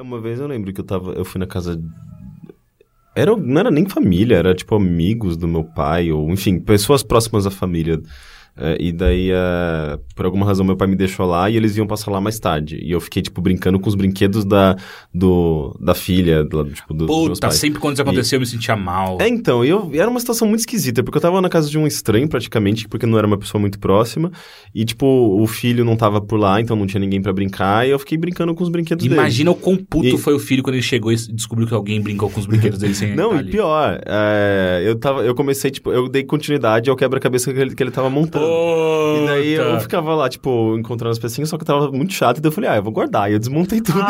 Uma vez eu lembro que eu tava. Eu fui na casa. Era, não era nem família, era tipo amigos do meu pai, ou enfim, pessoas próximas à família. É, e daí, é, por alguma razão, meu pai me deixou lá e eles iam passar lá mais tarde. E eu fiquei, tipo, brincando com os brinquedos da, do, da filha, do, tipo, do, dos Puta, pais. sempre quando isso acontecia eu me sentia mal. É, então, e eu, e era uma situação muito esquisita, porque eu tava na casa de um estranho, praticamente, porque não era uma pessoa muito próxima, e, tipo, o filho não tava por lá, então não tinha ninguém pra brincar, e eu fiquei brincando com os brinquedos dele. Imagina o quão puto E- foi o filho quando ele chegou e descobriu que alguém brincou com os brinquedos dele sem Não, e pior, é, eu, tava, eu comecei, tipo, eu dei continuidade ao quebra-cabeça que ele, que ele tava montando. E daí eu Puta. ficava lá, tipo, encontrando as pecinhas, só que eu tava muito chato, e daí eu falei, ah, eu vou guardar. E eu desmontei tudo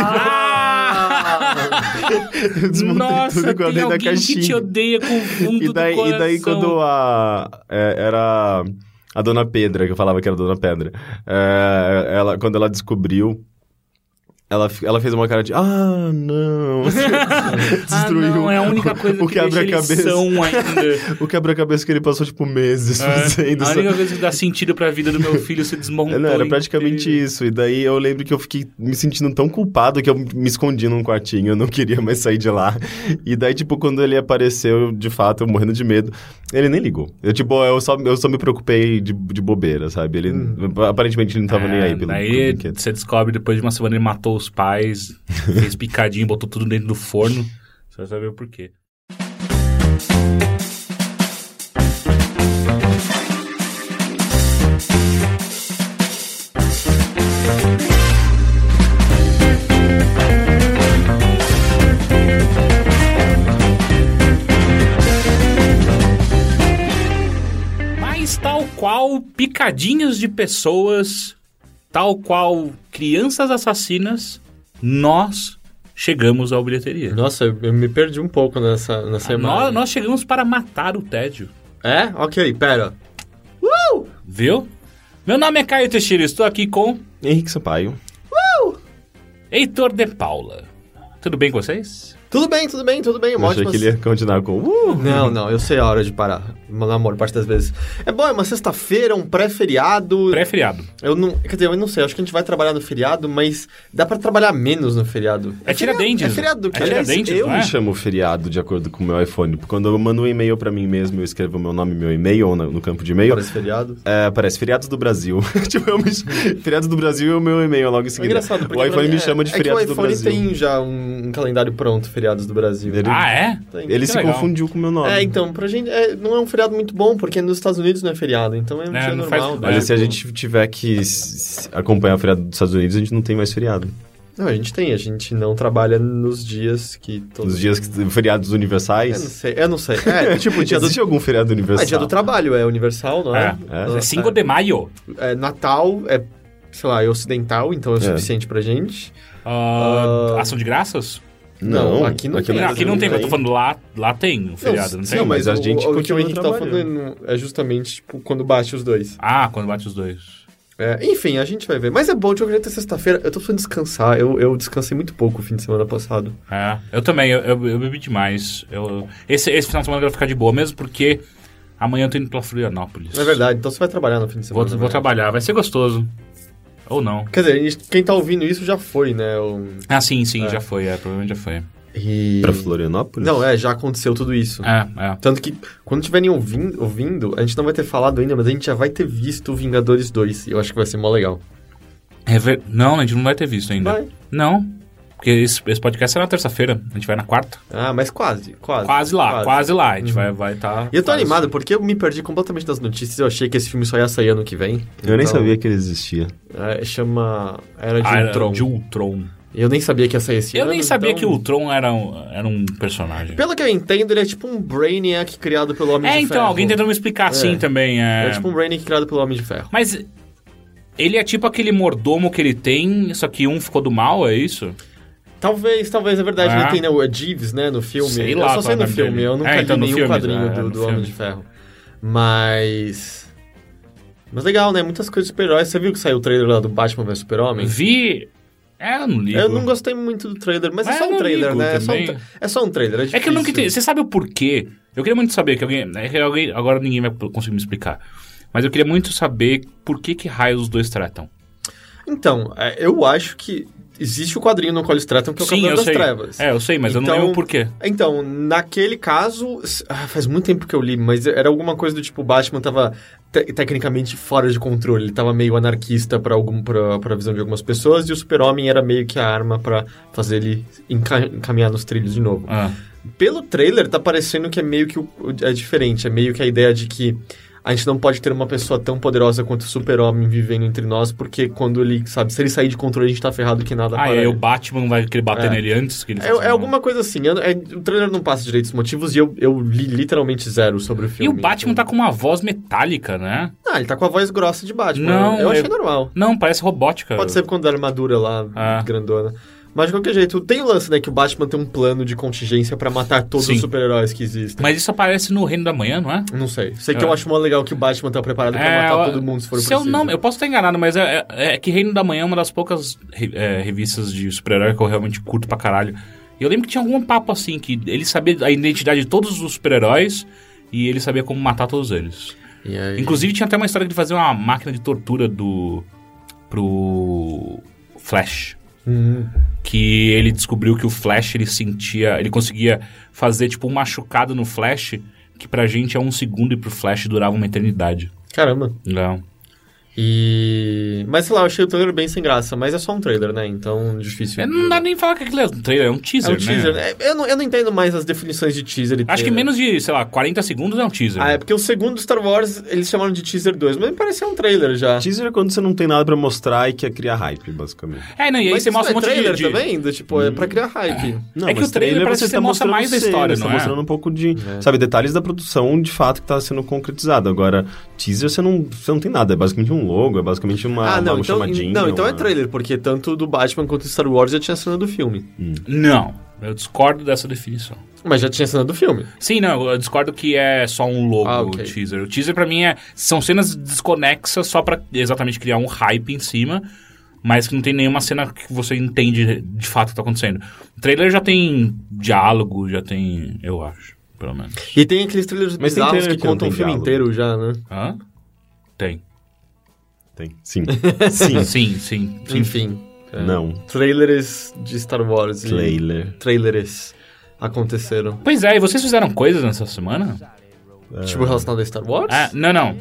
eu desmontei Ah! Nossa, tudo e guardei na caixinha. que te odeia com o fundo E daí, do coração. e daí quando a. é, era a dona Pedra, que eu falava que era a dona Pedra, é, ela, quando ela descobriu. Ela, ela fez uma cara de, ah, não. Destruiu ah, não, é a única coisa o que deixa eles quebra-cabeça. são ainda. O quebra-cabeça que ele passou, tipo, meses fazendo. a única coisa que dá sentido pra vida do meu filho se desmontou. É, Não, era praticamente inteiro. isso. E daí eu lembro que eu fiquei me sentindo tão culpado que eu me escondi num quartinho, eu não queria mais sair de lá. E daí, tipo, quando ele apareceu, de fato, eu morrendo de medo, ele nem ligou. Eu, tipo, eu só, eu só me preocupei de, de bobeira, sabe? Ele, aparentemente, ele não tava nem É, aí pelo, Daí você descobre depois de uma semana ele matou os pais, fez picadinho, botou tudo dentro do forno. Você vai saber o porquê. Mas tal qual picadinhos de pessoas, tal qual crianças assassinas, nós chegamos à bilheteria. Nossa, eu, me perdi um pouco nessa, nessa Nós, imagem. nós chegamos para matar o tédio. É? Ok, pera. Viu? Meu nome é Caio Teixeira, estou aqui com Henrique Sampaio. Heitor de Paula. Tudo bem com vocês? Tudo bem, tudo bem, tudo bem. Eu Uma achei ótima... que ele ia continuar com... Uh! Não, não, eu sei a hora de parar. Na maior parte das vezes. É bom, é uma sexta-feira, um pré-feriado. Pré-feriado. Eu não. Quer dizer, eu não sei, acho que a gente vai trabalhar no feriado, mas dá pra trabalhar menos no feriado. É Tiradentes. É feriado, É Tiradentes, eu não é? me chamo feriado de acordo com o meu iPhone. Quando eu mando um e-mail pra mim mesmo, eu escrevo meu nome e meu e-mail ou no, no campo de e-mail. Parece feriado. É, aparece feriados do Brasil. tipo, eu me... feriados do Brasil é o meu e-mail logo em É seguida. engraçado, porque o iPhone me é- chama de é que feriados o do iPhone Brasil. tem já um, um calendário pronto, feriados do Brasil. Ele, Ah, é? Tem. ele Que se legal. confundiu com o meu nome. É, então, pra gente é, não é um feriado muito bom, porque nos Estados Unidos não é feriado, então é um É, dia não faz- normal. Olha, É, se a gente tiver que acompanhar o feriado dos Estados Unidos, a gente não tem mais feriado. Não, a gente tem, a gente não trabalha nos dias que todos... Nos dias que, feriados Eu não universais. sei, eu não sei. É, tipo, dia do... Existe algum feriado universal? É, dia do trabalho, é universal, não é? É. É 5 de maio. É, Natal é, sei lá, é ocidental, então é o É. suficiente pra gente. Ah, Ah. Ação de graças? Não, aqui não tem. Não, aqui não tem, mas eu tô falando lá, lá tem um feriado, não, sim, tem? mas a o- gente o, o que o Henrique tá falando é justamente, tipo, quando bate os dois. Ah, quando bate os dois. É, enfim, a gente vai ver. Mas é bom, de qualquer jeito, é sexta-feira. Eu tô precisando descansar. Eu, eu descansei muito pouco o fim de semana passado. É, eu também, eu, eu, eu bebi demais. Eu, esse, esse final de semana eu quero ficar de boa, mesmo porque amanhã eu tô indo pra Florianópolis. É verdade, então você vai trabalhar no fim de Vou, semana. vou né? trabalhar, vai ser gostoso. Ou não. Quer dizer, quem tá ouvindo isso já foi, né? o- Ah, sim, sim, É. já foi, é, provavelmente já foi. E... Pra Florianópolis? Não, é, já aconteceu tudo isso. É, é. Tanto que, quando estiverem ouvindo, ouvindo, a gente não vai ter falado ainda, mas a gente já vai ter visto o Vingadores 2. E eu acho que vai ser mó legal. É ver- Não, a gente não vai ter visto ainda. Vai. Não. Porque esse, esse podcast é na terça-feira, a gente vai na quarta. Ah, mas quase, quase. Quase lá, quase, lá. A gente Uhum. vai vai tá. E eu tô quase. animado porque eu me perdi completamente das notícias. Eu achei que esse filme só ia sair ano que vem. Eu nem Então, sabia que ele existia. é, chama Era de Ah, era Ultron. de Ultron. Eu nem sabia que ia sair esse Eu ano. nem sabia então- que o Ultron era um, era um personagem. Pelo que eu entendo, ele é tipo um Brainiac criado pelo Homem É, de então, Ferro. alguém tentou me explicar assim É. também. É... É tipo um Brainiac criado pelo Homem de Ferro. Mas ele é tipo aquele mordomo que ele tem, só que um ficou do mal, é isso? Talvez, talvez, é verdade. Ah. Ele tem né, o Jeeves, né, no filme. Sei eu lá só sei é no filme, dele. eu nunca É, então, li nenhum filme, quadrinho é, do, do. Homem de Ferro. Mas... Mas legal, né? Muitas coisas de super-heróis. Você viu que saiu o trailer lá do Batman vs Super-Homem? Vi. É, eu não ligo. Eu não gostei muito do trailer, mas, Mas é só eu um trailer, né? É só um, tra- é só um trailer, é É que eu nunca difícil. entendi. Você sabe o porquê? Eu queria muito saber que alguém. É que alguém agora ninguém vai conseguir me explicar. Mas eu queria muito saber por que que raios os dois tratam. Então, é, eu acho que existe o quadrinho no qual eles tratam que é o Sim, Cavaleiro das sei. Trevas. É, eu sei, mas eu não Então- lembro por quê. Então, naquele caso, ah, faz muito tempo que eu li, mas era alguma coisa do tipo, o Batman tava te- tecnicamente fora de controle, ele tava meio anarquista pra, algum, pra, pra visão de algumas pessoas, e o super-homem era meio que a arma pra fazer ele enca- encaminhar nos trilhos de novo. Ah. Pelo trailer, tá parecendo que é meio que o- é diferente. É meio que a ideia de que a gente não pode ter uma pessoa tão poderosa quanto o super-homem vivendo entre nós, porque quando ele, sabe, se ele sair de controle, a gente tá ferrado que nada Ah, e aí ele. o Batman vai querer bater É. nele antes que ele É, é alguma coisa assim. Eu- é- o trailer não passa direito os motivos e eu, eu li literalmente zero sobre o E filme. o Batman então- tá com uma voz metálica, né? Ah, ele tá com a voz grossa de Batman. Não, eu achei eu- normal. Não, parece robótica. Pode ser conta da armadura lá, Ah. grandona. Mas de qualquer jeito, tem o lance, né, que o Batman tem um plano de contingência pra matar todos Sim. os super-heróis que existem. Mas isso aparece no Reino da Manhã, não é? Não sei. Sei que É. eu acho mó legal que o Batman tá preparado pra É, matar eu- todo mundo se for se preciso. eu não, eu posso estar enganado, mas é, é- é que Reino da Manhã é uma das poucas é, revistas de super-herói que eu realmente curto pra caralho. E eu lembro que tinha algum papo assim, que ele sabia a identidade de todos os super-heróis e ele sabia como matar todos eles. Inclusive tinha até uma história de fazer uma máquina de tortura do. pro. Flash. Hum. Que ele descobriu que o Flash ele sentia. Ele conseguia fazer tipo um machucado no Flash, que pra gente é um segundo e pro Flash durava uma eternidade. Caramba. Não. E... Mas sei lá, eu achei o trailer bem sem graça, mas é só um trailer, né? Então, difícil. É, não dá nem falar que aquilo é um trailer, é um teaser, É um teaser. né? É, eu, não, eu não entendo mais as definições de teaser e Acho que trailer. menos de, sei lá, 40 segundos é um teaser. Ah, é porque o segundo Star Wars eles chamaram de teaser 2, mas me parecia um trailer já. Teaser é quando você não tem nada pra mostrar e quer criar hype, basicamente. É, não, e aí mas você mostra um é monte de- trailer de... também? Do, tipo, é pra criar hype. Não, É que mas o trailer parece que você mostra mostrando mais da história, você não tá é? mostrando um pouco de, sabe, detalhes da produção de fato que tá sendo concretizado. Agora, teaser você não, você não tem nada, é basicamente um logo, é basicamente uma, ah, não, uma então, chamadinha. não, então é uma- trailer, porque tanto do Batman quanto do Star Wars já tinha cena do filme. Não, eu discordo dessa definição. Mas já tinha cena do filme. Sim, não, eu discordo que é só um logo Ah, o ok. teaser. O teaser pra mim é são cenas desconexas só pra exatamente criar um hype em cima, mas que não tem nenhuma cena que você entende de fato o que tá acontecendo. O trailer já tem diálogo, já tem, eu acho, pelo menos. E tem aqueles trailers Mas tem trailer que que contam o tem filme diálogo. inteiro já, né? Hã? Tem. Tem. Sim. Sim. Sim, sim, sim. Enfim. é. Não. Trailers de Star Wars. e- Trailer. Trailers aconteceram. Pois é, e vocês fizeram coisas nessa semana? Tipo, relacionado a Star Wars? Ah, não, não.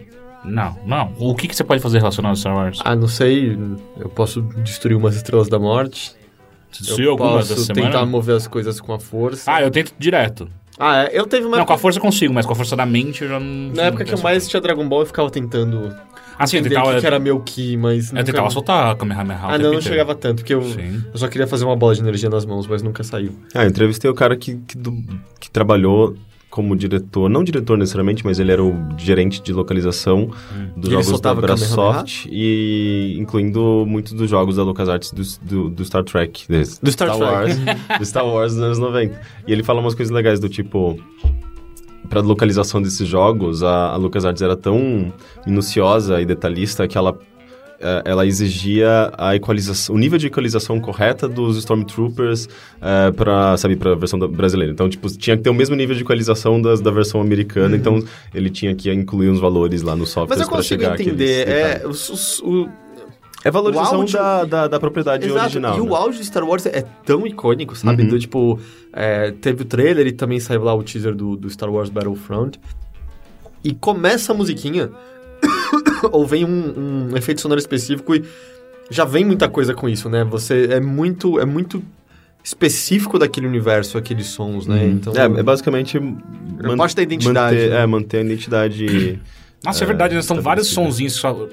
Não, não. O que, que você pode fazer relacionado a Star Wars? Ah, não sei. Eu posso destruir umas estrelas da morte. Você Eu destruiu alguma posso tentar semana? mover as coisas com a força. Ah, eu tento direto. Ah, é, eu teve uma Não, com a força eu consigo, mas com a força da mente eu já não... na época que eu mais tinha Dragon Ball, eu ficava tentando Ah, sim, eu tentava, que, que era meu Ki, mas eu nunca... tentava soltar a Kamehameha Ah, não, não chegava tanto, porque eu, eu só queria fazer uma bola de energia nas mãos, mas nunca saiu. Ah, eu entrevistei o cara que, que, do- que trabalhou como diretor, não diretor necessariamente, mas ele era o gerente de localização dos Ele jogos da soltava Brasoft e incluindo muitos dos jogos da LucasArts do, do, do Star Trek, Do Star Trek. Wars, do Star Wars dos anos 90. E ele fala umas coisas legais do tipo para localização desses jogos, a, a LucasArts era tão minuciosa e detalhista que ela eh, ela exigia a equalização, o nível de equalização correta dos Stormtroopers eh, para, sabe, para a versão da- brasileira. Então, tipo, tinha que ter o mesmo nível de equalização das, da versão americana. Então, ele tinha que incluir uns valores lá no software Uhum. Mas eu para consigo chegar entender. É, o, É valorização o áudio- da, da, da propriedade Exato, original. e o né? áudio de Star Wars é tão icônico, sabe? Uhum. Do tipo, é, teve o trailer e também saiu lá o teaser do, do Star Wars Battlefront. E começa a musiquinha, ou vem um, um efeito sonoro específico e já vem muita coisa com isso, né? Você é muito, é muito específico daquele universo, aqueles sons, né? Uhum. Então, É, é basicamente... É parte da identidade, Manter, né? é, manter a identidade... Nossa, é, verdade, né? São vários sonzinhos que só...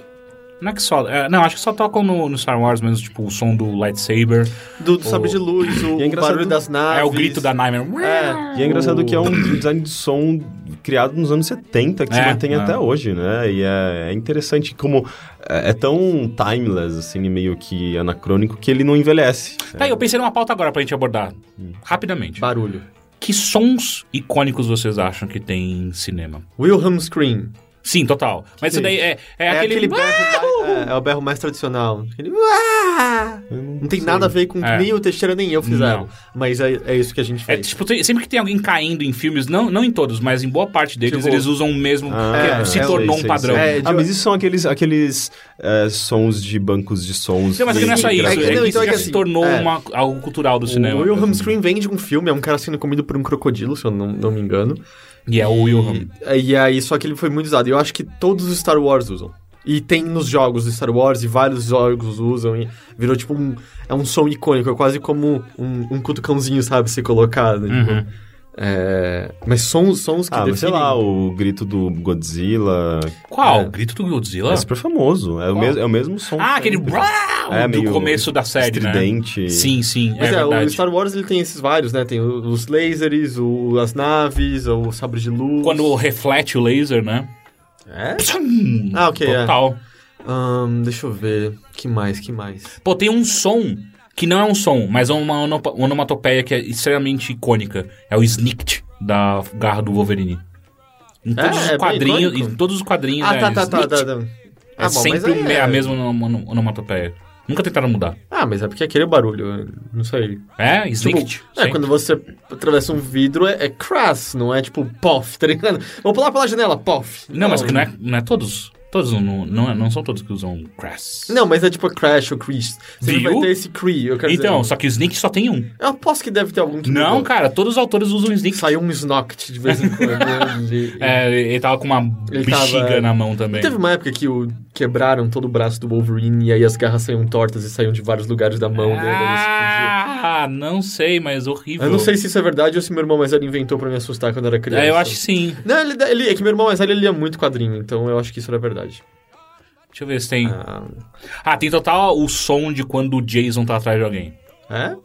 Não é que só... é, não, acho que só tocam no, no Star Wars mesmo, tipo, o som do lightsaber. do, do sabre de luz, o, E é o engraçado- barulho das naves. É o grito da Nymer. É. E é engraçado que é um design de som criado nos anos 70, que se É, mantém é. até hoje, né? E é, é interessante como é, é tão timeless, assim, meio que anacrônico, que ele não envelhece. Tá, eu pensei numa pauta agora pra gente abordar. Rapidamente. Barulho. Que sons icônicos vocês acham que tem em cinema? Wilhelm Scream. Sim, total. Mas isso daí é, é, É aquele... aquele berro É, é o berro mais tradicional. Aquele, "Uá!" Não tem nada a ver com É. que nem o Teixeira nem eu fizeram. Não. Mas é, é isso que a gente É, fez. tipo, tem- sempre que tem alguém caindo em filmes, não, não em todos, mas em boa parte deles, Tipo- eles usam o mesmo. Ah, que se é, tornou sei, um sei, padrão. sei. É, de- Ah, mas isso são aqueles, aqueles é, sons de bancos de sons. Não, mas aqui não é só que isso. É, que- que não, isso então é já que se assim, tornou é. uma, algo cultural do cinema. O Wilhelm Scream vem de um filme, é um cara sendo comido por um crocodilo, se eu não, não me engano. E é o Wilhelm. E, e aí, só que ele foi muito usado. Eu acho que todos os Star Wars usam. E tem nos jogos do Star Wars, e vários jogos usam, e virou tipo um. É um som icônico, é quase como um, um cutucãozinho, sabe, ser colocado. tipo, Uhum. é, mas sons, sons que Ah, mas sei definem. lá, o grito do Godzilla. Qual? É. O grito do Godzilla? É super famoso. É o, mesmo, é o mesmo som. Ah, aquele É, do meio começo da série, né? Estridente. Sim, sim, Mas é, é, o. Star Wars ele tem esses vários, né? Tem os lasers, o- as naves, o sabre de luz. Quando reflete o laser, né? É? Ah, ok, é. Total. Ahn, deixa eu ver. Que mais, que mais? Pô, tem um som que não é um som, mas é uma onomatopeia que é extremamente icônica. É o Snikt da garra do Wolverine. Em todos É, os é quadrinhos, em todos os quadrinhos Ah, é tá, tá, tá, tá, tá. É Ah, sempre é- a mesma ono- onomatopeia. Nunca tentaram mudar. Ah, mas é porque aquele barulho, não sei. É, Tipo, Snikt. é, quando você atravessa um vidro, é, é crass, não é tipo pof, tá ligado? Vou pular pela janela, pof. Não, mas que não é, não é todos. Todos não, não, é- não são todos que usam crass. Não, mas é tipo crash ou crease. Você Viu? vai ter esse cree, eu quero Então, dizer. só que o Snikt só tem um. Eu aposto que deve ter algum que Não, mudou. cara, todos os autores usam Snikt. Saiu um Snoct de vez em quando. ele- É, ele tava com uma Ele bexiga tava- na mão também. Teve uma época que o, quebraram todo o braço do Wolverine e aí as garras saíam tortas e saíam de vários lugares da mão dele. Ah, não sei, mas horrível. Eu não sei se isso é verdade ou se meu irmão mais velho inventou pra me assustar quando eu era criança. É, eu acho que sim. Não, ele, ele- é que meu irmão mais velho ele lia muito quadrinho, então eu acho que isso era verdade. Deixa eu ver se tem. Ah, Ah, tem total o som de quando o Jason tá atrás de alguém. é?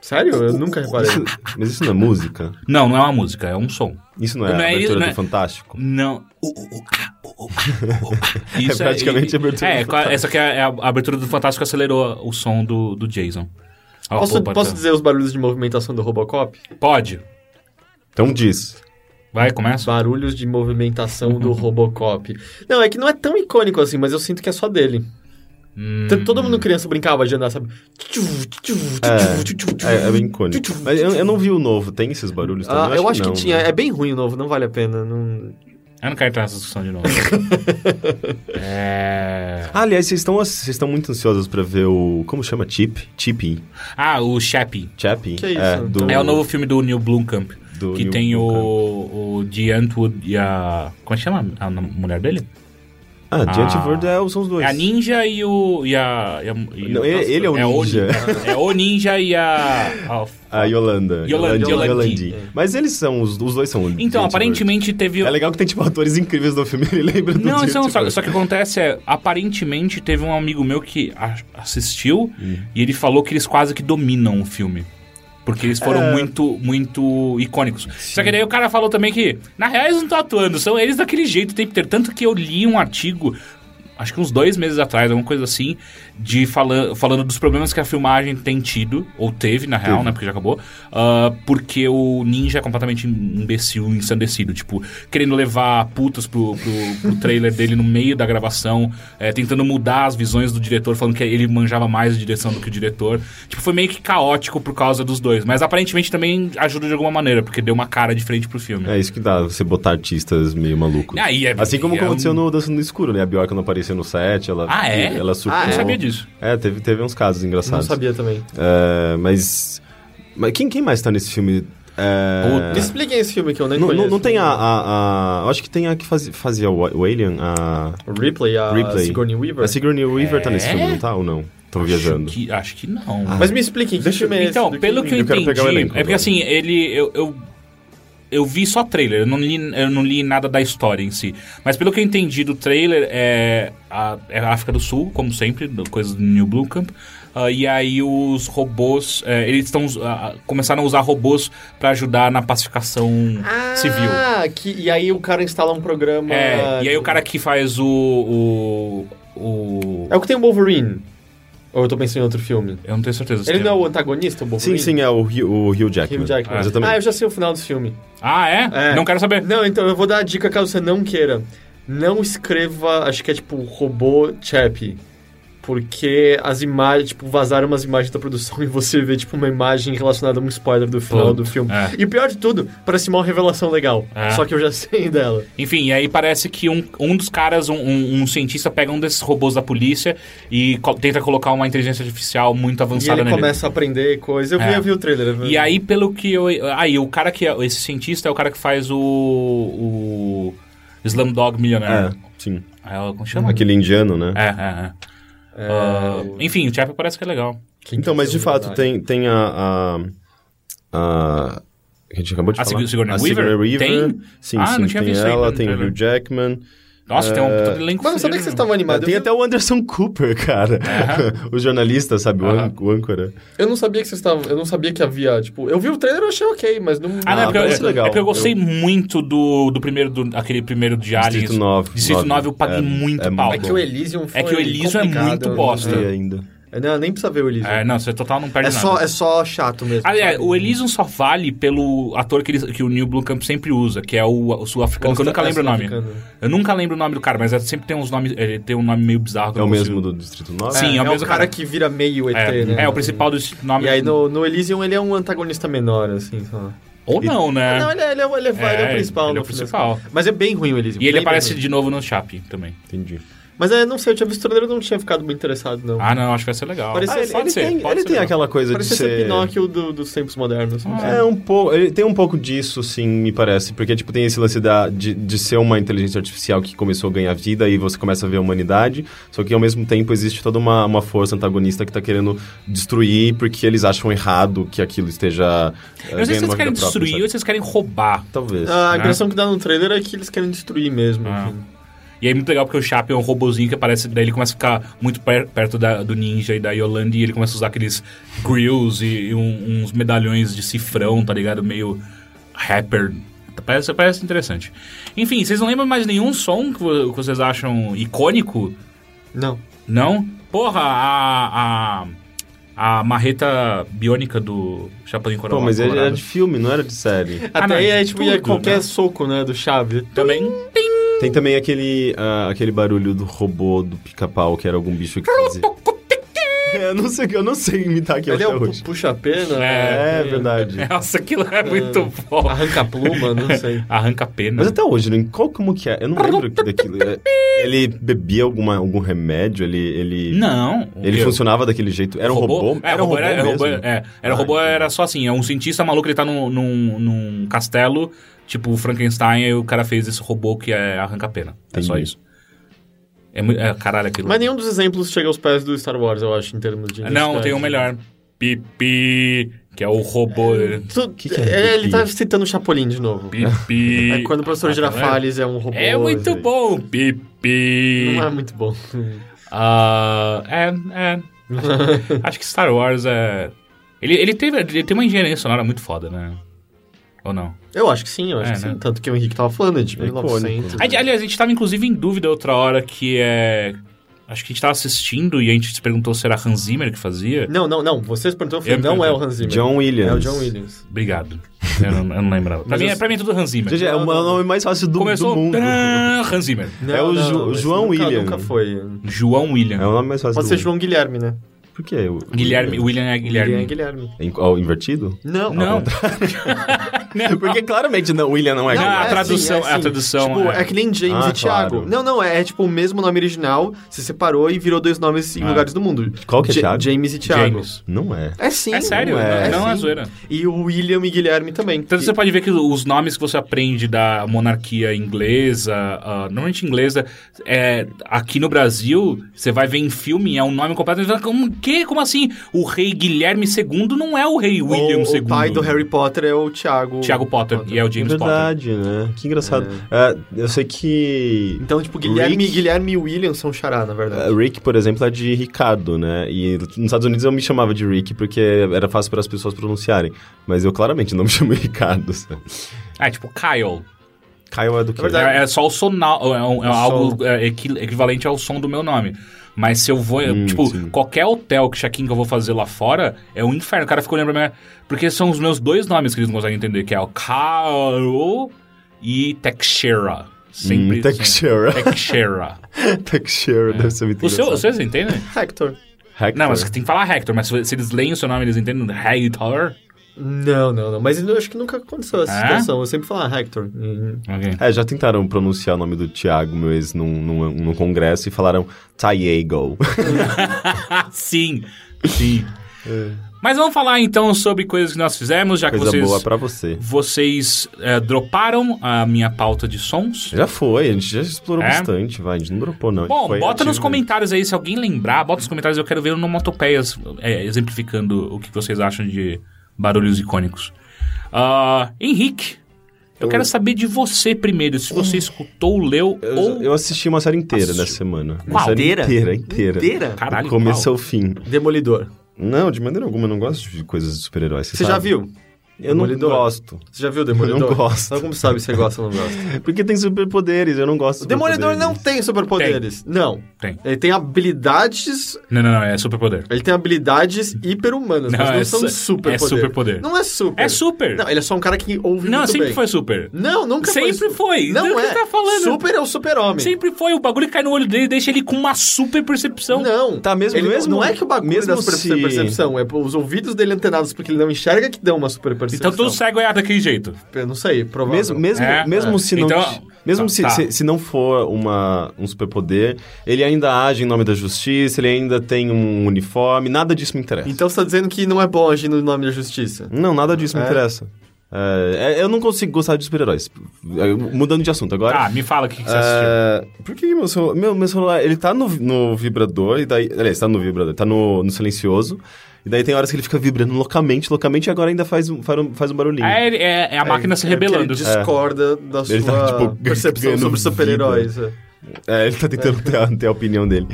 Sério? Eu nunca reparei. Isso- mas isso não é música? Não, não é uma música, é um som. Isso não é Não a é- abertura não do é- Fantástico? Não. Isso praticamente a abertura É, do Fantástico. essa aqui é a, a abertura do Fantástico acelerou o som do, do Jason. Posso, opa, posso tá. dizer os barulhos de movimentação do Robocop? Pode. Então diz. Vai, começa. Barulhos de movimentação do Robocop. Não, é que não é tão icônico assim, mas eu sinto que é só dele. Hum, Todo mundo criança brincava de andar, sabe? É, é bem icônico. Mas eu, eu não vi o novo. Tem esses barulhos também? Ah, eu acho que, não, tinha. né? É bem ruim o novo, não vale a pena. Não... Eu não quero entrar nessa discussão de novo. é... Ah, aliás, vocês estão, vocês estão muito ansiosos pra ver o... Como chama? Chip? Chippy? Ah, o Chappie. Chappie? Que isso? É, do, É o novo filme do Neil Blomkamp. do que Neil tem o, Blomkamp. o Dee Antwood e a... Como é que chama a mulher dele? Ah, Giant Ah. Bird é, são os dois. É a Ninja e o... E a, e a- e Não, o- ele, ele é o ninja. é o Ninja e a... a- A Yolanda. Yolandi, Yolandi. Mas eles são, os, os dois são o Então, Giant aparentemente teve... É legal que tem, tipo, atores incríveis no filme. Ele lembra do Não, Giant então, só, só que acontece é, aparentemente teve um amigo meu que assistiu Hum. e ele falou que eles quase que dominam o filme. Porque eles foram É. muito, muito icônicos. Só que daí o cara falou também que, na real, eles não estão atuando, são eles daquele jeito o tempo inteiro. Tanto que eu li um artigo, acho que uns dois meses atrás, alguma coisa assim, de fala falando dos problemas que a filmagem tem tido, ou teve, na real, Teve. né? Porque já acabou. ah, porque o ninja é completamente imbecil, ensandecido. Tipo, querendo levar putas pro, pro, pro trailer dele no meio da gravação, é, tentando mudar as visões do diretor, falando que ele manjava mais de direção do que o diretor. Tipo, foi meio que caótico por causa dos dois. Mas aparentemente também ajuda de alguma maneira, porque deu uma cara diferente pro filme. É isso que dá, você botar artistas meio malucos. Aí é- assim como é aconteceu um- no Dança no Escuro, né? A Bjork não apareceu no set, ela, Ah, é? ela surtou. Ah, não sabia disso. É, teve, teve uns casos Não engraçados. sabia também. É, mas... Mas quem, quem mais tá nesse filme? É... Me expliquem esse filme que eu nem Não, conheço. não, não tem a, a, a- Eu acho que tem a que faz, fazia o, o Alien, a... Ripley, a Ripley. Sigourney Weaver. A Sigourney Weaver tá nesse É? filme, não tá? Ou não? Tô viajando. Acho que, acho que não. Mas me expliquem, que filme é? Então, pelo que eu eu quero entendi, pegar o elenco é porque assim, ele eu, eu eu vi só trailer, eu não li eu não li nada da história em si. Mas pelo que eu entendi do trailer é a, é a África do Sul, como sempre, coisa do New Blue Camp. Ah, e aí os robôs, é, eles estão ah, começaram a usar robôs pra ajudar na pacificação civil. Ah, e aí o cara instala um programa... É, e aí o cara que faz o o, o É o que tem o Wolverine. Ou eu tô pensando em outro filme? eu não tenho certeza. Ele não é o antagonista, o Sim, Wolverine? sim, é o Hugh, o Hugh Jackman. Hugh Jackman. Exatamente. Ah, eu já sei o final desse filme. Ah, é? É. Não quero saber. Não, então eu vou dar a dica caso você não queira. não escreva, acho que é tipo robô Chappie. Porque as imagens, tipo, vazaram umas imagens da produção e você vê, tipo, uma imagem relacionada a um spoiler do final Pô, do filme. é. E o pior de tudo, parece uma revelação legal. É. Só que eu já sei dela. Enfim, e aí parece que um, um dos caras, um, um- um cientista, pega um desses robôs da polícia e co- tenta colocar uma inteligência artificial muito E avançada ele nele. começa a aprender coisas. Eu vi, É. eu vi o trailer. eu vi. E aí, pelo que eu. Aí, o cara que é. Esse cientista é o cara que faz o. O. Slumdog Millionaire. É, sim. É, como chama? Aquele indiano, né? É, é, é. É, o- enfim, o Chappie parece que é legal. quem Então, que mas de fato, verdade? tem, tem a, a. a- A gente acabou de A falar. Sigour- Sigourney a Weaver? Sigourney Weaver. Tem? Sim, Ah, sim. não tinha tem visto ela, ainda no tem o. Hugh Jackman. Nossa, tem um É, todo elenco. Mano, sabia que vocês estavam animados? Tem Eu, até o Anderson Cooper, cara. o jornalista, sabe? Ân- o âncora. eu não sabia que vocês estavam. Eu não sabia que havia, tipo. Eu vi o trailer e achei ok, mas não. Ah, não, é Ah, porque, eu, parece é, legal. é porque eu gostei muito do, do primeiro, do, aquele primeiro de Aliens. Distrito 9. Distrito 9 eu paguei É, muito é pau. É que o Elysium foi É que o Elysium é complicado, muito eu não- bosta. Ainda. É, Não, nem precisa ver o Elysium. É, não, você total não perde É nada. só, é só chato mesmo. Aliás, sabe? o Elysium só vale pelo ator que, ele- que o Neil Blomkamp sempre usa, que é o, o sul-africano, que eu nunca É lembro o nome. Eu nunca lembro o nome do cara, mas é- sempre tem uns nomes, ele tem um nome meio bizarro. É o mesmo consigo- do Distrito 9? Sim, é, é o é mesmo o cara cara. que vira meio ET, É, né? é, o principal do nome. E aí no, no Elysium ele é um antagonista menor, assim, só. Ou não, né? Não, ele é, ele é, ele é, ele é É, o principal. ele é no o principal. Mas é bem ruim o Elysium. E ele aparece de novo no Chape também. Entendi. Mas é, não sei, eu tinha visto o trailer e não tinha ficado muito interessado, não. Ah, não, acho que vai ser legal. Parece- Ah, ele- pode ele ser, tem, pode ele ser tem legal. aquela coisa Parece de ser ser... Pinóquio do- dos tempos modernos. sei. É um pouco, ele tem um pouco disso, sim, me parece, porque tipo tem esse lance da, de, de ser uma inteligência artificial que começou a ganhar vida e você começa a ver a humanidade, só que ao mesmo tempo existe toda uma, uma força antagonista que tá querendo destruir porque eles acham errado que aquilo esteja eh, Eu não sei se uma querem própria, destruir sabe? ou se vocês querem roubar. Talvez. A né? impressão que dá no trailer é que eles querem destruir mesmo. Ah. enfim. E aí, muito legal porque o Chape é um robozinho que aparece, daí ele começa a ficar muito per- perto da- do Ninja e da Yolanda e ele começa a usar aqueles grills e, e um- uns medalhões de cifrão, tá ligado? Meio rapper. Parece, parece interessante. Enfim, vocês não lembram mais nenhum som que, que vocês acham icônico? Não. Não? Porra, a. a a marreta biônica do Chapolin Pô, Colorado. mas ele era de filme, não era de série. Ah, Até não, aí é tipo ia tudo, qualquer né? soco, né, do chave. Também. Tem também aquele, ah, aquele barulho do robô do pica-pau, que era algum bicho que fazia... É, eu não sei, eu não sei imitar aquilo Ele é até o hoje. pu- puxa-pena. É, né? verdade. Nossa, aquilo é muito bom. Arranca-pluma, não sei. Arranca a pena. Mas até hoje, né, qual como que é? Eu não lembro que daquilo. É, Ele bebia alguma, algum remédio? Ele, ele, Não. ele Eu- funcionava daquele jeito? Era um robô? É, era um robô era, era mesmo? robô, é, era Ah, robô, entendi. era só assim, é um cientista maluco, ele tá num, num, num castelo, tipo Frankenstein, e o cara fez esse robô que é arranca-pena. É só isso. É, muito- é caralho aquilo. Mas nenhum dos exemplos chega aos pés do Star Wars, eu acho, em termos de. Não, tem um melhor. Pipi, que é o robô. Tu- Que que é é, ele tá citando o Chapolin de novo. Pipi. É quando o professor Ah, Girafales é um robô. É muito assim. bom, Pipi. Não é muito bom. Ah, é, é. Acho, acho que Star Wars é. Ele, ele, teve, ele tem uma engenharia sonora muito foda, né? Ou não? Eu acho que sim, eu acho É, que sim. né? Tanto que o Henrique tava falando, é de É icônico. 1900. Ali- Aliás, a gente tava inclusive em dúvida outra hora que é. Acho que a gente tava assistindo e a gente se perguntou se era Hans Zimmer que fazia. Não, não, não. Vocês perguntaram, eu falei, Eu não é o Hans Zimmer. John Williams. É o John Williams. Obrigado. Eu não, eu não lembrava. Pra mim, eu- é, pra mim é tudo Hans Zimmer. Gente, é o nome mais fácil do, Começou. do mundo. tã, Hans Zimmer. É o Ju- esse João nunca, William. Nunca foi. João William. É o nome mais fácil Pode do ser mundo. João Guilherme, né? Por quê? O- Guilherme. William é Guilherme. William é Guilherme. Em- ó, invertido? Não. Não. Porque claramente não, William não é Não, Guilherme. a tradução- a tradução Tipo, é- é... que nem James Ah, e Thiago. claro. Não, não, é, é tipo o mesmo nome original, se separou e virou dois nomes em Ah. lugares do mundo. Qual que é Thiago? James e Thiago. James. Não é. É sim. É sério, não é. não é zoeira. E o William e Guilherme também. Então E- você pode ver que os nomes que você aprende da monarquia inglesa, ah, normalmente inglesa, é, aqui no Brasil, você vai ver em filme, é um nome completamente. Como, que? Como assim? O rei Guilherme II não é o rei William o, II. o pai do Harry Potter é o Thiago. Thiago Potter, e é o É James Potter. verdade, né? Que engraçado. É, eu sei que... Então, tipo, Guilherme, Rick- Guilherme e William são xará, na verdade. Uh, Rick, por exemplo, é de Ricardo, né? E nos Estados Unidos eu me chamava de Rick porque era fácil para as pessoas pronunciarem. Mas eu claramente não me chamo Ricardo. sabe? Ah, tipo Kyle. Kyle é do que? É verdade. É, é só o sonal, é, um- é algo som. é, equi- equivalente ao som do meu nome. Mas se eu vou, Hum, tipo, sim. qualquer hotel que check-in que eu vou fazer lá fora é um inferno. O cara olhando pra mim, porque são os meus dois nomes que eles não conseguem entender, que é o Kyle e Teixeira. Sempre. Hum, Textura. Textura. Texture, deve ser muito O seu, vocês entendem? Hector. Hector. Não, mas tem que falar Hector, mas se se eles leem o seu nome, eles entendem Hector. Não, não, não. Mas eu acho que nunca aconteceu essa É? situação. Eu sempre falo ah, Hector. Hum. Ok. É, já tentaram pronunciar o nome do Thiago, meu ex, num, num, num congresso e falaram Tiago. sim, sim. Mas vamos falar então sobre coisas que nós fizemos, já que Coisa vocês, boa pra você. vocês é, droparam a minha pauta de sons. Já foi, a gente já explorou É? bastante, vai. A gente não dropou, não. Bom, foi bota nos comentários aí, se alguém lembrar, bota nos comentários, eu quero ver onomatopeias é, exemplificando o que vocês acham de barulhos icônicos. Ah, Henrique, eu quero saber de você primeiro, se você escutou, leu Eu, ou... eu assisti uma série inteira Assistiu. nessa semana. Uma série Inteira? inteira, inteira. Inteira? Caralho, Do começo qual? ao fim. Demolidor. Não, de maneira alguma, eu não gosto de coisas de super-heróis. Você já sabe? viu? Eu não Demolidor? gosto. Você já viu o Demolidor? Eu não gosto. Então como sabe se você gosta ou não gosta? Porque tem superpoderes, eu não gosto de O Demolidor não superpoderes. tem superpoderes. Não. Tem. Ele tem habilidades... Não, não, não, é superpoder. Ele tem habilidades hiper-humanas, mas não é são su- superpoderes. É superpoder. Não é super. É super. Não, ele é só um cara que ouve Não, muito sempre bem. foi super. Não, nunca Sempre foi. foi. Não Do que é. tá falando? Super é o super-homem. Sempre foi. O bagulho cai no olho dele deixa ele com uma super percepção. Não. Tá, mesmo- Ele, mesmo- Não é que o bagulho mesmo da super se- percepção, é os ouvidos dele antenados porque ele não enxerga que dão uma super percepção. Então todo cego é daquele jeito. Eu não sei, provável. Mesmo, mesmo, É, mesmo é. se não, Então- mesmo tá, se, tá. se, se não for uma, um superpoder, ele ainda age em nome da justiça, ele ainda tem um uniforme, nada disso me interessa. Então você tá dizendo que não é bom agir no nome da justiça? Não, nada disso me É? interessa. É, é, eu não consigo gostar de super-heróis. É, Mudando de assunto agora. Tá, me fala o que, que você assistiu. É, por que meu celular, meu, meu celular, ele tá no, no vibrador, e daí, aliás, tá no vibrador, tá no, no silencioso, e daí tem horas que ele fica vibrando loucamente, loucamente, e agora ainda faz um, faz um, faz um barulhinho. É, é, é a máquina se É porque rebelando. Ele discorda da Ele sua tá, tipo, percepção sobre super-heróis. É, ele tá tentando ter, a, ter a opinião dele.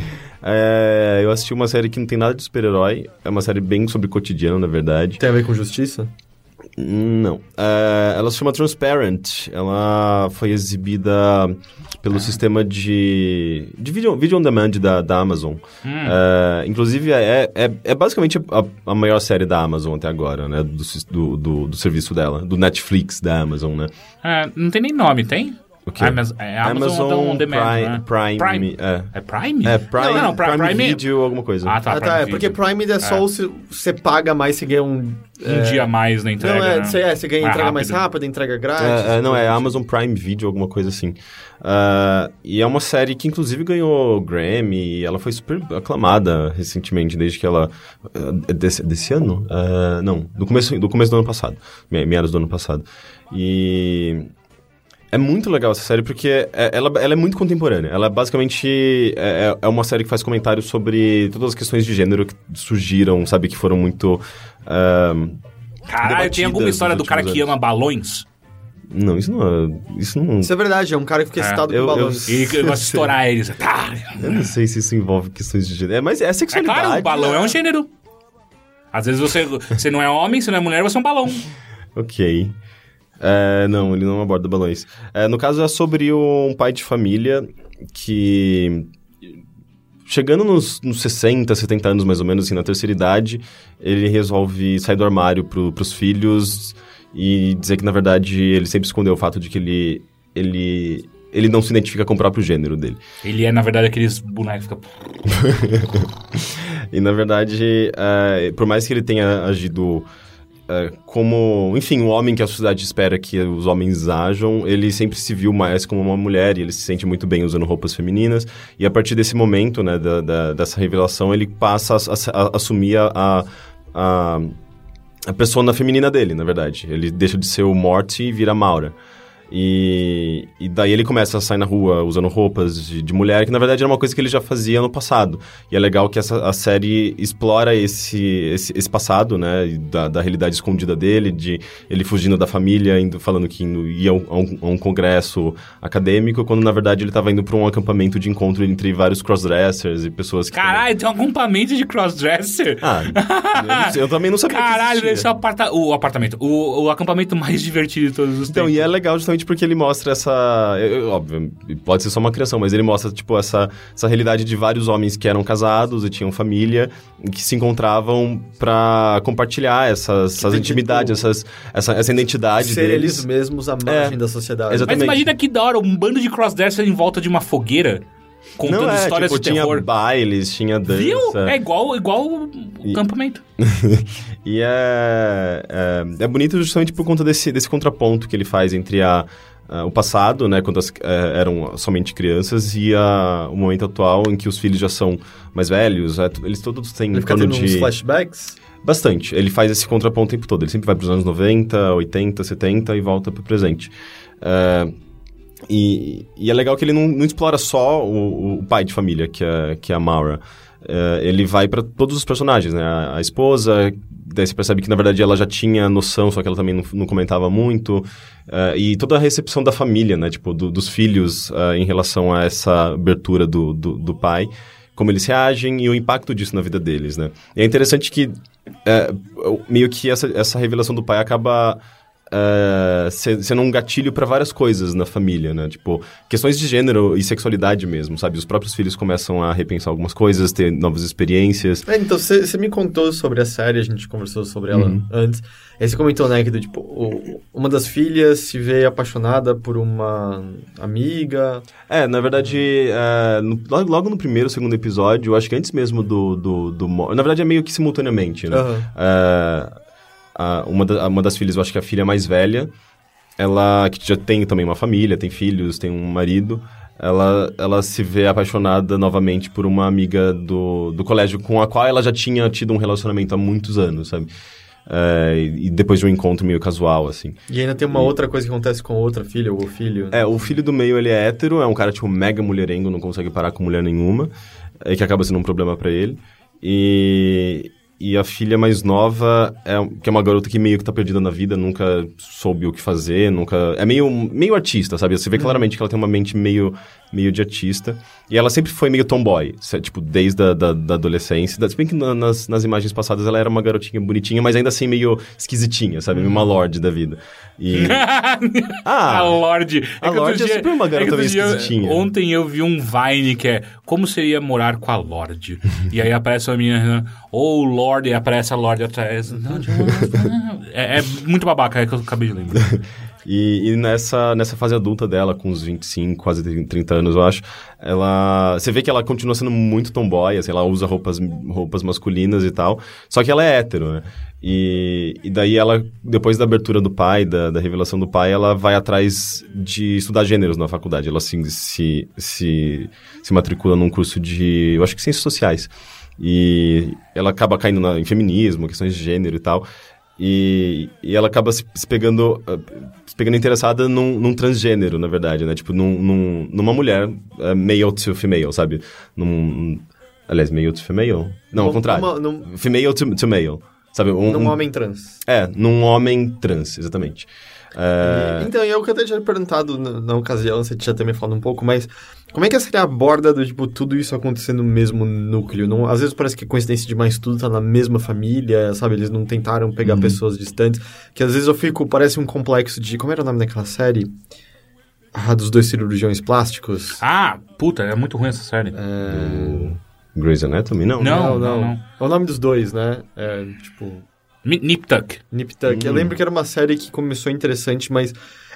É, eu assisti uma série que não tem nada de super-herói, é uma série bem sobre cotidiano, na verdade. Tem a ver com justiça? Não. É, ela se chama Transparent. Ela foi exibida pelo sistema de, de video, video on demand da, da Amazon. É, inclusive, é, é, é basicamente a, a maior série da Amazon até agora, né? Do, do, do, do serviço dela, do Netflix da Amazon, né? É, não tem nem nome, tem? O quê? Amaz é Amazon, On Demand, Prime, né? Prime, Prime. É. É Prime? É, Prime, Não, não, Prime, Prime, Prime Video, alguma coisa. Ah, tá. ah, tá. Prime É porque. Prime é só É. se você paga mais, você ganha um... Um dia a mais na entrega. Não, é, né? você, é, você ganha Mais entrega mais rápido. rápida, entrega grátis. É, é, não, é Amazon Prime Video, alguma coisa assim. Ah, e é uma série que, inclusive, ganhou Grammy. e Ela foi super aclamada recentemente, desde que ela... ah, Desse, desse ano? Ah, não, do começo, do começo do ano passado. me- Meados do ano passado. E... É muito legal essa série porque é- ela, ela é muito contemporânea. Ela basicamente é, é uma série que faz comentários sobre todas as questões de gênero que surgiram, sabe? Que foram muito... ah, Caralho, tem alguma história do cara últimos que anos. ama balões? não, isso não é... Isso não... Isso é verdade, é um cara que fica É, excitado eu- com eu- balões. E que gosta de estourar eles. Tá. Eu não sei se isso envolve questões de gênero. É, mas é É sexualidade. claro, o balão né? é um gênero. Às vezes você, você não é homem, você não é mulher, você é um balão. Ok. É, não, ele não aborda balões. É, no caso, é sobre um pai de família que... Chegando nos, nos 60, 70 anos, mais ou menos, assim, na terceira idade, ele resolve sair do armário pro, pros filhos e dizer que, na verdade, ele sempre escondeu o fato de que ele... Ele, ele não se identifica com o próprio gênero dele. Ele é, na verdade, aqueles bonecos que ficam... E na verdade, é, por mais que ele tenha agido como, enfim, o homem que a sociedade espera que os homens ajam, ele sempre se viu mais como uma mulher e ele se sente muito bem usando roupas femininas. E a partir desse momento, né, da, da- dessa revelação, ele passa a, a- a assumir a, a, a persona feminina dele, na verdade. Ele deixa de ser o Morty e vira Maura. E, e daí ele começa a sair na rua usando roupas de, de mulher, que na verdade era uma coisa que ele já fazia no passado. E é legal que essa, a série explora esse, esse, esse passado, né? Da, da realidade escondida dele, de ele fugindo da família, indo, falando que indo, ia a um, a um congresso acadêmico, quando na verdade ele estava indo para um acampamento de encontro entre vários crossdressers e pessoas que. Caralho, tem um acampamento de crossdresser? Ah, eu, eu também não sabia Caralho, deve ser o, aparta o apartamento. O, o acampamento mais divertido de todos os Então, tempos. e é legal justamente justamente porque ele mostra essa. eu- óbvio, pode ser só uma criação, mas ele mostra, tipo, essa, essa realidade de vários homens que eram casados e tinham família, e que se encontravam pra compartilhar essas, essas intimidades, tipo, essas, essa, essa identidade Ser deles. eles mesmos à margem É, da sociedade. Mas exatamente. imagina que da hora, um bando de crossdresser em volta de uma fogueira, contando Não, é, histórias tipo, de tinha terror. bailes, tinha dança. Viu? É igual, igual o E- campamento. E é, é, é bonito justamente por conta desse, desse contraponto que ele faz entre a, a- o passado, né, quando as, é, eram somente crianças, e a- o momento atual em que os filhos já são mais velhos. é, eles todos têm Ele fica tendo uns de... flashbacks. Bastante. Ele faz esse contraponto o tempo todo. Ele sempre vai para os anos 90, 80, 70 e volta para o presente. É, e, e é legal que ele não, não explora só o, o pai de família, que é, que é a Maura. É, ele vai para todos os personagens, né? A, a esposa, daí você percebe que na verdade ela já tinha noção, só que ela também não, não comentava muito. É, e toda a recepção da família, né? Tipo, do- dos filhos é, em relação a essa abertura do, do, do pai como eles reagem e o impacto disso na vida deles, né? E é interessante que é, meio que essa, essa revelação do pai acaba é, se- sendo um gatilho para várias coisas na família, né? Tipo, questões de gênero e sexualidade mesmo, sabe? Os próprios filhos começam a repensar algumas coisas, ter novas experiências. É, então, você me contou sobre a série, a gente conversou sobre ela Uhum. antes. Aí você comentou, né, que do, tipo, o- uma das filhas se vê apaixonada por uma amiga. É, na verdade, é, no- logo, logo no primeiro, segundo episódio, eu acho que antes mesmo do... do, do na verdade, é meio que simultaneamente, né? Aham. É, a- uma, da- uma das filhas, eu acho que é a filha mais velha, ela que já tem também uma família, tem filhos, tem um marido, ela, ela se vê apaixonada novamente por uma amiga do, do colégio com a qual ela já tinha tido um relacionamento há muitos anos, sabe? É, e e depois de um encontro meio casual, assim. E ainda tem uma outra coisa que acontece com outra filha ou filho. É, o filho do meio, ele é hétero, é um cara, tipo, mega mulherengo, não consegue parar com mulher nenhuma, é, que acaba sendo um problema pra ele. E, e a filha mais nova, é, que é uma garota que meio que tá perdida na vida, nunca soube o que fazer, nunca... É meio, meio artista, sabe? Você vê claramente que ela tem uma mente meio, meio de artista. E ela sempre foi meio tomboy, tipo, desde a da, da adolescência. Da- Se bem que na- nas, nas imagens passadas ela era uma garotinha bonitinha, mas ainda assim meio esquisitinha, sabe? Uma lorde da vida. E... a Lorde. a que outro Lorde é super uma garota que outro meio esquisitinha. Ontem eu vi um Vine que é Como seria morar com a Lorde? e aí aparece uma menina, ou Lorde, e aparece a Lorde atrás. é, é muito babaca, é que eu acabei de lembrar. E, e nessa, nessa fase adulta dela, com uns 25, quase 30 anos, eu acho, ela. Você vê que ela continua sendo muito tomboy, assim, ela usa roupas, roupas masculinas e tal. Só que ela é hétero, né? E, e daí ela, depois da abertura do pai, da, da revelação do pai, ela vai atrás de estudar gêneros na faculdade. Ela se, se, se, se matricula num curso de, eu acho que ciências sociais. E ela acaba caindo na, em feminismo, questões de gênero e tal. E, e ela acaba se, se pegando se pegando interessada num, num transgênero, na verdade, né? Tipo, num, num- numa mulher ah, male to female, sabe? Num, aliás, male to female? Não, ao contrário. numa- num- Female to, to male, sabe? Um, Num um- homem trans. É, num homem trans, exatamente. É, Então, eu que até tinha perguntado na, na ocasião, você tinha também falado um pouco, mas como é que a série aborda do, tipo, tudo isso acontecendo no mesmo núcleo? Não, às vezes parece que é coincidência demais, tudo tá na mesma família, sabe? Eles não tentaram pegar Uhum. pessoas distantes. Que às vezes eu fico, parece um complexo de. Como era o nome daquela série? Ah, dos dois cirurgiões plásticos. Ah, puta, é muito ruim essa série. do Grey's Anatomy? Não. Não. não. É o nome dos dois, né? É, tipo. Nip Tuck. Nip Tuck. Eu Hum. lembro que era uma série que começou interessante, mas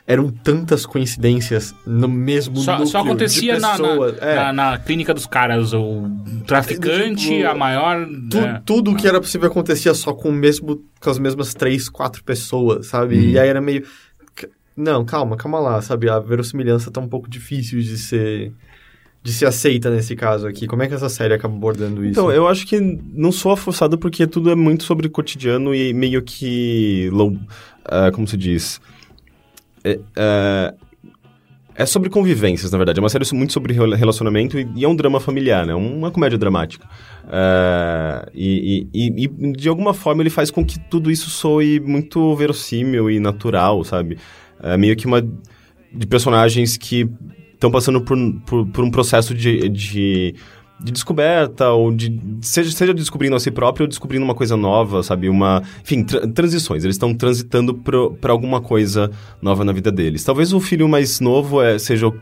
eram tantas coincidências no mesmo Só, núcleo só acontecia de na, na, pessoas. É. na- na clínica dos caras. O traficante, Tipo, a maior. Tu- é. Tudo que era possível acontecia só com o mesmo com as mesmas três, quatro pessoas, sabe? Uhum. E aí era meio não, calma, calma lá, sabe? A verossimilhança tá um pouco difícil de ser de ser aceita nesse caso aqui. Como é que essa série acaba abordando isso? Então, eu acho que não sou forçado porque tudo é muito sobre cotidiano e meio que. Low, ah, como se diz? É, é, é sobre convivências, na verdade. É uma série muito sobre rela- relacionamento e, e é um drama familiar, né? Uma comédia dramática. É, e- e- e, de alguma forma ele faz com que tudo isso soe muito verossímil e natural, sabe? É meio que uma. de personagens que estão passando por, por, por um processo de, de de descoberta, ou de. Seja, seja descobrindo a si próprio ou descobrindo uma coisa nova, sabe? Uma. Enfim, tra- transições. Eles estão transitando pra alguma coisa nova na vida deles. Talvez o filho mais novo é, seja o.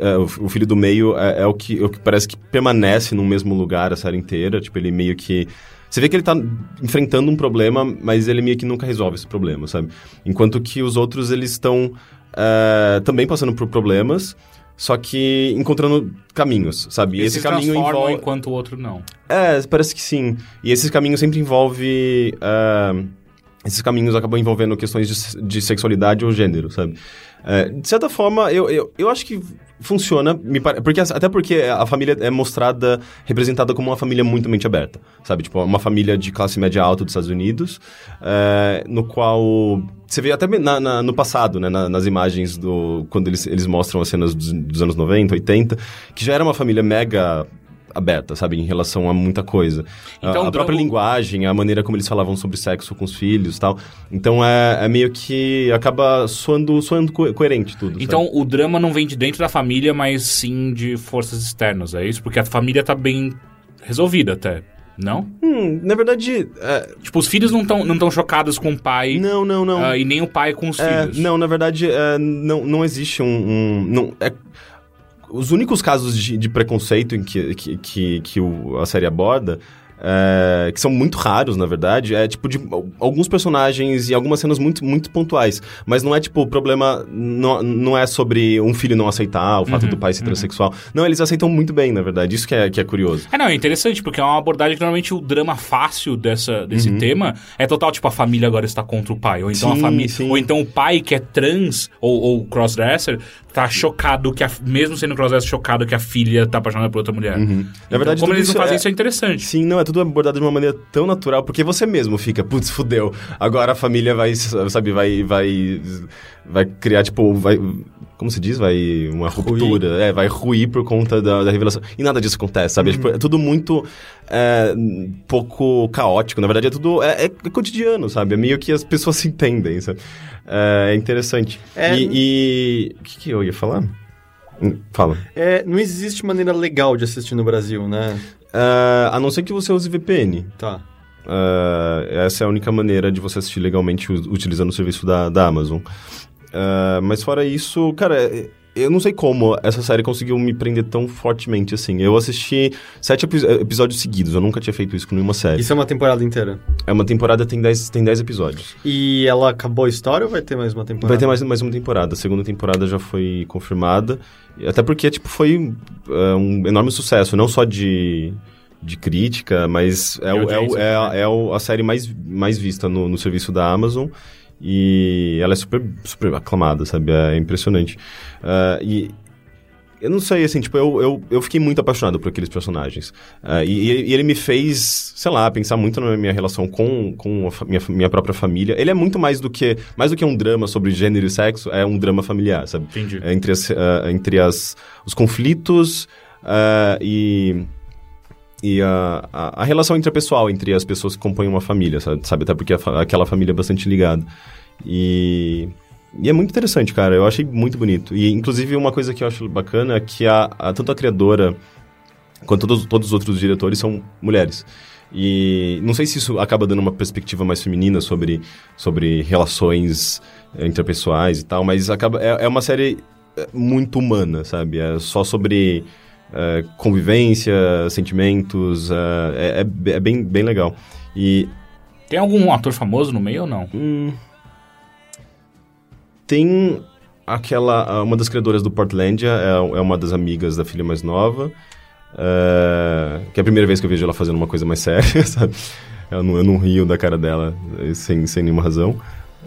é, o filho do meio é, é o, que, o que parece que permanece no mesmo lugar a série inteira. Tipo, ele meio que. Você vê que ele tá enfrentando um problema, mas ele meio que nunca resolve esse problema, sabe? Enquanto que os outros, eles estão é, também passando por problemas, só que encontrando caminhos, sabe? E Eles esse se caminho envolve... enquanto o outro não. É, parece que sim. E esses caminhos sempre envolve... ah, esses caminhos acabam envolvendo questões de, de sexualidade ou gênero, sabe? É, de certa forma, eu, eu, eu acho que funciona, me pare... porque, até porque a família é mostrada, representada como uma família muito mente aberta, sabe? Tipo, uma família de classe média alta dos Estados Unidos, é, no qual... Você vê até na, na- no passado, né, na- nas imagens do... Quando eles, eles mostram as cenas dos, dos anos 90, 80, que já era uma família mega aberta, sabe, em relação a muita coisa. Então, a, a própria Dro- linguagem, a maneira como eles falavam sobre sexo com os filhos e tal. Então é, é meio que acaba soando, soando co- coerente tudo. Então sabe? o drama não vem de dentro da família, mas sim de forças externas, é isso? Porque a família tá bem resolvida até, não? Hum, na verdade, é, Tipo, os filhos não estão não tão chocados com o pai não, não, não. ah, e nem o pai com os É, filhos. não, na verdade, é, não, não existe um. um- não, é- os únicos casos de, de preconceito em que, que, que, que o- a série aborda. é, que são muito raros, na verdade, é tipo de alguns personagens e algumas cenas muito, muito pontuais. Mas não é tipo, o problema não, não é sobre um filho não aceitar o fato Uhum, do pai ser transexual. Não, eles aceitam muito bem, na verdade. Isso que é, que é curioso. É, não, é interessante, porque é uma abordagem que normalmente o drama fácil dessa, desse tema é total, tipo, a família agora está contra o pai. Ou então a Sim, família. sim. Ou então o pai que é trans ou, ou crossdresser tá chocado que a, mesmo sendo crossdresser, chocado que a filha tá apaixonada por outra mulher. Na verdade, como eles não fazem é- isso é interessante. Sim, não, é tudo abordado de uma maneira tão natural, porque você mesmo fica, putz, fudeu. Agora a família vai, sabe, vai, vai, vai criar, tipo, vai, como se diz? Vai, uma ruptura, é, vai ruir por conta da, da revelação. E nada disso acontece, sabe? Tipo, é tudo muito, é, pouco caótico, na verdade é tudo, é, é cotidiano, sabe? É meio que as pessoas se entendem, sabe? É interessante. É- E, o que, que eu ia falar? Hum, Fala. É, não existe maneira legal de assistir no Brasil, né? É, a não ser que você use VPN. Tá. Uh, essa é a única maneira de você assistir legalmente utilizando o serviço da, da Amazon. Uh, mas fora isso, cara, é- eu não sei como essa série conseguiu me prender tão fortemente assim. Eu assisti sete epi- episódios seguidos, eu nunca tinha feito isso com nenhuma série. Isso é uma temporada inteira. É uma temporada, tem dez, tem dez episódios. E ela acabou a história ou vai ter mais uma temporada? Vai ter mais, mais uma temporada. A segunda temporada já foi confirmada. Até porque, tipo, foi uh, um enorme sucesso, não só de, de crítica, mas é, o- é, o- é a- também. é a série mais, mais vista no, no serviço da Amazon. E ela é super, super aclamada, sabe? É impressionante. Uh, e eu não sei, assim, tipo, eu, eu, eu fiquei muito apaixonado por aqueles personagens. Uh, e, e ele me fez, sei lá, pensar muito na minha relação com, com a minha, minha própria família. Ele é muito mais do que mais do que um drama sobre gênero e sexo, é um drama familiar, sabe? Entendi. É entre as, uh, entre as, os conflitos uh, e e a, a, a relação interpessoal entre as pessoas que compõem uma família, sabe? sabe? Até porque a aquela família é bastante ligada. E, e é muito interessante, cara. Eu achei muito bonito. E, inclusive, uma coisa que eu acho bacana é que a, a- tanto a criadora quanto todos, todos os outros diretores são mulheres. E não sei se isso acaba dando uma perspectiva mais feminina sobre, sobre relações eh, interpessoais e tal, mas acaba, é, é uma série eh, muito humana, sabe? É só sobre eh, convivência, sentimentos, eh, é, é, é bem, bem legal. E Tem algum ator famoso no meio ou não? Hum, tem aquela. Uma das criadoras do Portlandia é, é uma das amigas da filha mais nova. é, que é a primeira vez que eu vejo ela fazendo uma coisa mais séria, sabe? Eu não, eu não rio da cara dela sem, sem nenhuma razão.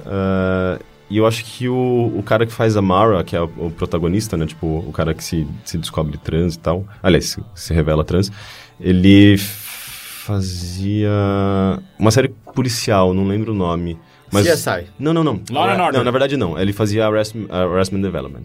É, e eu acho que o, o cara que faz a Mara, que é o, protagonista, né? Tipo, o cara que se, se descobre trans e tal. Aliás, se, se revela trans. Ele fazia uma série policial, não lembro o nome. Mas... CSI. Não, não, não. Law and Order. Não, na verdade não. Ele fazia Arrest, Arrestment Development.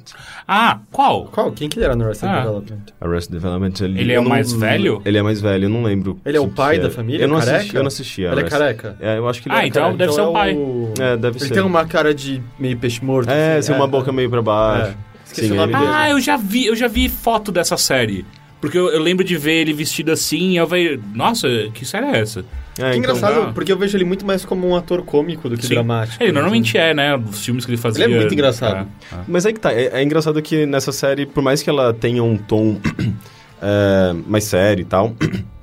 Ah, qual? Qual? Quem que ele era no Arrested Ah. Development? Arrest Development, ele... Ele é o não- mais velho? Ele é mais velho, eu não lembro. Ele é o pai da família? Eu não Careca? assisti, eu não assisti Ele é careca? É, eu acho que ele Ah, era então careca. deve ser o é pai. É, deve Ele ser. tem uma cara de meio peixe morto. É, assim, assim, uma boca meio pra baixo. É. Esqueci Sim, o nome ele- dele. Ah, eu já vi, eu já vi foto dessa série. Porque eu, eu lembro de ver ele vestido assim e eu falei, nossa, que série é essa? É, Que então- engraçado, ah. porque eu vejo ele muito mais como um ator cômico do que Sim. dramático. Ele normalmente é, né? Os filmes que ele fazia. Ele é muito engraçado. É, é. Mas aí que tá, é, é engraçado que nessa série, por mais que ela tenha um tom é, mais sério e tal,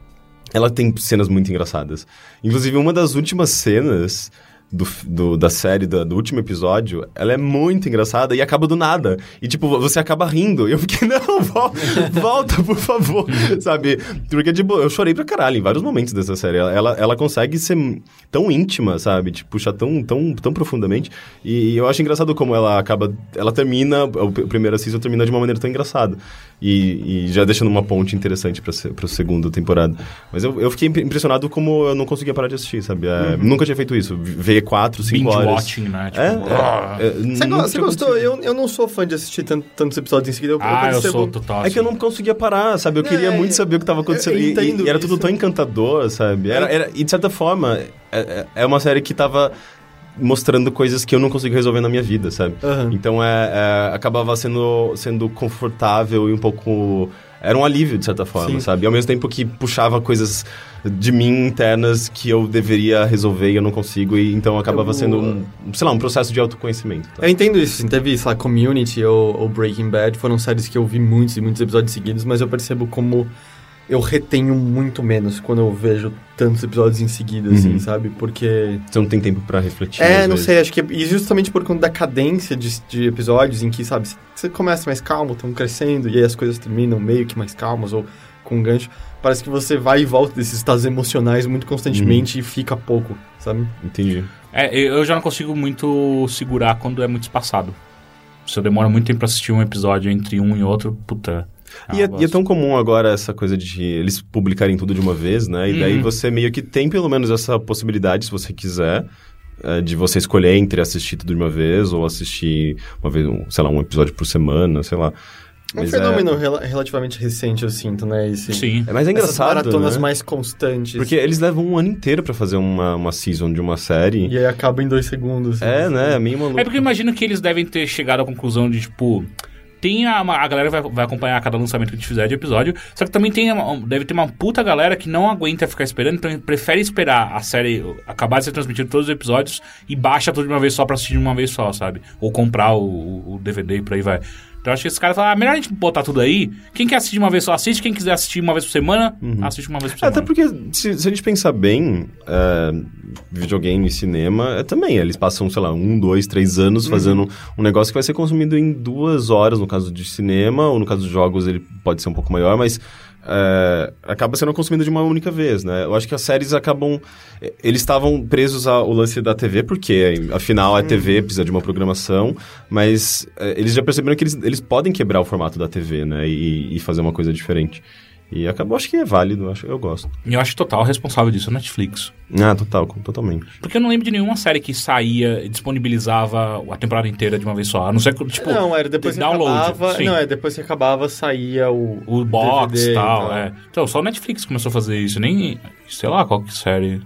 ela tem cenas muito engraçadas. Inclusive, uma das últimas cenas do, do- da série, da- do último episódio, ela é muito engraçada e acaba do nada. E, tipo, você acaba rindo. E eu fiquei, não, vol- volta, por favor. Sabe? Porque, tipo, eu chorei pra caralho em vários momentos dessa série. Ela, ela, consegue ser tão íntima, sabe? Tipo, puxar tão, tão, tão profundamente. E, eu acho engraçado como ela acaba... Ela termina, o primeiro season termina de uma maneira tão engraçada. E, e já deixando uma ponte interessante pra, se- pra segunda temporada. Mas eu, eu fiquei impressionado como eu não conseguia parar de assistir, sabe? É, Nunca tinha feito isso. Ver quatro, cinco Binge horas. watching, né? Tipo, É, ah. é, é, Você, go- você gostou? Eu, eu não sou fã de assistir tant- tantos episódios em seguida. Eu, Ah, eu percebo- sou total. É que eu não conseguia parar, sabe? Eu queria É, muito saber o que estava acontecendo. eu E- e, e era tudo isso. tão encantador, sabe? Era, era- e de certa forma, é, é- é uma série que tava mostrando coisas que eu não consigo resolver na minha vida, sabe? Aham. Então é, é, acabava sendo, sendo confortável e um pouco. Era um alívio, de certa forma, Sim. sabe? E ao mesmo tempo que puxava coisas de mim internas que eu deveria resolver e eu não consigo. E então acabava Eu- sendo um, sei lá, um processo de autoconhecimento. tá? Eu entendo isso. Assim, teve, sei lá, Community ou, ou Breaking Bad. Foram séries que eu vi muitos e muitos episódios seguidos, mas eu percebo como eu retenho muito menos quando eu vejo tantos episódios em seguida, assim, Uhum. sabe? Porque... Você não tem tempo pra refletir. É, não vezes. sei, acho que... E justamente por conta da cadência de, de episódios em que, sabe, você começa mais calmo, estão crescendo, e aí as coisas terminam meio que mais calmas ou com um gancho. Parece que você vai e volta desses estados emocionais muito constantemente e fica pouco, sabe? Entendi. É, eu já não consigo muito segurar quando é muito espaçado. Se eu demoro muito tempo pra assistir um episódio entre um e outro, puta. E, é, ah, e é tão comum agora essa coisa de eles publicarem tudo de uma vez, né? E daí Uhum. você meio que tem pelo menos essa possibilidade, se você quiser, é, de você escolher entre assistir tudo de uma vez ou assistir uma vez, um, sei lá, um episódio por semana, sei lá. É um Mas fenômeno rela- relativamente recente, eu sinto, né? Esse, Sim. É, mas é Essas engraçado, maratonas né? mais constantes. Porque eles levam um ano inteiro pra fazer uma, uma season de uma série. E aí acaba em dois segundos. É, assim. né? É meio maluco. É porque eu imagino que eles devem ter chegado à conclusão de, tipo. Tem a, a galera vai, vai acompanhar cada lançamento que a gente fizer de episódio, só que também tem deve ter uma puta galera que não aguenta ficar esperando, então prefere esperar a série acabar de ser transmitida todos os episódios e baixa tudo de uma vez só pra assistir de uma vez só, sabe? Ou comprar o- o DVD e por aí vai. Então acho que esses caras falam, ah, melhor a gente botar tudo aí. Quem quer assistir uma vez só assiste, quem quiser assistir uma vez por semana, assiste uma vez por É, semana. Até porque, se, se a gente pensar bem, é, videogame e cinema é, também. Eles passam, sei lá, um, dois, três anos fazendo um negócio que vai ser consumido em duas horas, no caso de cinema, ou no caso de jogos ele pode ser um pouco maior, mas é, acaba sendo consumido de uma única vez, né? Eu acho que as séries acabam... eh, Eles estavam presos ao lance da TV, porque afinal a TV precisa de uma programação, mas é, eles já perceberam que eles, eles podem quebrar o formato da TV, né? E, e fazer uma coisa diferente. E acabou, acho que é válido, acho, eu gosto. E eu acho total responsável disso a Netflix. Ah, total, totalmente. Porque eu não lembro de nenhuma série que saía e disponibilizava a temporada inteira de uma vez só. A não ser que, tipo, não, era depois que download, acabava. sim. Não, é depois que acabava, saía o. o box DVD e e tal, tal. é. Então, só o Netflix começou a fazer isso. Nem, sei lá, qual que série.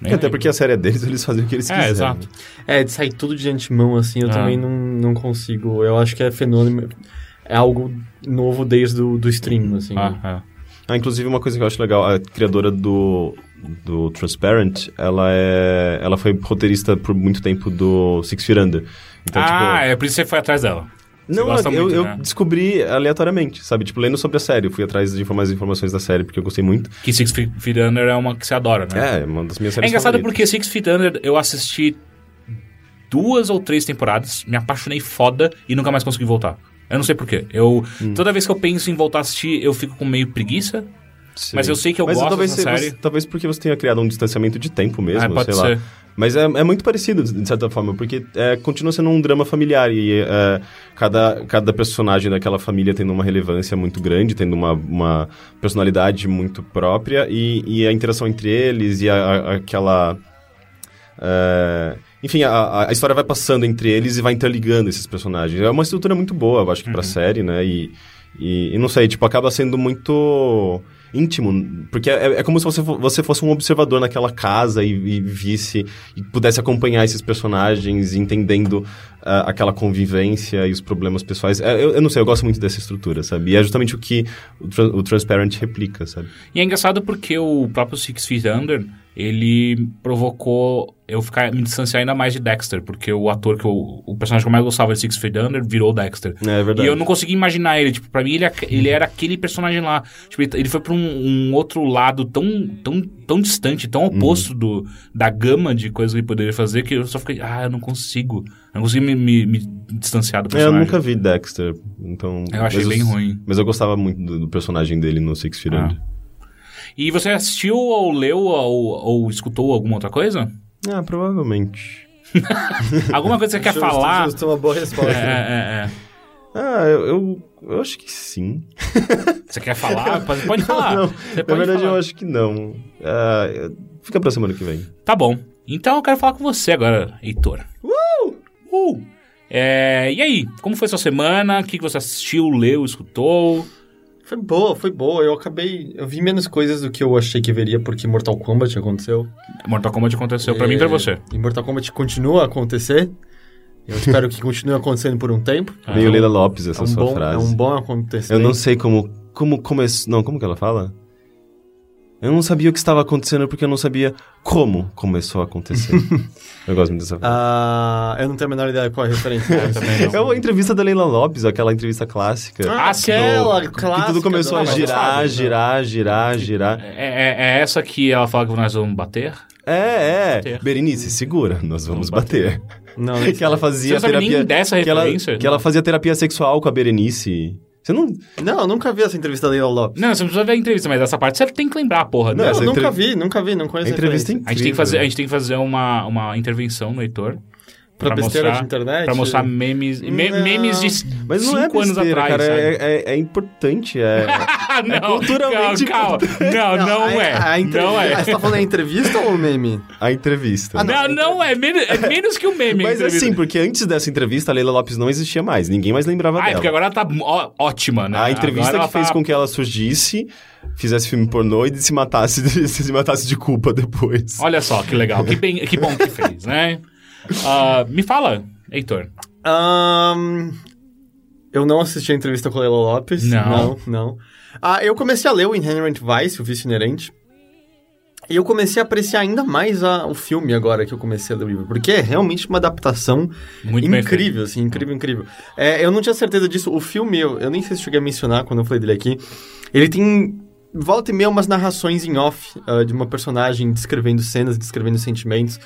Nem Até porque a série é deles, eles fazem o que eles É, quiserem. exato. É, de sair tudo de antemão, assim, eu Ah. também não, não consigo. Eu acho que é fenômeno. É algo novo desde o do stream, assim. Ah, é. Ah, inclusive uma coisa que eu acho legal, a criadora do, do Transparent, ela é. Ela foi roteirista por muito tempo do Six Feet Under. Então, ah, tipo. é por isso que você foi atrás dela. Não, eu, muito, eu né? descobri aleatoriamente, sabe? Tipo, lendo sobre a série. Eu fui atrás de mais informações da série, porque eu gostei muito. Que Six Feet Under é uma que você adora, né? É, uma das minhas É, séries engraçado favoritas. porque Six Feet Under eu assisti duas ou três temporadas, me apaixonei foda e nunca mais consegui voltar. Eu não sei porquê. Eu, Hum. Toda vez que eu penso em voltar a assistir, eu fico com meio preguiça. Sim. mas eu sei que eu Mas gosto talvez dessa você- série. talvez porque você tenha criado um distanciamento de tempo mesmo, Ah, pode sei ser. lá. Mas é, é muito parecido, de certa forma, porque é, continua sendo um drama familiar e é, cada, cada personagem daquela família tendo uma relevância muito grande, tendo uma, uma personalidade muito própria e, e a interação entre eles e a- a- aquela... é, enfim, a, a história vai passando entre eles e vai interligando esses personagens. É uma estrutura muito boa, eu acho que pra série, né? E, e, e não sei, tipo, acaba sendo muito íntimo, porque é, é como se você, você fosse um observador naquela casa e, e visse e pudesse acompanhar esses personagens, entendendo ah, aquela convivência e os problemas pessoais. É, eu, eu não sei, eu gosto muito dessa estrutura, sabe? E é justamente o que o, o Transparent replica, sabe? E é engraçado porque o próprio Six Feet Under, ele provocou eu ficar me distanciar ainda mais de Dexter, porque o ator que eu, o personagem que eu mais gostava de Six Feet Under virou Dexter. É verdade. E eu não conseguia imaginar ele, tipo, pra mim ele, ele era aquele personagem lá. Tipo, ele- ele foi pra um, um outro lado tão, tão, tão distante, tão oposto do, da gama de coisas que ele poderia fazer, que eu só fiquei, ah, eu não consigo. Eu não consigo me, me- me distanciar do É, eu personagem. nunca vi Dexter, então... Eu achei bem os- ruim. Mas eu gostava muito do, do personagem dele no Six Feet Ah. Under. E você assistiu ou leu ou, ou escutou alguma outra coisa? Ah, provavelmente. Alguma coisa que você quer Justo, falar? Justo, uma boa resposta. É, é, é. Ah, eu, eu, eu acho que sim. Você quer falar? Pode, pode falar. Não, Você Na pode verdade, falar. eu acho que não. Ah, fica pra semana que vem. Tá bom. Então eu quero falar com você agora, Heitor. Uh! Uh! É, e aí, como foi sua semana? O que que você assistiu, leu, escutou? Foi boa, foi boa. Eu acabei. Eu vi menos coisas do que eu achei que veria, porque Mortal Kombat aconteceu. Mortal Kombat aconteceu pra mim e pra você. E Mortal Kombat continua a acontecer. Eu espero que continue acontecendo por um tempo. Ah, Veio então- Leila Lopes É essa um, sua bom, frase. é um bom acontecimento. Eu não sei como. Como começou. Não, como que ela fala? Eu não sabia o que estava acontecendo porque eu não sabia como começou a acontecer. eu gosto muito dessa frase. Ah, eu não tenho a menor ideia qual é a referência. Não. É uma entrevista da Leila Lopes, aquela entrevista clássica. Ah, aquela Do- clássica. Que tudo começou a mas girar, sabe, girar, girar, girar. É, é- é essa que ela fala que nós vamos bater? É, é. Bater. Berenice, segura, nós vamos, Vamos bater. Não, nem que ela Você fazia não sabe terapia. nem dessa que ela, referência? que ela fazia terapia sexual com a Berenice. Você não. Não, eu nunca vi essa entrevista da Leila Lopes. Não, você não precisa ver a entrevista, mas essa parte você tem que lembrar, porra. Não, eu nunca vi, nunca vi, não A conheço entrevista é referência. A gente tem que fazer, a gente tem que fazer uma, uma intervenção no Heitor. Pra besteira mostrar, de internet? Pra mostrar memes, me- memes de Mas não é cinco anos atrás, cara. sabe? É, é- é importante. É... Ah, não, culturalmente calma, calma. Não, não, a- é. a entrev- Não Ah, é. Você tá falando a entrevista ou o meme? A entrevista. Ah, Não, não é. Menos, é menos que o meme. a Mas assim, porque antes dessa entrevista, a Leila Lopes não existia mais. Ninguém mais lembrava Ah, é dela. porque agora ela tá ó- ótima, né? A entrevista Agora que ela fez tá- com que ela surgisse, fizesse filme pornô e se matasse, de- se matasse de culpa depois. Olha só, que legal. Que, bem, que bom que fez, né? Ah, me fala, Heitor. Ahn, eu não assisti a entrevista com a Leila Lopes. Não. Não, não. Ah, eu comecei a ler o Inherent Vice, o Vício Inerente. E eu comecei a apreciar ainda mais a- o filme agora que eu comecei a ler o livro. Porque é realmente uma adaptação Muito incrível, assim, incrível, incrível. É, eu não tinha certeza disso. O filme, eu, eu nem sei se cheguei a mencionar quando eu falei dele aqui. Ele tem volta e meia umas narrações em off ah, de uma personagem descrevendo cenas, descrevendo sentimentos.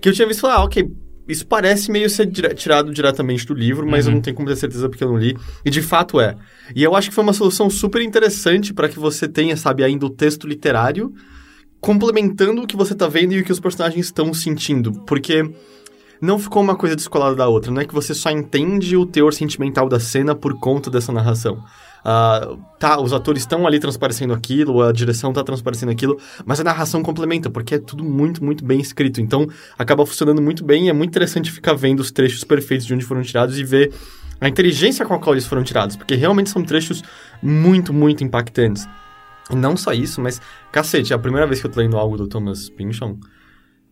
Que eu tinha visto e falar, ah, ok, isso parece meio ser tirado diretamente do livro, mas eu não tenho como ter certeza porque eu não li. E de fato é. E eu acho que foi uma solução super interessante para que você tenha, sabe, ainda o texto literário complementando o que você tá vendo e o que os personagens estão sentindo. Porque não ficou uma coisa descolada da outra. Não é que você só entende o teor sentimental da cena por conta dessa narração. Ah, tá, os atores estão ali transparecendo aquilo, a direção tá transparecendo aquilo, mas a narração complementa, porque é tudo muito, muito bem escrito. Então, acaba funcionando muito bem e é muito interessante ficar vendo os trechos perfeitos de onde foram tirados e ver a inteligência com a qual eles foram tirados, porque realmente são trechos muito, muito impactantes. E não só isso, mas, cacete, é a primeira vez que eu tô lendo algo do Thomas Pynchon.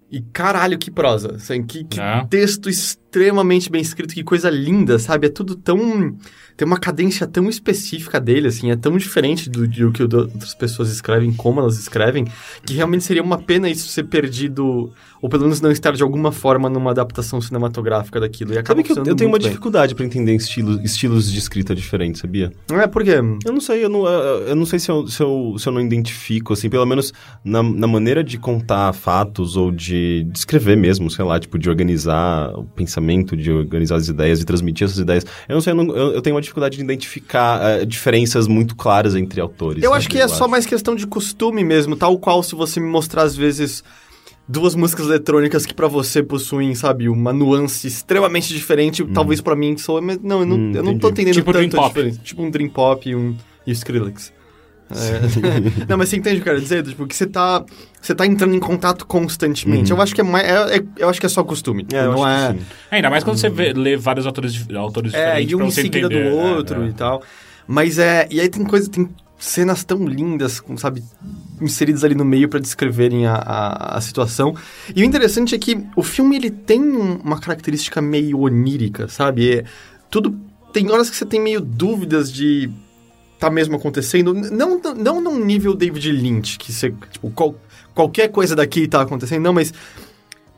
E caralho, que prosa. Assim, que que É. texto extremamente bem escrito, que coisa linda, sabe? É tudo tão. Tem uma cadência tão específica dele, assim, é tão diferente do, do que outras pessoas escrevem, como elas escrevem, que realmente seria uma pena isso ser perdido, ou pelo menos não estar de alguma forma numa adaptação cinematográfica daquilo. E Sabe que eu, eu tenho uma bem. dificuldade pra entender estilos, estilos de escrita diferentes, sabia? É, porque. Eu não sei, eu não, eu não sei se eu, se, eu, se eu não identifico, assim, pelo menos na, na maneira de contar fatos ou de descrever mesmo, sei lá, tipo, de organizar o pensamento, de organizar as ideias, de transmitir essas ideias. Eu não sei, eu, não- eu- eu tenho uma dificuldade de identificar eh, diferenças muito claras entre autores. Eu sabe? acho que é só mais questão de costume mesmo, tal qual se você me mostrar às vezes duas músicas eletrônicas que pra você possuem, sabe, uma nuance extremamente diferente, talvez pra mim soa, mas não, eu não, Hum, eu não tô entendendo Tipo Dream tanto a diferença. Tipo um Dream Pop e um e Skrillex. É. não, mas você entende o que eu quero dizer? Tipo, que você tá, você tá entrando em contato constantemente. Eu acho que é mais. é- é- eu acho que é só costume. É, não é. sim. Ainda mais quando você vê- lê vários autores, autores É, diferentes e um pra em você seguida entender. do É, outro é. e tal. Mas é. E aí tem coisa. Tem cenas tão lindas, com, sabe, inseridas ali no meio para descreverem a, a, a, situação. E o interessante é que o filme ele tem uma característica meio onírica, sabe? É, tudo tem horas que você tem meio dúvidas de tá mesmo acontecendo, não não num nível David Lynch que você tipo qual, qualquer coisa daqui tá acontecendo, não, mas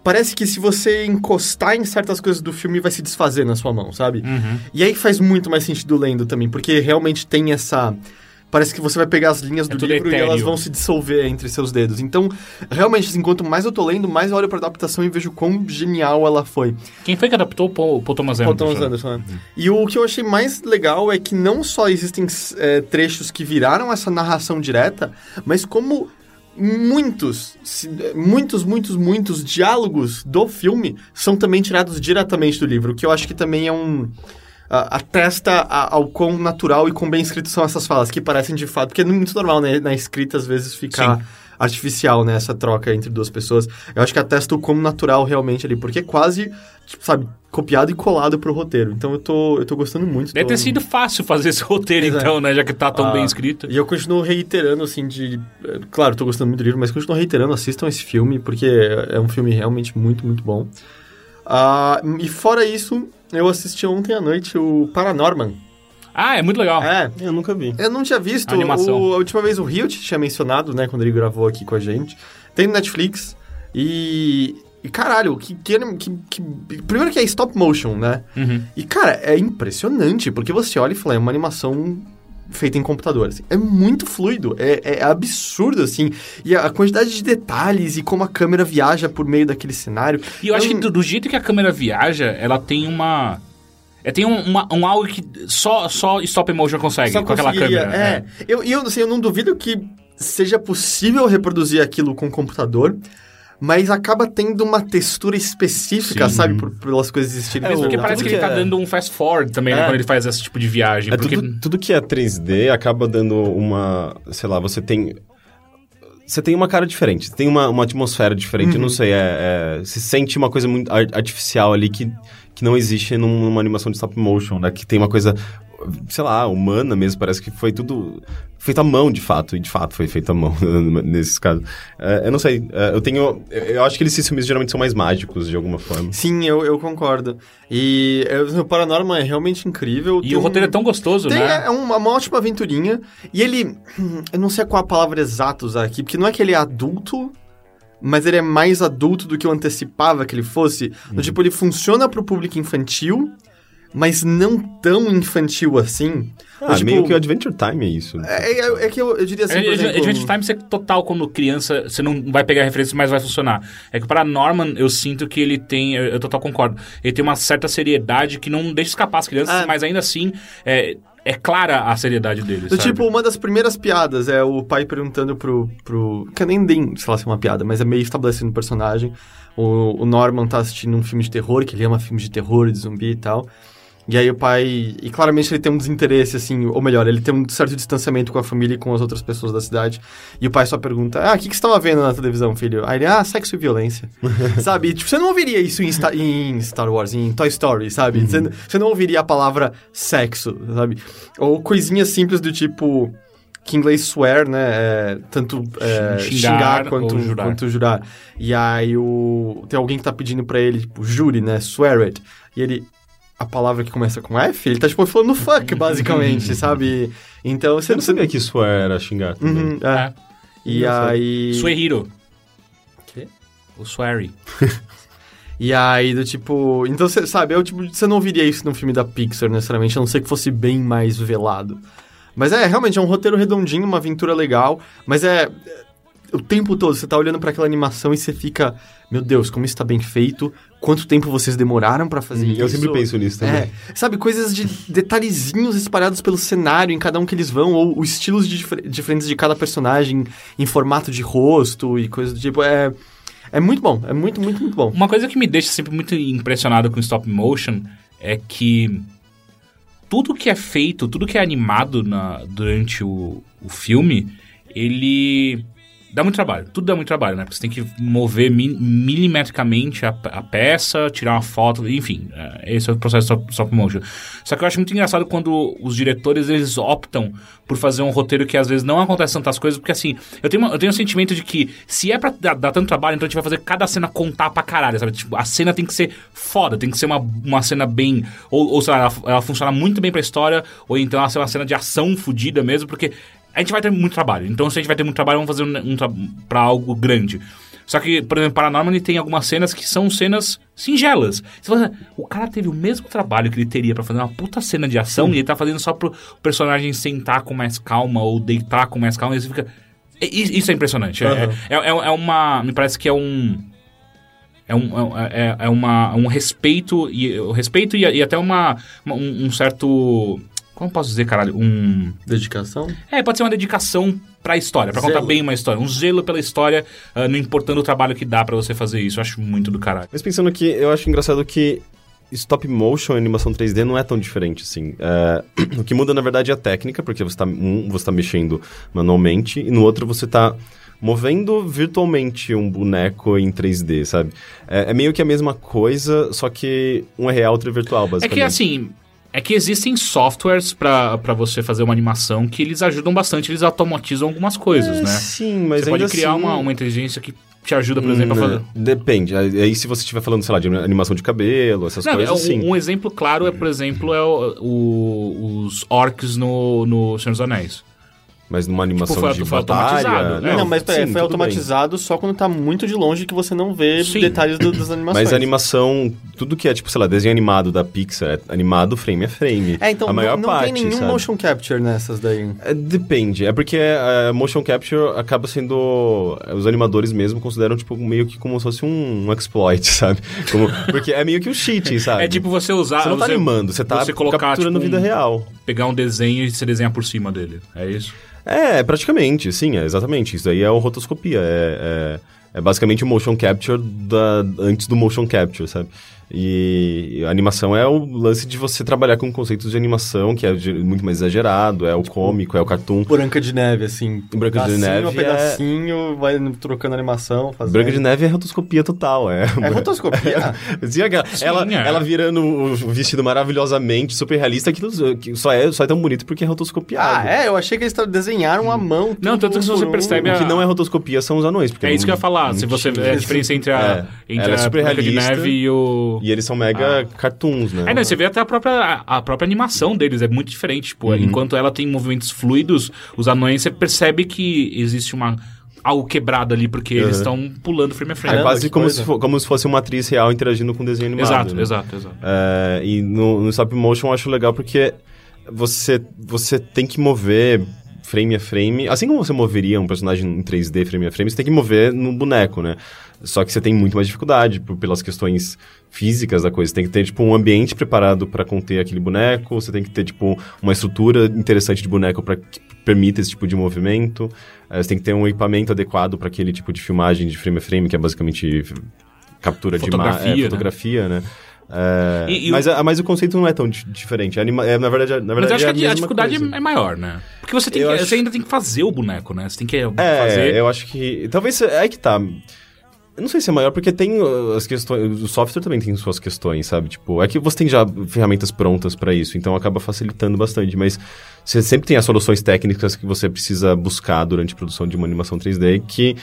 parece que se você encostar em certas coisas do filme, vai se desfazer na sua mão, sabe? Uhum. E aí faz muito mais sentido lendo também, porque realmente tem essa. Parece que você vai pegar as linhas É do livro e elas vão se dissolver entre seus dedos. Então, realmente, assim, quanto mais eu tô lendo, mais eu olho pra adaptação e vejo quão genial ela foi. Quem foi que adaptou o Paul, Paul Thomas Paul Anderson? Thomas Anderson, né? E o que eu achei mais legal é que não só existem é, trechos que viraram essa narração direta, mas como muitos, muitos, muitos, muitos diálogos do filme são também tirados diretamente do livro, o que eu acho que também é um... atesta a- ao quão natural e quão bem escritos são essas falas, que parecem de fato... Porque é muito normal, né? Na escrita, às vezes, ficar Sim. artificial, né? Essa troca entre duas pessoas. Eu acho que atesta o quão natural realmente ali, porque é quase, tipo, sabe, copiado e colado pro roteiro. Então eu tô, eu tô gostando muito. Deve tô- ter sido fácil fazer esse roteiro, Exato. então, né? Já que tá tão Ah, bem escrito. E eu continuo reiterando, assim, de... Claro, tô gostando muito do livro, mas continuo reiterando, assistam esse filme, porque é um filme realmente muito, muito bom. Ah, e fora isso, eu assisti ontem à noite o Paranorman. Ah, é muito legal. É, Eu nunca vi. eu não tinha visto. Animação. O, a última vez o Rio tinha mencionado, né, quando ele gravou aqui com a gente. Tem no Netflix. E. E caralho, que, que, que, que- Primeiro que é stop motion, né? Uhum. E, cara, é impressionante, porque você olha e fala, é uma animação feita em computador. assim. É muito fluido, é, é absurdo, assim. E a, quantidade de detalhes e como a câmera viaja por meio daquele cenário. E eu acho É um- que do, do jeito que a câmera viaja, ela tem uma. É, tem um, uma- um algo que só, só stop motion consegue, Só com aquela câmera. É. Eu, e eu, assim, eu não duvido que seja possível reproduzir aquilo com computador, mas acaba tendo uma textura específica, Sim. sabe? Por, pelas coisas existirem. É, mesmo. Porque Tudo parece que, que ele tá é- dando um fast forward também, né? É. Quando ele faz esse tipo de viagem. É porque... tudo, tudo que é 3D acaba dando uma. Sei lá, você tem. Você tem uma cara diferente, tem uma, uma atmosfera diferente, eu não sei, é, é- se sente uma coisa muito ar- artificial ali que, que não existe num- numa animação de stop motion, né? Que tem uma coisa, sei lá, humana mesmo, parece que foi tudo feito à mão, de fato, e de fato foi feito à mão nesses casos. É, eu não sei, é, eu tenho. Eu, eu acho que esses filmes geralmente são mais mágicos de alguma forma. Sim, eu, eu concordo. E é, o Paranormal é realmente incrível. E Tem o um- roteiro é tão gostoso, Tem, né? é uma, uma ótima aventurinha. E ele. Eu não sei qual a palavra exata usar aqui, porque não é que ele é adulto, mas ele é mais adulto do que eu antecipava que ele fosse. Uhum. Tipo, ele funciona pro público infantil, mas não tão infantil assim. Ah, tipo, meio que o Adventure Time é isso. É, é- é que eu, eu diria assim, por É, exemplo... Adventure Time, você total, como criança, você não vai pegar referências, mas vai funcionar. É que para Norman, eu sinto que ele tem, eu, eu total concordo, ele tem uma certa seriedade que não deixa escapar as crianças, Ah. mas ainda assim, é, é clara a seriedade dele, Do tipo, uma das primeiras piadas é o pai perguntando pro. pro que eu nem nem, sei lá se é uma piada, mas é meio estabelecendo o personagem. O, o Norman tá assistindo um filme de terror, que ele ama filmes de terror, de zumbi e tal. E aí o pai. E claramente ele tem um desinteresse, assim, ou melhor, ele tem um certo distanciamento com a família e com as outras pessoas da cidade. E o pai só pergunta: Ah, o que, que você tava vendo na televisão, filho? Aí ele, ah, sexo e violência. sabe? E, tipo, você não ouviria isso em, Sta- em Star Wars, em Toy Story, sabe? Você, n- você não ouviria a palavra sexo, sabe? Ou coisinhas simples do tipo. Que em inglês swear, né? É, tanto é, Xingar xingar, quanto, jurar. quanto jurar. E aí o. Tem alguém que tá pedindo pra ele, tipo, jure, né? Swear it. E ele. A palavra que começa com F, ele tá, tipo, falando fuck, basicamente, sabe? Então você Você não sabia que isso era xingar também. Uhum, é. É. E aí. Suehiro. Quê? O Swery. E aí, do tipo. Então, você sabe, eu, tipo, você não ouviria isso num filme da Pixar, necessariamente, a não ser que fosse bem mais velado. Mas é, realmente, é um roteiro redondinho, uma aventura legal, mas é. O tempo todo você tá olhando pra aquela animação e você fica, meu Deus, como isso tá bem feito, quanto tempo vocês demoraram pra fazer isso. Eu sempre penso nisso também. É, sabe, coisas de detalhezinhos espalhados pelo cenário em cada um que eles vão, ou os estilos de difer- diferentes de cada personagem em formato de rosto e coisas do tipo. É, é muito bom, é muito, muito, muito bom. Uma coisa que me deixa sempre muito impressionado com stop motion é que tudo que é feito, tudo que é animado na- durante o, o filme, ele Dá muito trabalho, tudo dá muito trabalho, né? Porque você tem que mover mi milimetricamente a, a, peça, tirar uma foto, enfim. É, esse é o processo stop, stop motion. Só que eu acho muito engraçado quando os diretores eles optam por fazer um roteiro que às vezes não acontece tantas coisas, porque assim, eu tenho, uma, eu tenho um sentimento de que se é pra dar, dar, tanto trabalho, então a gente vai fazer cada cena contar pra caralho, sabe? Tipo, a cena tem que ser foda, tem que ser uma, uma cena bem. Ou, ou sei lá, ela, ela funciona muito bem pra história, ou então ela ser uma cena de ação fodida mesmo, porque a gente vai ter muito trabalho. Então, se a gente vai ter muito trabalho, vamos fazer um, um tra pra algo grande. Só que, por exemplo, Paranorman tem algumas cenas que são cenas singelas. Você fala, o cara teve o mesmo trabalho que ele teria para fazer uma puta cena de ação Sim. e ele tá fazendo só pro personagem sentar com mais calma ou deitar com mais calma. E você fica. Isso é impressionante. Uhum. É, é, é, uma. Me parece que é um. É um, é, é uma, um respeito e respeito e, e até uma, um, um certo como posso dizer, caralho? Um. Dedicação? É, pode ser uma dedicação pra história, pra zelo. contar bem uma história. Um zelo pela história, uh, não importando o trabalho que dá para você fazer isso. Eu acho muito do caralho. Mas pensando que, eu acho engraçado que stop motion e animação 3D não é tão diferente, assim. É, o que muda, na verdade, é a técnica, porque você tá, um, você tá mexendo manualmente, e no outro você tá movendo virtualmente um boneco em 3D, sabe? É, é, meio que a mesma coisa, só que um é real, outro é virtual, basicamente. É que, assim, é que existem softwares para você fazer uma animação que eles ajudam bastante, eles automatizam algumas coisas, é, né? Sim, mas Você pode criar assim... uma, uma inteligência que te ajuda, por exemplo, a fazer. Depende. Aí se você estiver falando, sei lá, de animação de cabelo, essas Não, coisas, um, sim. Um exemplo claro é, por exemplo, é o, o, os orcs no, no Senhor dos Anéis. Mas numa animação tipo, foi, de foi batalha... Não, não mas sim, foi automatizado bem. só quando tá muito de longe que você não vê sim. detalhes do, das animações. Mas a animação, tudo que é, tipo, sei lá, desenho animado da Pixar, é animado frame a frame. É, então a maior não, não parte, tem nenhum sabe? motion capture nessas daí. É, depende. É porque a motion capture acaba sendo... Os animadores mesmo consideram, tipo, meio que como se fosse um, um exploit, sabe? Como, porque é meio que um cheat, sabe? É tipo você usar... Você não tá animando, você tá você colocar, capturando tipo, vida real. Pegar um desenho e você desenhar por cima dele. É isso? É, praticamente, sim, é exatamente. Isso aí é o rotoscopia. É, é, é basicamente o motion capture da, antes do motion capture, sabe? E a animação é o lance de você trabalhar com conceitos de animação, que é muito mais exagerado, é o tipo, cômico, é o cartoon. Branca de Neve, assim. Branca de Neve. Um pedacinho, é... vai trocando animação. Fazendo. Branca de Neve é rotoscopia total, é. É rotoscopia? Sim, ela, é. ela virando o vestido maravilhosamente, super realista, que só é, só é tão bonito porque é rotoscopiado. Ah, é? Eu achei que eles desenharam a mão. Não, tanto que se você percebe. A... O que não é rotoscopia são os anões. é isso que eu ia falar. Se você vê a diferença entre a, é, entre a Branca realista, de Neve e o. E eles são mega ah. cartoons, né? É, não, você vê até a própria, a própria animação deles, é muito diferente. Tipo, uhum. enquanto ela tem movimentos fluidos, os anões você percebe que existe uma algo quebrado ali, porque uhum. eles estão pulando frame a frame. É quase como se, como se, fosse uma atriz real interagindo com o desenho animado. Exato, né? exato, exato. É, e no, no stop motion eu acho legal porque você, você tem que mover frame a frame. Assim como você moveria um personagem em 3D frame a frame, você tem que mover no boneco, né? Só que você tem muito mais dificuldade pelas questões físicas da coisa. Você tem que ter, tipo, um ambiente preparado para conter aquele boneco, você tem que ter, tipo, uma estrutura interessante de boneco para que permita esse tipo de movimento. É, você tem que ter um equipamento adequado para aquele tipo de filmagem de frame a frame, que é basicamente captura fotografia, de é, fotografia, né? né? É, e, e mas, o... A, mas o conceito não é tão diferente. Anima, é, na verdade, na verdade mas eu acho é que a, a dificuldade coisa. é maior, né? Porque você, tem que, acho... você ainda tem que fazer o boneco, né? Você tem que é, fazer... eu acho que... Talvez... É que tá... Eu não sei se é maior, porque tem uh, as questões. O software também tem suas questões, sabe? Tipo, é que você tem já ferramentas prontas para isso, então acaba facilitando bastante. Mas você sempre tem as soluções técnicas que você precisa buscar durante a produção de uma animação 3D que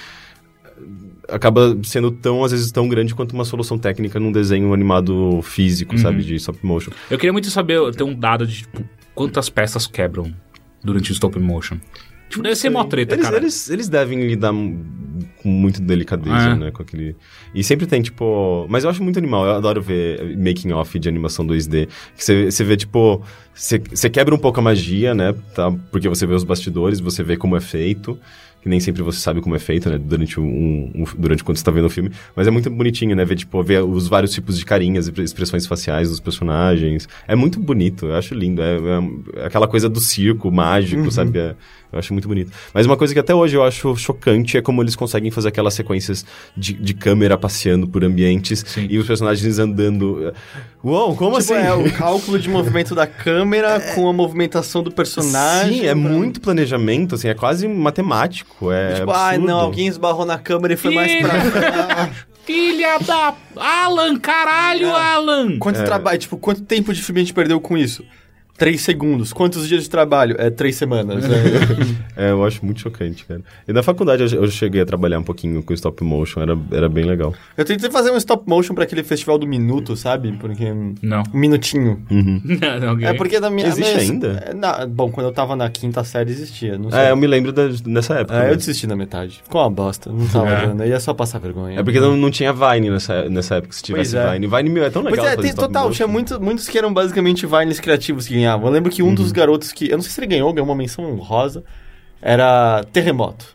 acaba sendo tão, às vezes, tão grande quanto uma solução técnica num desenho animado físico, uhum. sabe? De stop motion. Eu queria muito saber, ter um dado de tipo, quantas peças quebram durante o stop motion. Tipo, deve ser mó treta, eles, cara. Eles, eles devem lidar com muita delicadeza, é. né? Com aquele... E sempre tem, tipo... Mas eu acho muito animal. Eu adoro ver making-off de animação 2D. Que você, você vê, tipo... Você, você quebra um pouco a magia, né? Tá? Porque você vê os bastidores, você vê como é feito que nem sempre você sabe como é feito, né? Durante, um, um durante quando você tá vendo o filme. Mas é muito bonitinho, né? Ver, tipo, ver os vários tipos de carinhas e expressões faciais dos personagens. É muito bonito, eu acho lindo. É, é aquela coisa do circo mágico, uhum. sabe? É, eu acho muito bonito. Mas uma coisa que até hoje eu acho chocante é como eles conseguem fazer aquelas sequências de, de câmera passeando por ambientes Sim. e os personagens andando. Uou, como tipo, assim? É, o cálculo de movimento da câmera é... com a movimentação do personagem. Sim, é pra... muito planejamento, assim, é quase matemático gráfico é tipo, absurdo. ai não, alguém esbarrou na câmera e foi mais pra. Filha da... Alan, caralho, É. Alan! Quanto trabalho, tipo, quanto tempo de filme a gente perdeu com isso? Três segundos. Quantos dias de trabalho? É três semanas. É. É, eu acho muito chocante, cara. E na faculdade eu, eu cheguei a trabalhar um pouquinho com stop motion, era, era bem legal. Eu tentei fazer um stop motion pra aquele festival do minuto, sabe? Porque. Um Não. minutinho. Alguém? É porque da minha. Existe mas- ainda? é, na- bom, quando eu tava na quinta série existia. Não sei. É, eu me lembro da- nessa época. É, eu mesmo. desisti na metade. Ficou uma bosta. Não tava É. dando. Ia só passar vergonha. É porque não, não tinha Vine nessa, nessa época. Se tivesse Pois é. Vine. Vine meu, é tão Pois legal é, fazer tem, stop total. motion. Tinha muito, muitos que eram basicamente Vines criativos que ganhavam. Eu lembro que um Uhum. dos garotos que. Eu não sei se ele ganhou, ganhou uma menção honrosa. Era Terremoto.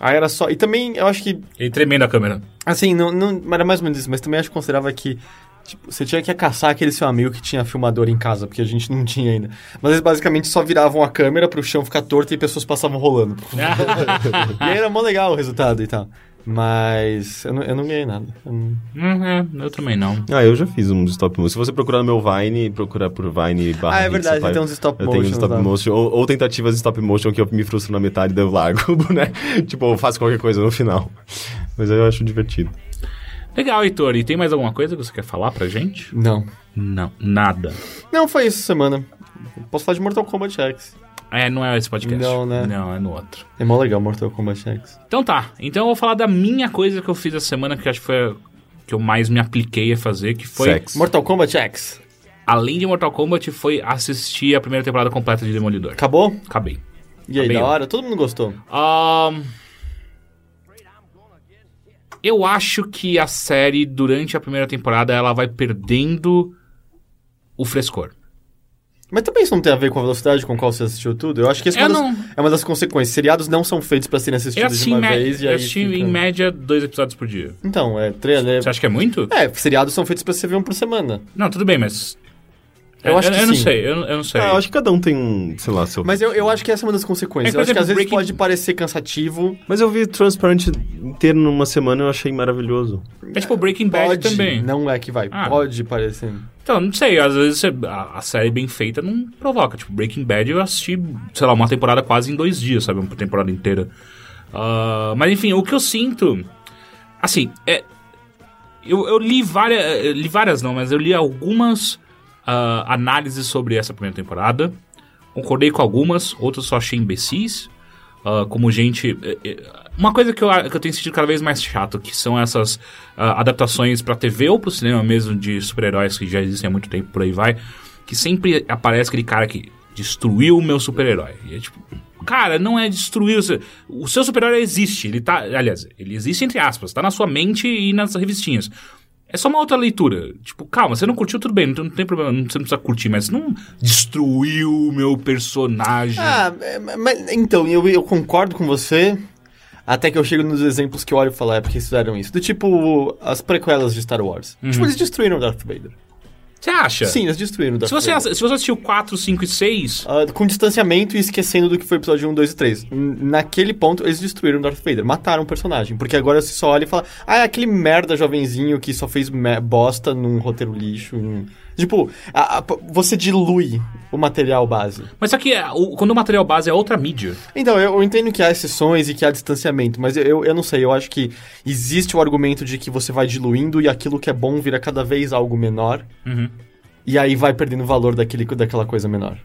Aí era só. E também eu acho que Ele tremendo a câmera. Assim, não, não era mais ou menos isso, mas também acho que considerava que tipo, você tinha que caçar aquele seu amigo que tinha filmador em casa, porque a gente não tinha ainda. Mas eles basicamente só viravam a câmera pro chão ficar torto e pessoas passavam rolando. e aí era mó legal o resultado e tal. Mas eu não, eu não ganhei nada. Eu não- Hum, é, eu também não. Ah, eu já fiz um stop motion. Se você procurar no meu Vine, procurar por Vine barra Ah, é Hits, verdade, vai- tem uns stop Eu tenho uns stop motion, ou, ou tentativas de stop motion que eu me frustro na metade e eu largo o boneco. tipo, eu faço qualquer coisa no final. Mas eu acho divertido. Legal, Heitor. E tem mais alguma coisa que você quer falar pra gente? Não. Não, nada. Não, foi isso semana. Posso falar de Mortal Kombat X. É, não é esse podcast. Não, né? Não, é no outro. É mó legal Mortal Kombat X. Então tá. Então eu vou falar da minha coisa que eu fiz essa semana, que eu acho que foi a que eu mais me apliquei a fazer, que foi, Sex. Mortal Kombat X. além de Mortal Kombat, foi assistir a primeira temporada completa de Demolidor. Acabou? Acabei. E aí, Acabei. da hora? Todo mundo gostou. Ahn, Eu acho que a série, durante a primeira temporada, ela vai perdendo o frescor. Mas também isso não tem a ver com a velocidade com qual você assistiu tudo? Eu acho que isso é Eu uma, das, não- é uma das consequências. Seriados não são feitos pra serem assistidos de uma mé- vez e eu aí assisti fica- em média dois episódios por dia. Então, é, trailer... Você acha que é muito? É, seriados são feitos pra você ver um por semana. Não, tudo bem, mas. Eu acho que eu não sim. sei, eu, eu não sei. Ah, eu acho que cada um tem um, sei lá, seu... Mas eu, eu acho que essa é uma das consequências. É eu acho por que às exemplo, vezes Breaking- pode parecer cansativo. Mas eu vi Transparent inteiro numa semana e eu achei maravilhoso. É tipo Breaking Bad Pode, também. não é que vai. Ah. Pode parecer. Então, não sei, às vezes você- a, a série bem feita não provoca. Tipo, Breaking Bad eu assisti, sei lá, uma temporada quase em dois dias, sabe? Uma temporada inteira. Ah, mas enfim, o que eu sinto. Assim, é. Eu, eu li várias. eh, Li várias não, mas eu li algumas ah, análises sobre essa primeira temporada. Concordei com algumas, outras só achei imbecis. Ah, como gente. eh, eh, Uma coisa que eu, que eu tenho sentido cada vez mais chato, que são essas ah, adaptações pra TV ou pro cinema mesmo de super-heróis que já existem há muito tempo, por aí vai. Que sempre aparece aquele cara que destruiu o meu super-herói. E é tipo, cara, não é destruir o seu. O seu super-herói existe. Ele tá. Aliás, ele existe entre aspas, tá na sua mente e nas revistinhas. É só uma outra leitura. Tipo, calma, você não curtiu, tudo bem, não, tem problema, você não precisa curtir, mas não destruiu o meu personagem. Ah, é, mas, então, eu, eu concordo com você. Até que eu chego nos exemplos que eu olho e falo, é porque fizeram isso. Do tipo, as prequelas de Star Wars. Uhum. Tipo, eles destruíram Darth Vader. Você acha? Sim, eles destruíram o Darth Se você, se você assistiu 4, 5 e 6, Ah, com distanciamento e esquecendo do que foi o episódio 1, 2 e 3. N- Naquele ponto, eles destruíram o Darth Vader, mataram o personagem. Porque agora você só olha e fala, ah, é aquele merda jovenzinho que só fez bosta num roteiro lixo. em-" Tipo, a- a- você dilui o material base. mas só que é, o- quando o material base é outra mídia. Então, eu, eu entendo que há exceções e que há distanciamento, mas eu, eu, eu não sei, eu acho que existe o argumento de que você vai diluindo e aquilo que é bom vira cada vez algo menor. Uhum. E aí vai perdendo o valor daquele, daquela coisa menor.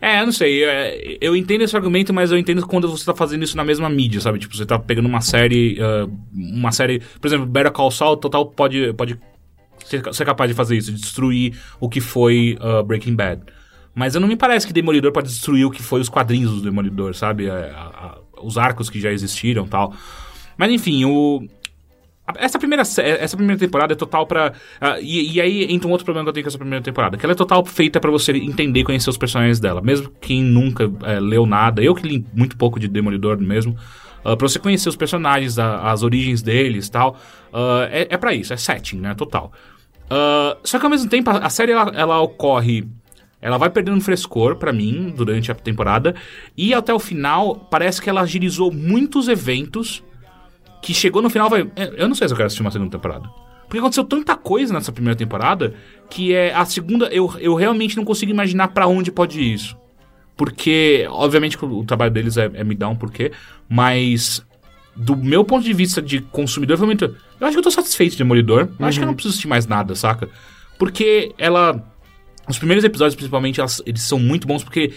É, eu não sei. é, Eu entendo esse argumento, mas eu entendo quando você tá fazendo isso na mesma mídia, sabe? Tipo, você tá pegando uma série. ah, uma série. Por exemplo, Better Call Saul total pode, pode ser, capaz de fazer isso, de destruir o que foi ah, Breaking Bad. Mas eu não me parece que Demolidor pode destruir o que foi os quadrinhos do Demolidor, sabe? É, a- a- os arcos que já existiram tal. Mas enfim, o. Essa primeira, essa primeira temporada é total pra. ah, e, e aí entra um outro problema que eu tenho com essa primeira temporada. Que ela é total feita pra você entender e conhecer os personagens dela. Mesmo quem nunca eh, leu nada, eu que li muito pouco de Demolidor mesmo. ah, pra você conhecer os personagens, a- as origens deles tal. ah, é, é para isso, é setting, né? Total. Ah, só que ao mesmo tempo, a, série ela, ela ocorre. Ela vai perdendo frescor pra mim durante a temporada. E até o final, parece que ela agilizou muitos eventos que chegou no final vai. é, Eu não sei se eu quero assistir uma segunda temporada. Porque aconteceu tanta coisa nessa primeira temporada que é a segunda. Eu, eu realmente não consigo imaginar pra onde pode ir isso. porque, obviamente, o trabalho deles é, é me dar um porquê, mas do meu ponto de vista de consumidor, foi muito. Eu acho que eu tô satisfeito de Demolidor. Eu acho que eu não preciso assistir mais nada, saca? Porque ela. Os primeiros episódios, principalmente, elas- eles são muito bons porque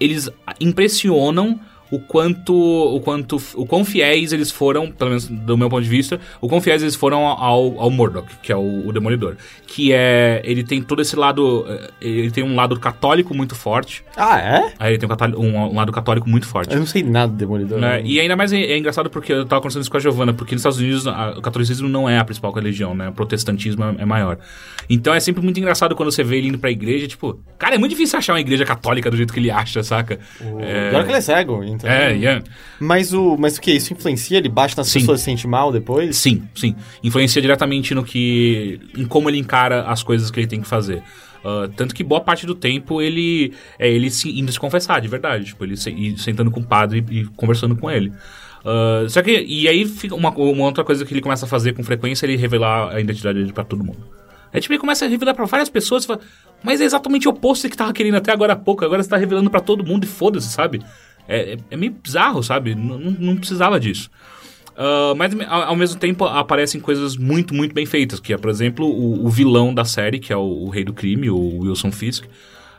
eles impressionam o quanto, o quanto, o quão fiéis eles foram, pelo menos do meu ponto de vista, o quão fiéis eles foram ao, ao Murdoch, que é o, o Demolidor. Que é, ele tem todo esse lado, eh, ele tem um lado católico muito forte. Ah, é? Aí ele tem um, um- um lado católico muito forte. Eu não sei nada do Demolidor. Né? E ainda mais é, é engraçado porque eu tava conversando isso com a Giovana, porque nos Estados Unidos a- o catolicismo não é a principal religião, né? O protestantismo é, é maior. Então é sempre muito engraçado quando você vê ele indo pra igreja, tipo, cara, é muito difícil achar uma igreja católica do jeito que ele acha, saca? É, Pior que ele é cego, então... é, yeah. Mas o, mas o que? Isso influencia? Ele bate nas Sim. pessoas e se sente mal depois? Sim, sim. Influencia diretamente no que. em como ele encara as coisas que ele tem que fazer. Ah, tanto que boa parte do tempo ele é ele se, indo se confessar, de verdade. Tipo, ele se, sentando com o padre e, e conversando com ele. Ah, só que. E aí fica uma, uma outra coisa que ele começa a fazer com frequência é ele revelar a identidade dele pra todo mundo. Aí tipo, ele começa a revelar pra várias pessoas e fala, mas é exatamente o oposto que tava querendo até agora há pouco, agora você tá revelando pra todo mundo e foda-se, sabe? É, é, meio bizarro, sabe? Não, não- precisava disso. Ah, mas ao, mesmo tempo aparecem coisas muito, muito bem feitas, que é, por exemplo, o, o vilão da série, que é o, o rei do crime, o Wilson Fisk.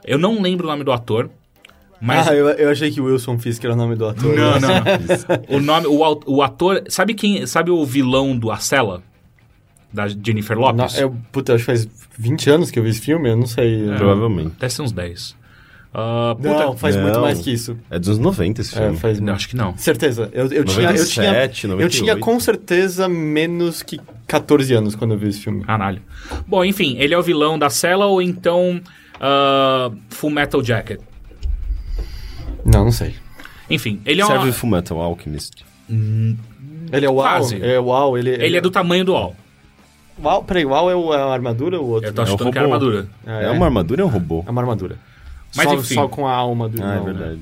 Eu não lembro o nome do ator, mas... Ah, eu, eu achei que o Wilson Fisk era o nome do ator. Não, não, não. o nome, o, o ator... Sabe quem... Sabe o vilão do A Cela? Da Jennifer Não, Lopes? eu, puta, acho que faz 20 anos que eu vi esse filme, eu não sei. É. Provavelmente. Deve ser uns 10. Ah, puta, Não, faz muito Não. mais que isso. É dos anos 90 esse É, filme. faz não, acho que não. Certeza. Eu, eu tinha, eu tinha, 97, eu tinha 98. com certeza menos que 14 anos quando eu vi esse filme. Caralho. Bom, enfim, ele é o vilão da Cela ou então ah, Full Metal Jacket. Não, não sei. Enfim, ele é Serve uma... Fullmetal Alchemist. Ele é o? Quase. É o UAU, ele, Ele é do tamanho do All. UAU, peraí, UAU é, é a armadura ou o outro? Eu tô É o achando que é a robô. armadura. Ah, É, uma armadura ou é um robô? É uma armadura. Mas só, enfim. só com a alma do Ah, é irmão, né? verdade.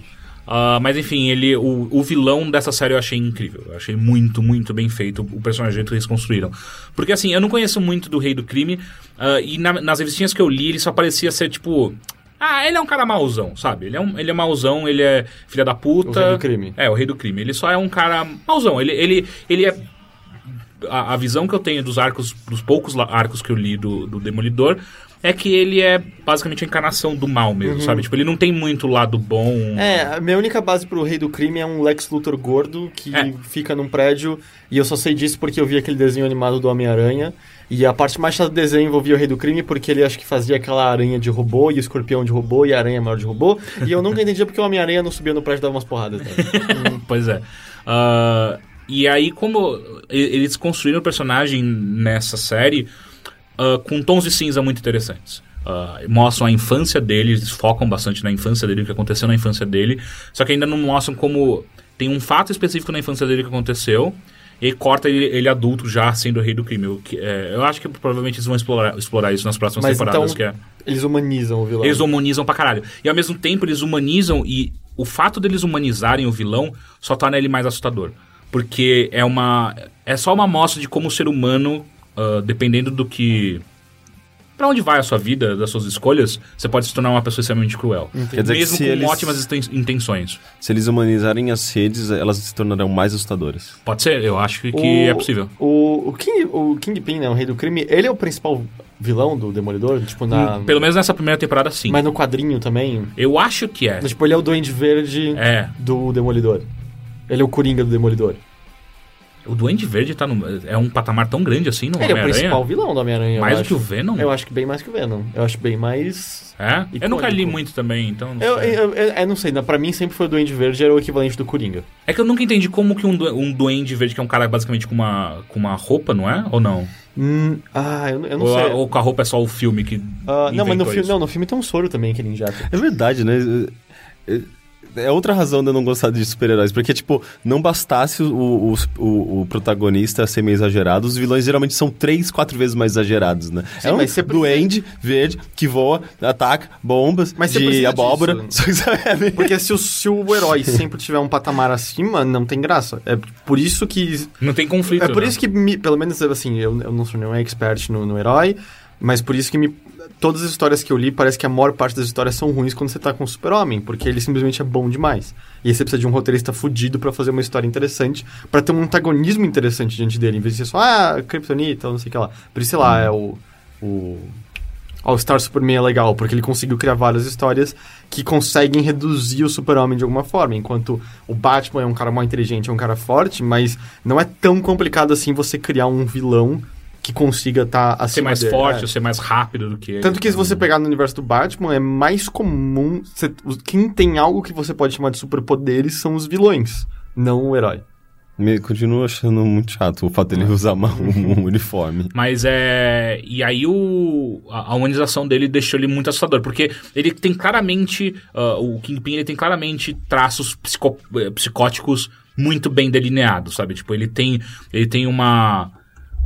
Ah, mas enfim, ele, o, o vilão dessa série eu achei incrível. Eu achei muito, muito bem feito o personagem que eles construíram. Porque assim, eu não conheço muito do Rei do Crime, ah, e na- nas revistinhas que eu li, ele só parecia ser tipo. Ah, ele é um cara mauzão, sabe? Ele é, um, ele é mauzão, ele é filha da puta. O rei do crime. É, o rei do crime. Ele só é um cara mauzão. Ele, ele, ele é. A, a visão que eu tenho dos arcos, dos poucos arcos que eu li do, do Demolidor, é que ele é basicamente a encarnação do mal mesmo, sabe? Tipo, ele não tem muito lado bom. Uhum. É, a minha única base pro Rei do Crime é um Lex Luthor gordo que É. fica num prédio e eu só sei disso porque eu vi aquele desenho animado do Homem-Aranha e a parte mais chata do desenho envolvia o Rei do Crime porque ele acho que fazia aquela aranha de robô e o escorpião de robô e a aranha maior de robô e eu nunca entendia porque o Homem-Aranha não subia no prédio e dava umas porradas. Né? pois é. Ah, e aí, como eles construíram o personagem nessa série ah, com tons de cinza muito interessantes. Ah, mostram a infância dele, eles focam bastante na infância dele, o que aconteceu na infância dele, só que ainda não mostram como. Tem um fato específico na infância dele que aconteceu, e corta ele, ele adulto já sendo o rei do crime. que, é, eu acho que provavelmente eles vão explorar, explorar isso nas próximas Mas temporadas, então- é. Eles humanizam o vilão. Eles humanizam pra caralho. E ao mesmo tempo eles humanizam e o fato deles humanizarem o vilão só torna ele mais assustador. Porque é uma. É só uma amostra de como o ser humano, ah, dependendo do que. Pra onde vai a sua vida, das suas escolhas, você pode se tornar uma pessoa extremamente cruel. Quer dizer que Mesmo com eles- ótimas inten- intenções. Se eles humanizarem as redes, elas se tornarão mais assustadoras. Pode ser, eu acho que O- é possível. O, o, King, o Kingpin, né, o Rei do Crime, ele é o principal vilão do Demolidor? Tipo, na... Hum, Pelo menos nessa primeira temporada, sim. Mas no quadrinho também? Eu acho que é. Tipo, ele é o Duende Verde É. do Demolidor. Ele é o Coringa do Demolidor. O Duende Verde tá no, é um patamar tão grande assim no Ele é o principal vilão do Homem-Aranha, eu Mais do acho. que o Venom? Eu acho que bem mais que o Venom. Eu acho bem mais... É? Eu nunca li Icônico. muito também, então não Eu, sei. eu, eu, eu não sei, pra mim sempre foi o Duende Verde, era o equivalente do Coringa. É que eu nunca entendi como que um, um duende verde, que é um cara basicamente com uma, com uma roupa, não é? Ou não? Hum, ah, eu, eu não ou, sei. ou com a roupa é só o filme que. Ah, não, mas no filme, não, no filme tem um soro também que ele injeta. É verdade, né? É- outra razão de eu não gostar de super-heróis, porque, tipo, não bastasse o, o, o- o protagonista ser meio exagerado, os vilões geralmente são três, quatro vezes mais exagerados, né? Sim, é um mas você precisa- duende verde que voa, ataca, bombas Mas você de abóbora. disso. Sabe? Porque se o, se o herói sempre tiver um patamar acima, não tem graça. É por isso que Não tem conflito. É por né? isso que, me- pelo menos assim, eu, eu não sou nenhum expert no, no herói, mas por isso que me. Todas as histórias que eu li, parece que a maior parte das histórias são ruins quando você tá com o super-homem, porque ele simplesmente é bom demais. E aí você precisa de um roteirista fudido pra fazer uma história interessante, pra ter um antagonismo interessante diante dele, em vez de ser só, ah, Kryptonita, não sei o que lá. Por isso, sei lá, é o... o All-Star Superman é legal, porque ele conseguiu criar várias histórias que conseguem reduzir o super-homem de alguma forma. Enquanto o Batman é um cara mais inteligente, é um cara forte, mas não é tão complicado assim você criar um vilão que consiga estar tá Ser mais dele. forte, É. ou ser mais rápido do que ele. Tanto que se você pegar no universo do Batman, é mais comum... você- quem tem algo que você pode chamar de superpoderes são os vilões, não o herói. Me continuo achando muito chato o fato dele usar uma- um, uniforme. Mas é. E aí o, a, a humanização dele deixou ele muito assustador, porque ele tem claramente. ah, o Kingpin ele tem claramente traços psico- eh, psicóticos muito bem delineados, sabe? Tipo, ele tem. Ele tem uma.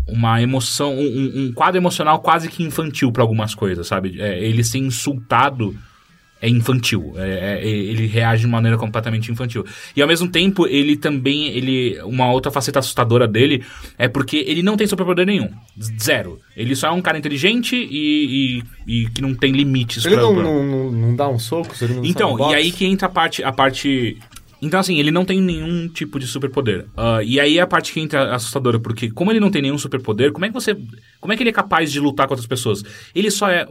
Uma emoção, um, um- um quadro emocional quase que infantil pra algumas coisas, sabe? É, ele ser insultado é infantil. É- é- ele reage de maneira completamente infantil. E ao mesmo tempo, ele também. ele Uma outra faceta assustadora dele é porque ele não tem superpoder nenhum. Zero. Ele só é um cara inteligente e, e- e que não tem limites Ele pra- não, pra- não, não, dá uns socos? Ele não então, e aí que entra a parte. A parte então, assim, ele não tem nenhum tipo de superpoder. Ah, e aí é a parte que entra assustadora, porque como ele não tem nenhum superpoder, como é que você. Como é que ele é capaz de lutar com outras pessoas? Ele só é.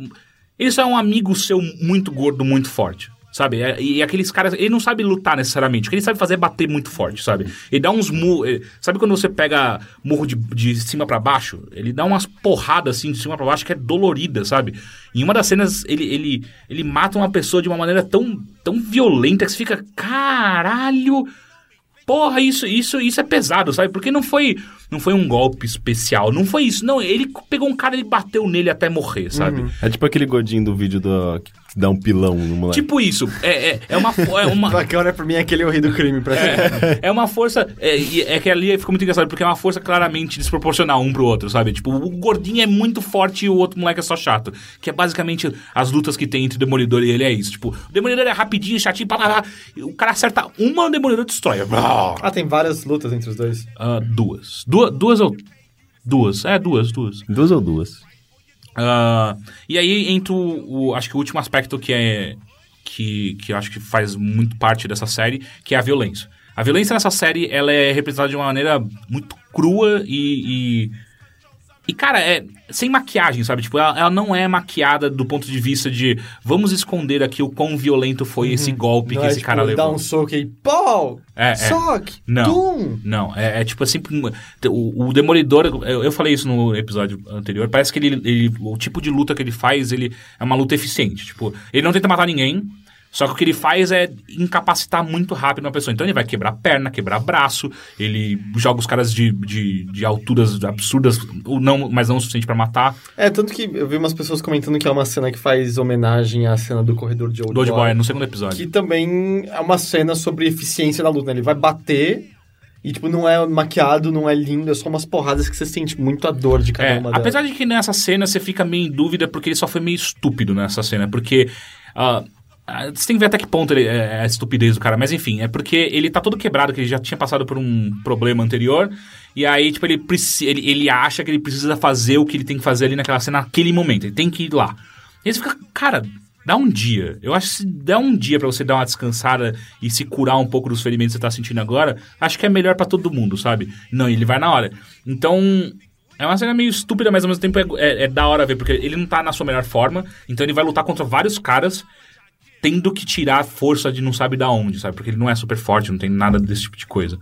Ele só é um amigo seu muito gordo, muito forte. Sabe? É- E aqueles caras. Ele não sabe lutar necessariamente. O que ele sabe fazer é bater muito forte, sabe? Ele dá uns murros. Sabe quando você pega murro de, de cima pra baixo? Ele dá umas porradas assim de cima pra baixo que é dolorida, sabe? Em uma das cenas, ele, ele, ele mata uma pessoa de uma maneira tão, tão violenta que você fica. Caralho! Porra, isso, isso, isso é pesado, sabe? Porque não foi, não foi um golpe especial, não foi isso. Não, ele pegou um cara e bateu nele até morrer, sabe? É tipo aquele gordinho do vídeo do, que dá um pilão no moleque. Tipo isso. É, é, é uma. É uma Agora, pra mim, é aquele rei do crime. Pra é, é uma força. É, é que ali ficou muito engraçado, porque é uma força claramente desproporcional um pro outro, sabe? Tipo, o gordinho é muito forte e o outro moleque é só chato. Que é basicamente as lutas que tem entre o Demolidor e ele é isso. Tipo, o Demolidor é rapidinho, chatinho, pá, pá, pá. E O cara acerta uma, o Demolidor destrói. Ah, tem várias lutas entre os dois. Ah, duas. duas. Duas ou. Duas. É, duas, duas. Duas ou duas? Ah, e aí entra o, o- Acho que o último aspecto que é. Que, que eu acho que faz muito parte dessa série, que é a violência. A violência nessa série, ela é representada de uma maneira muito crua e... e e, cara, é sem maquiagem, sabe? Tipo, ela, ela não é maquiada do ponto de vista de vamos esconder aqui o quão violento foi esse golpe Não que é, esse tipo, cara levou. Dá um soco e pau! É, é. Soque! Não. Tum! Não, é, é tipo assim. O, o Demolidor, eu, eu falei isso no episódio anterior, parece que ele, ele- O tipo de luta que ele faz, ele é uma luta eficiente. Tipo, ele não tenta matar ninguém. Só que o que ele faz é incapacitar muito rápido uma pessoa. Então ele vai quebrar perna, quebrar braço, ele joga os caras de, de, de alturas absurdas, ou não, mas não o suficiente pra matar. É, tanto que eu vi umas pessoas comentando que é uma cena que faz homenagem à cena do corredor de Old Boy. Boy no segundo episódio. Que também é uma cena sobre eficiência na luta, né? Ele vai bater e, tipo, não é maquiado, não é lindo, é só umas porradas que você sente muito a dor de cada É, uma delas. apesar de que nessa cena você fica meio em dúvida porque ele só foi meio estúpido nessa cena, porque ah, você tem que ver até que ponto ele, é a estupidez do cara, mas enfim, é porque ele tá todo quebrado, que ele já tinha passado por um problema anterior, e aí, tipo, ele, ele, ele acha que ele precisa fazer o que ele tem que fazer ali naquela cena, naquele momento, ele tem que ir lá. E aí você fica, cara, dá um dia. Eu acho que se der um dia pra você dar uma descansada e se curar um pouco dos ferimentos que você tá sentindo agora, acho que é melhor pra todo mundo, sabe? Não, ele vai na hora. Então, é uma cena meio estúpida, mas ao mesmo tempo é, é- é da hora ver, porque ele não tá na sua melhor forma, então ele vai lutar contra vários caras tendo que tirar força de não sabe da onde, sabe? Porque ele não é super forte, não tem nada desse tipo de coisa.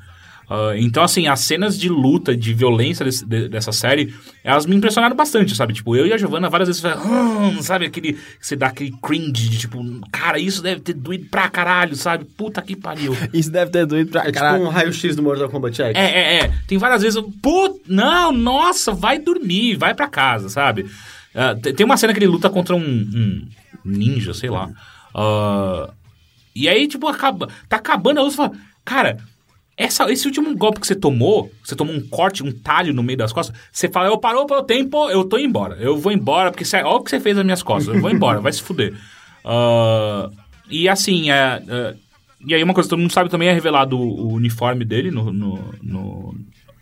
Ah, então, assim, as cenas de luta, de violência desse- de- dessa série, elas me impressionaram bastante, sabe? Tipo, eu e a Giovanna várias vezes falam, "Hum", sabe? Aquele, você dá aquele cringe de tipo, cara, isso deve ter doído pra caralho, sabe? Puta que pariu. Isso deve ter doido pra É tipo caralho. um raio-x do Mortal Kombat X. É, é, é. Tem várias vezes, eu, put, não, nossa, vai dormir, vai pra casa, sabe? Te- tem uma cena que ele luta contra um, um ninja, sei lá. Ah, e aí, tipo, acaba, tá acabando a luz e fala, cara, essa, esse último golpe que você tomou, você tomou um corte, um talho no meio das costas, você fala, eu parou pelo tempo, eu tô indo embora. Eu vou embora, porque você, olha o que você fez nas minhas costas, eu vou embora, vai se fuder. Ah, e assim, é, é, e aí uma coisa que todo mundo sabe também é revelado o, o uniforme dele no, no- no-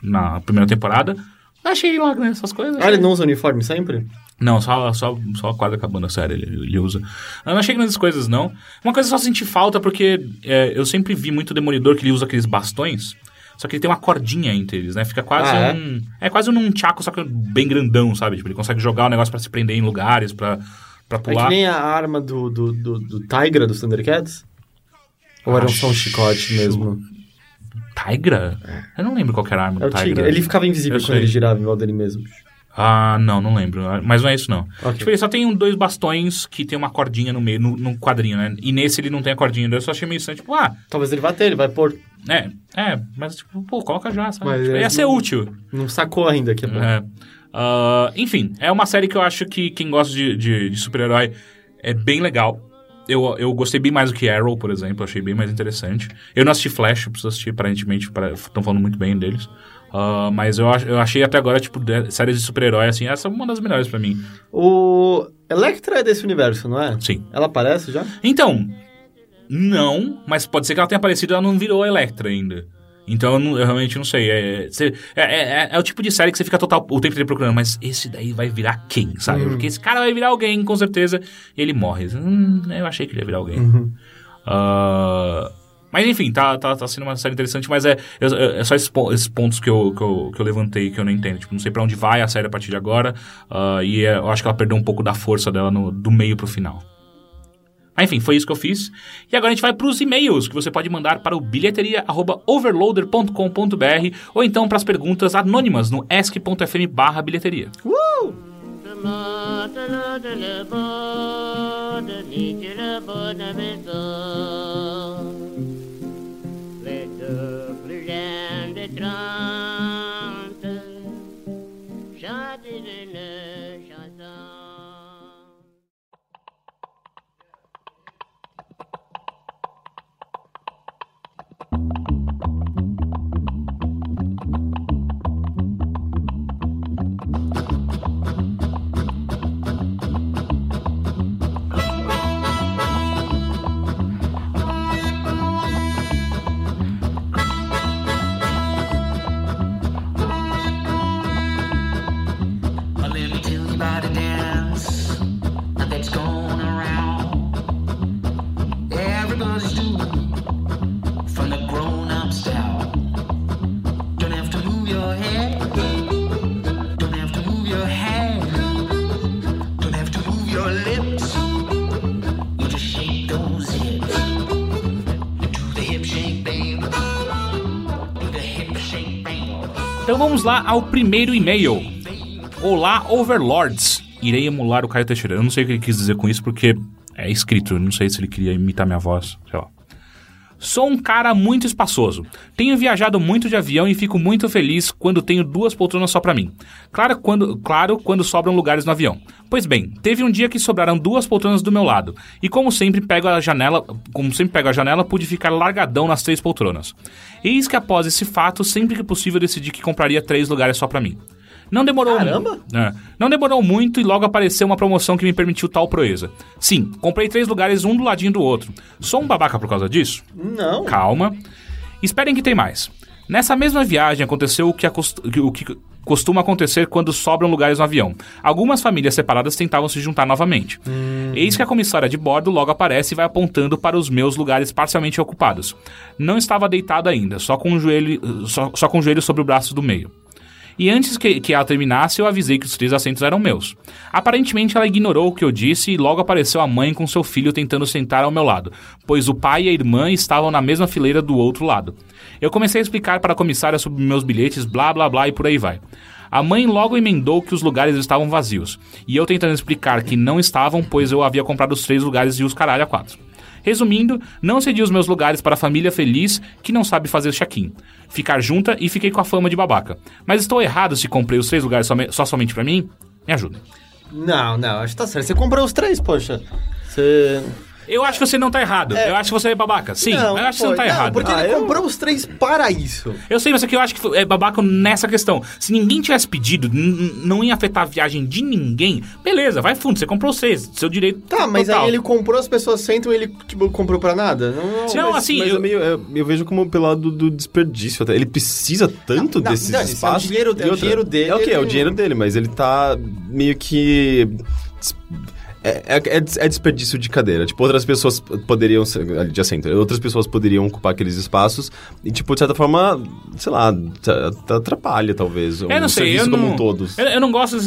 na primeira temporada. Achei lá, né, essas coisas. Ah, ele não usa uniforme sempre? Não, só, só, só quase acabando a série ele, ele usa. Eu não achei grandes coisas, não. Uma coisa eu só senti falta porque é, eu sempre vi muito Demolidor que ele usa aqueles bastões. Só que ele tem uma cordinha entre eles, né? Fica quase Ah, é? um. É quase um tchaco, só que bem grandão, sabe? Tipo, ele consegue jogar o negócio pra se prender em lugares, pra, pra É pular. que nem a arma do, do, do, do Tigra dos Thundercats? Ou era só um Acho- chicote mesmo? Tigra? Eu não lembro qual que era a arma Era do Tigra. Tigra. Ele ficava invisível Eu quando sei. ele girava em volta dele mesmo. Ah, não, não lembro. Mas não é isso, não. Ok. Tipo, ele só tem um- dois bastões que tem uma cordinha no meio, no, quadrinho, né? E nesse ele não tem a cordinha. Eu só achei meio estranho, tipo, ah, Talvez ele vá ter, ele vai pôr. é, é, mas tipo, pô, coloca já, sabe? Mas Tipo, é- ia ser útil. Não sacou ainda que é bom. É. Ah, enfim, é uma série que eu acho que quem gosta de, de, de super-herói é bem legal. Eu, eu gostei bem mais do que Arrow, por exemplo, achei bem mais interessante. Eu não assisti Flash, eu preciso assistir, aparentemente, estão falando muito bem deles. Ah, mas eu, ach- eu achei até agora, tipo, de- séries de super-herói, assim, essa é uma das melhores pra mim. O Electra é desse universo, não é? Sim. Ela aparece já? Então, não, mas pode ser que ela tenha aparecido e ela não virou Electra ainda. Então eu, não- eu realmente não sei. É, é, é- é- é o tipo de série que você fica total, o tempo inteiro procurando, mas esse daí vai virar quem, sabe? Porque esse cara vai virar alguém, com certeza, e ele morre. Hum, eu achei que ele ia virar alguém. Ah, mas enfim, tá, tá, tá sendo uma série interessante, mas é, é, é só esses, po- esses pontos que eu, que, eu, que eu levantei que eu não entendo. Tipo, não sei pra onde vai a série a partir de agora, ah, e é- eu acho que ela perdeu um pouco da força dela no- do meio pro final. Mas enfim, foi isso que eu fiz. E agora a gente vai para os e-mails que você pode mandar para o bilheteria@overloader.com.br ou então para as perguntas anônimas no ask.fm barra bilheteria. Então vamos lá ao primeiro e-mail. Olá, Overlords. Irei emular o Caio Teixeira. Eu não sei o que ele quis dizer com isso porque é escrito. Eu não sei se ele queria imitar minha voz. Sei lá. Sou um cara muito espaçoso. Tenho viajado muito de avião e fico muito feliz quando tenho duas poltronas só pra mim. Claro quando, claro quando sobram lugares no avião. Pois bem, teve um dia que sobraram duas poltronas do meu lado. E como sempre pego a janela, como sempre pego a janela, pude ficar largadão nas três poltronas. Eis que após esse fato, sempre que possível decidi que compraria três lugares só pra mim. Não demorou Caramba! é. Não demorou muito e logo apareceu uma promoção que me permitiu tal proeza. Sim, comprei três lugares um do ladinho do outro. Sou um babaca por causa disso? Não. Calma. Esperem que tem mais. Nessa mesma viagem aconteceu o que, acost- o que costuma acontecer quando sobram lugares no avião. Algumas famílias separadas tentavam se juntar novamente. Eis que a comissária de bordo logo aparece e vai apontando para os meus lugares parcialmente ocupados. Não estava deitado ainda, só com o joelho, só, só com o joelho sobre o braço do meio. E antes que, que ela terminasse, eu avisei que os três assentos eram meus. Aparentemente, ela ignorou o que eu disse e logo apareceu a mãe com seu filho tentando sentar ao meu lado, pois o pai e a irmã estavam na mesma fileira do outro lado. Eu comecei a explicar para a comissária sobre meus bilhetes, blá blá blá e por aí vai. A mãe logo emendou que os lugares estavam vazios, e eu tentando explicar que não estavam, pois eu havia comprado os três lugares e os caralho a quatro. Resumindo, não cedi os meus lugares para a família feliz que não sabe fazer check-in. Ficar junta e fiquei com a fama de babaca. Mas estou errado se comprei os três lugares some- só somente para mim? Me ajuda. Não, não, acho que tá certo. Você comprou os três, poxa. Você. Eu acho que você não tá errado. Eu acho que você é babaca. Sim, eu acho que você não tá errado. Porque Ah, ele eu- comprou os três para isso. Eu sei, mas aqui eu acho que é babaca nessa questão. Se ninguém tivesse pedido, não ia afetar a viagem de ninguém, beleza, vai fundo, você comprou seis, seu direito Tá, mas total. aí ele comprou, as pessoas sentam e ele, tipo, comprou pra nada? Não, não. Não, mas, assim, mas eu- é meio- é- eu vejo como pelo lado do desperdício. até. Ele precisa tanto Não, não, desses dane-se, é o espaços. dinheiro- é o dinheiro dele, É o quê? É o dinheiro dele, mas ele tá meio que. É, é, é é desperdício de cadeira. Tipo, outras pessoas poderiam. ser- De assento. Outras pessoas poderiam ocupar aqueles espaços e, tipo, de certa forma, sei lá, atrapalha, talvez. Eu o não sei, serviço eu como não, um todos. eu, eu não gosto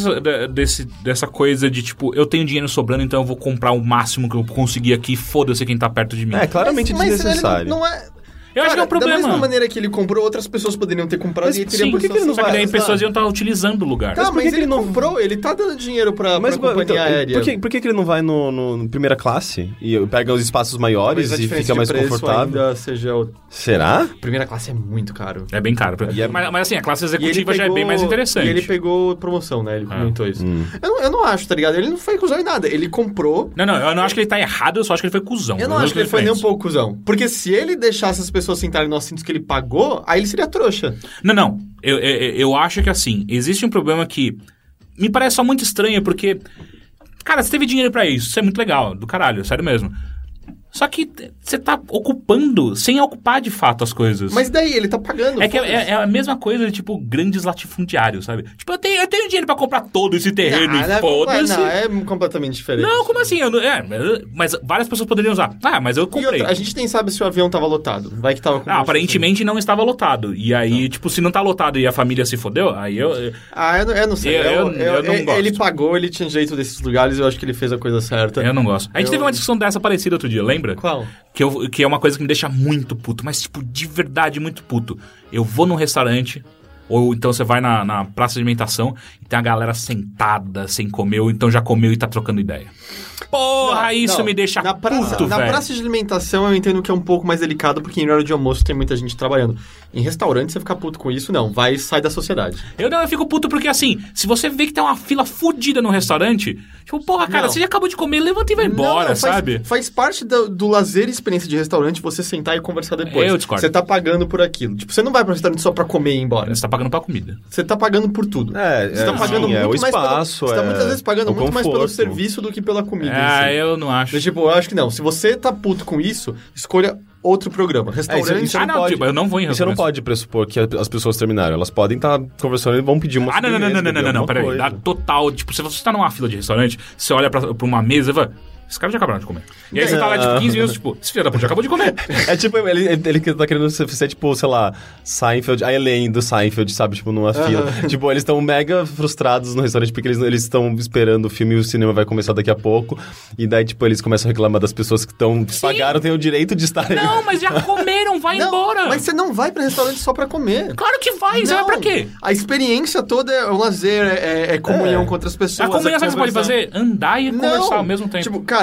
desse, dessa coisa de tipo, eu tenho dinheiro sobrando, então eu vou comprar o máximo que eu conseguir aqui, foda-se quem tá perto de mim. É, claramente mas, mas desnecessário. Não é... Eu acho que é um Da problema. mesma maneira que ele comprou, outras pessoas poderiam ter comprado Mas e teria Sim, por que que ele não Só que daí pessoas iam estar utilizando o lugar. Tá, por mas que ele ele não- comprou, ele tá dando dinheiro pra, Mas pra companhia então, aérea. Por que, por que, que ele não vai no, no- no primeira classe e pega os espaços maiores e fica de mais preço confortável? ainda seja... O... Será? Primeira classe é muito caro. É bem caro. É- Mas, mas assim, a classe executiva já é bem pegou- mais interessante. E ele pegou promoção, né? Ele Ah. comentou isso. Hum. Eu, não, eu não acho, tá ligado? Ele não foi cuzão em nada. Ele comprou... Não, não, eu não acho que ele tá errado, eu só acho que ele foi cuzão. Eu não acho que ele foi nem um pouco cuzão. Porque se ele deixasse as pessoas sentarem nos assentos que ele pagou, aí ele seria trouxa. Não, não. Eu, eu, eu acho que assim, existe um problema que me parece só muito estranho, porque. Cara, você teve dinheiro pra isso, isso é muito legal, do caralho, sério mesmo. Só que você tá ocupando sem ocupar de fato as coisas. Mas daí, ele tá pagando. É que é, é a mesma coisa de, tipo, grandes latifundiários, sabe? Tipo, eu tenho, eu tenho dinheiro pra comprar todo esse terreno Ah, e não, foda-se. Não, é completamente diferente. Não, como assim? Eu não- é, mas várias pessoas poderiam usar. Ah, mas eu comprei. outra, a gente nem sabe se o avião tava lotado. Vai que tava com Ah, aparentemente não estava lotado. E aí, tipo, se não tá lotado e a família se fodeu, aí eu. eu- Ah, eu, não- eu não sei. Eu- eu- não gosto. Ele pagou, ele tinha jeito desses lugares, eu acho que ele fez a coisa certa. Eu não gosto. A gente teve uma discussão dessa parecida outro dia, lembra? Qual? Que, eu, que é uma coisa que me deixa muito puto, mas, tipo, de verdade muito puto. Eu vou num restaurante, ou então você vai na, na praça de alimentação e tem a galera sentada, sem comer, ou então já comeu e tá trocando ideia. Porra, Não, isso não. me deixa na praça, puto, Na velho. praça de alimentação eu entendo que é um pouco mais delicado, porque em hora de almoço tem muita gente trabalhando. Em restaurante, você ficar puto com isso, não. Vai sai da sociedade. Eu não, eu fico puto porque assim, se você vê que tem uma fila fodida no restaurante, tipo, porra, cara, Não. você já acabou de comer, levanta e vai embora, Não, não, faz, sabe? Faz parte do, do lazer e experiência de restaurante você sentar e conversar depois. Eu discordo. Você tá pagando por aquilo. Tipo, você não vai pro restaurante só pra comer e ir embora. Você tá pagando pra comida. Você tá pagando por tudo. É, Você tá é, pagando sim, muito é o mais espaço, pelo, Você tá é muitas vezes pagando muito mais pelo conforto. serviço do que pela comida. Ah, em si. eu não acho. Mas, tipo, eu acho que não. Se você tá puto com isso, escolha outro programa. É, restaurante. É, isso, isso ah, não, pode, tipo, eu não vou em Você não pode pressupor que as pessoas terminaram. Elas podem estar tá conversando e vão pedir uma Ah, não, não, não, não, não, não, não, peraí. Total. Tipo, você está numa fila de restaurante, você olha para uma mesa e fala. Esse cara já acabou de comer. E aí você tá lá, tipo, 15 minutos, tipo, esse filho da puta já acabou de comer. É tipo, ele, ele, tá querendo ser, tipo, sei lá, Seinfeld, a Elaine do Seinfeld, sabe? Tipo, numa fila. Tipo, eles estão mega frustrados no restaurante porque eles eles estão esperando o filme e o cinema vai começar daqui a pouco. E daí, tipo, eles começam a reclamar das pessoas que estão pagaram, têm o direito de estar aí. Não, mas já comeram, vai Não, embora. Mas você não vai pra restaurante só pra comer. Claro que vai, você vai pra quê? A experiência toda é o lazer, é, é comunhão É. com outras pessoas. A comunhão é sabe o que você pode fazer? Andar e Não. conversar ao mesmo tempo. Tipo, cara,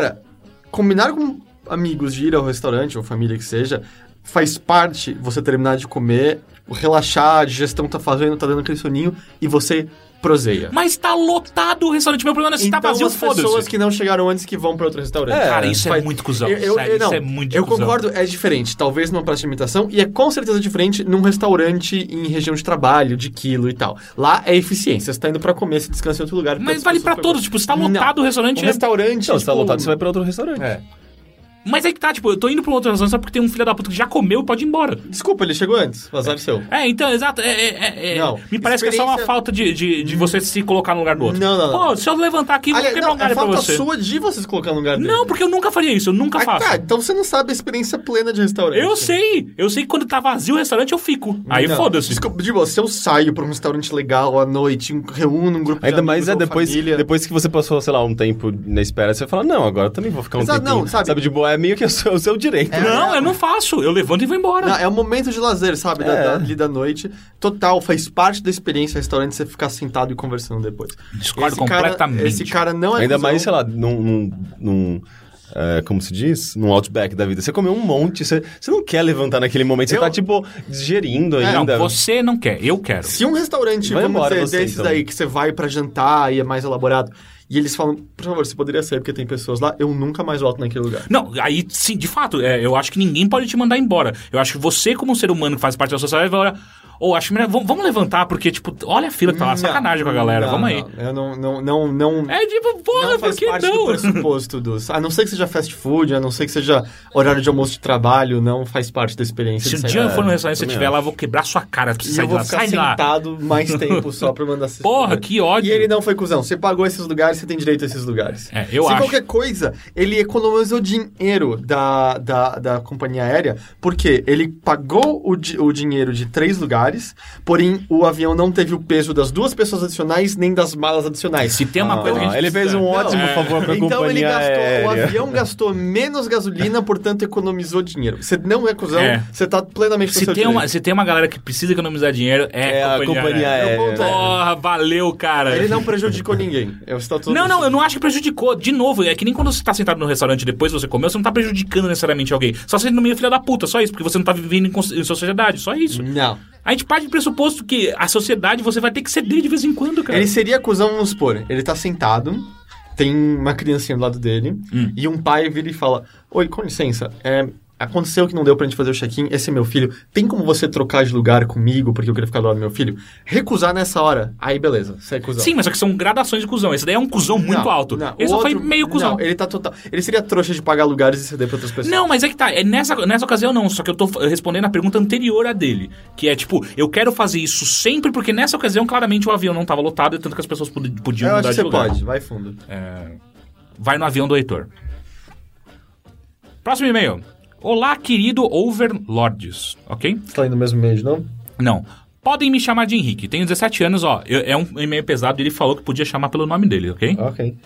combinar com amigos de ir ao restaurante, ou família que seja, faz parte você terminar de comer, relaxar, a digestão tá fazendo, tá dando aquele soninho, e você proseia. Mas tá lotado o restaurante. Meu problema é se tá então vazio, as pessoas foda-se. que não chegaram antes que vão pra outro restaurante. É, Cara, isso é Faz- muito cuzão. Eu, eu- sério, eu- não, isso é muito eu cuzão. concordo, é diferente. Talvez numa praça de alimentação, e é com certeza diferente num restaurante em região de trabalho, de quilo e tal. Lá é eficiência. Você tá indo pra comer, você descansa em outro lugar. Mas as vale pra todos. Tipo, se tá Não. lotado o restaurante... Um é- restaurante. Então, se tá tipo, lotado, você vai pra outro restaurante. É. Mas aí que tá, tipo, eu tô indo pra um outro restaurante só porque tem um filho da puta que já comeu e pode ir embora. Desculpa, ele chegou antes. Azar seu. É, então, exato. É, é, é, é- Não, me parece que é só uma experiência- falta de, de, de você se colocar no lugar do outro. Não, não, não. Pô, se eu levantar aqui, eu vou quebrar não, um galho é pra falta você. sua de você se colocar no lugar dele. Não, porque eu nunca faria isso, eu nunca Ah, faço. tá, então você não sabe a experiência plena de restaurante. Eu sei, eu sei que quando tá vazio o restaurante eu fico. Aí foda-se. Desculpa, de você, eu saio pra um restaurante legal à noite, reúno um grupo de Ainda mais amigos é depois, família. depois que você passou, sei lá, um tempo na espera, você fala, não, agora eu também vou ficar um Exato, tempinho. não, sabe? de boa, é meio que o seu, o seu direito. É, Não, eu não faço. Eu levanto e vou embora. Não, é um momento de lazer, sabe? Da, É. da, ali da noite. Total, faz parte da experiência restaurante você ficar sentado e conversando depois. Discordo Esse cara- completamente. esse cara não é Ainda cuzão. mais, sei lá, num... num, num é, como se diz? Num outback da vida. Você comeu um monte, você, você não quer levantar naquele momento, você Eu- tá, tipo, digerindo É, Não, ainda. você não quer, eu quero. Se um restaurante, Vai vamos embora dizer, você, desses então. aí que você vai pra jantar e é mais elaborado, e eles falam, por favor, você poderia sair porque tem pessoas lá, eu nunca mais volto naquele lugar. Não, aí sim, de fato, é, eu acho que ninguém pode te mandar embora. Eu acho que você, como um ser humano que faz parte da sociedade, vai olhar. Ou acho melhor, vamos, levantar, porque, tipo, olha a fila que tá lá, sacanagem com a galera, não, vamos aí. não, eu não, não, não, não, É tipo, porra, não por faz que parte do não? pressuposto dos. A não ser que seja fast food, a não ser que seja horário de almoço de trabalho, não faz parte da experiência. Se de um dia eu for no restaurante e você estiver lá, eu vou quebrar sua cara pra você sair eu de vou lá. ficar Sai de lá. sentado mais tempo só pra mandar assistir. Porra, que ódio. E ele não foi cuzão. Você pagou esses lugares, você tem direito a esses lugares. É, eu Se acho. qualquer coisa, ele economizou dinheiro da, da, da companhia aérea, porque ele pagou o, di- o dinheiro de três lugares, porém o avião não teve o peso das duas pessoas adicionais, nem das malas adicionais. Se tem uma Ah, coisa que a gente ele fez um ótimo é. favor pra Então ele companhia gastou, o aérea. avião gastou menos gasolina, portanto economizou dinheiro. Você não é cuzão, É. você tá plenamente Se tem, direito. uma, se tem uma galera que precisa economizar dinheiro, é, É a companhia aérea. Meu ponto é- Porra, valeu, cara. Ele não prejudicou ninguém. Eu estou todo Não, não, eu não acho que prejudicou. De novo, é que nem quando você tá sentado no restaurante e depois você comeu, você não tá prejudicando necessariamente alguém. Só sendo meio filha da puta, só isso, porque você não tá vivendo em, em sociedade, só isso. Não. A gente parte do pressuposto que a sociedade você vai ter que ceder de vez em quando, cara. Ele seria cuzão, vamos supor. Ele tá sentado, tem uma criancinha do lado dele, Hum. e um pai vira e fala: Oi, com licença, é, aconteceu que não deu pra gente fazer o check-in, esse é meu filho, tem como você trocar de lugar comigo porque eu queria ficar do lado do meu filho? Recusar nessa hora, aí beleza, você é cuzão. Sim, mas só que são gradações de cuzão. Esse daí é um cuzão muito Não, alto. não. Ele O só foi outro- meio cuzão. Não, ele tá total. Ele seria trouxa de pagar lugares e ceder pra outras pessoas. Não, mas é que tá. É nessa, nessa ocasião não. Só que eu tô f- respondendo a pergunta anterior a dele. Que é tipo, eu quero fazer isso sempre, porque nessa ocasião, claramente, o avião não tava lotado e tanto que as pessoas pod- podiam eu mudar acho que de você lugar. pode, vai fundo. Vai no avião do Heitor. Próximo e-mail. Olá, querido Overlords. Ok? Tá indo no mesmo meio, não? Não. Podem me chamar de Henrique. Tenho 17 anos, ó. Eu- é um e-mail pesado. Ele falou que podia chamar pelo nome dele, ok? Ok.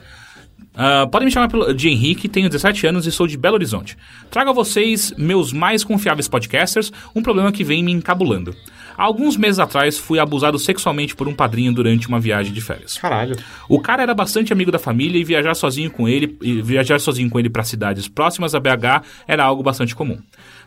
Ah, podem me chamar de Henrique, tenho 17 anos e sou de Belo Horizonte. Trago a vocês, meus mais confiáveis podcasters, um problema que vem me encabulando. Alguns meses atrás, fui abusado sexualmente por um padrinho durante uma viagem de férias. Caralho. O cara era bastante amigo da família e viajar sozinho com ele, e viajar sozinho com ele para cidades próximas a BH era algo bastante comum.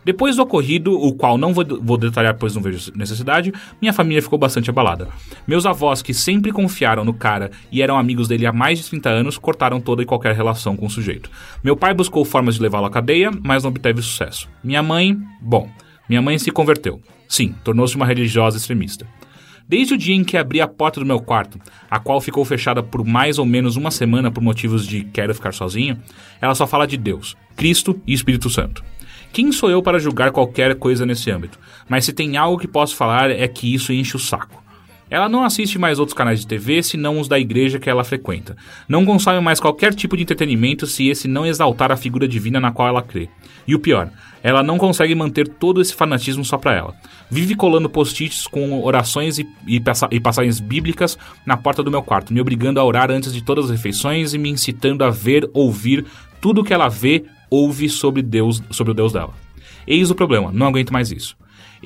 Depois do ocorrido, o qual não vou, vou detalhar pois não vejo necessidade, minha família ficou bastante abalada. Meus avós, que sempre confiaram no cara e eram amigos dele há mais de 30 anos, cortaram toda e qualquer relação com o sujeito. Meu pai buscou formas de levá-lo à cadeia, mas não obteve sucesso. Minha mãe, bom, minha mãe se converteu. Sim, tornou-se uma religiosa extremista. Desde o dia em que abri a porta do meu quarto, a qual ficou fechada por mais ou menos uma semana por motivos de quero ficar sozinho, ela só fala de Deus, Cristo e Espírito Santo. Quem sou eu para julgar qualquer coisa nesse âmbito? Mas se tem algo que posso falar é que isso enche o saco. Ela não assiste mais outros canais de TV senão os da igreja que ela frequenta. Não consome mais qualquer tipo de entretenimento se esse não exaltar a figura divina na qual ela crê. E o pior, ela não consegue manter todo esse fanatismo só pra ela. Vive colando post-its com orações e, e, e passagens bíblicas na porta do meu quarto, me obrigando a orar antes de todas as refeições e me incitando a ver, ouvir tudo que ela vê, ouve sobre Deus, sobre o Deus dela. Eis o problema, não aguento mais isso.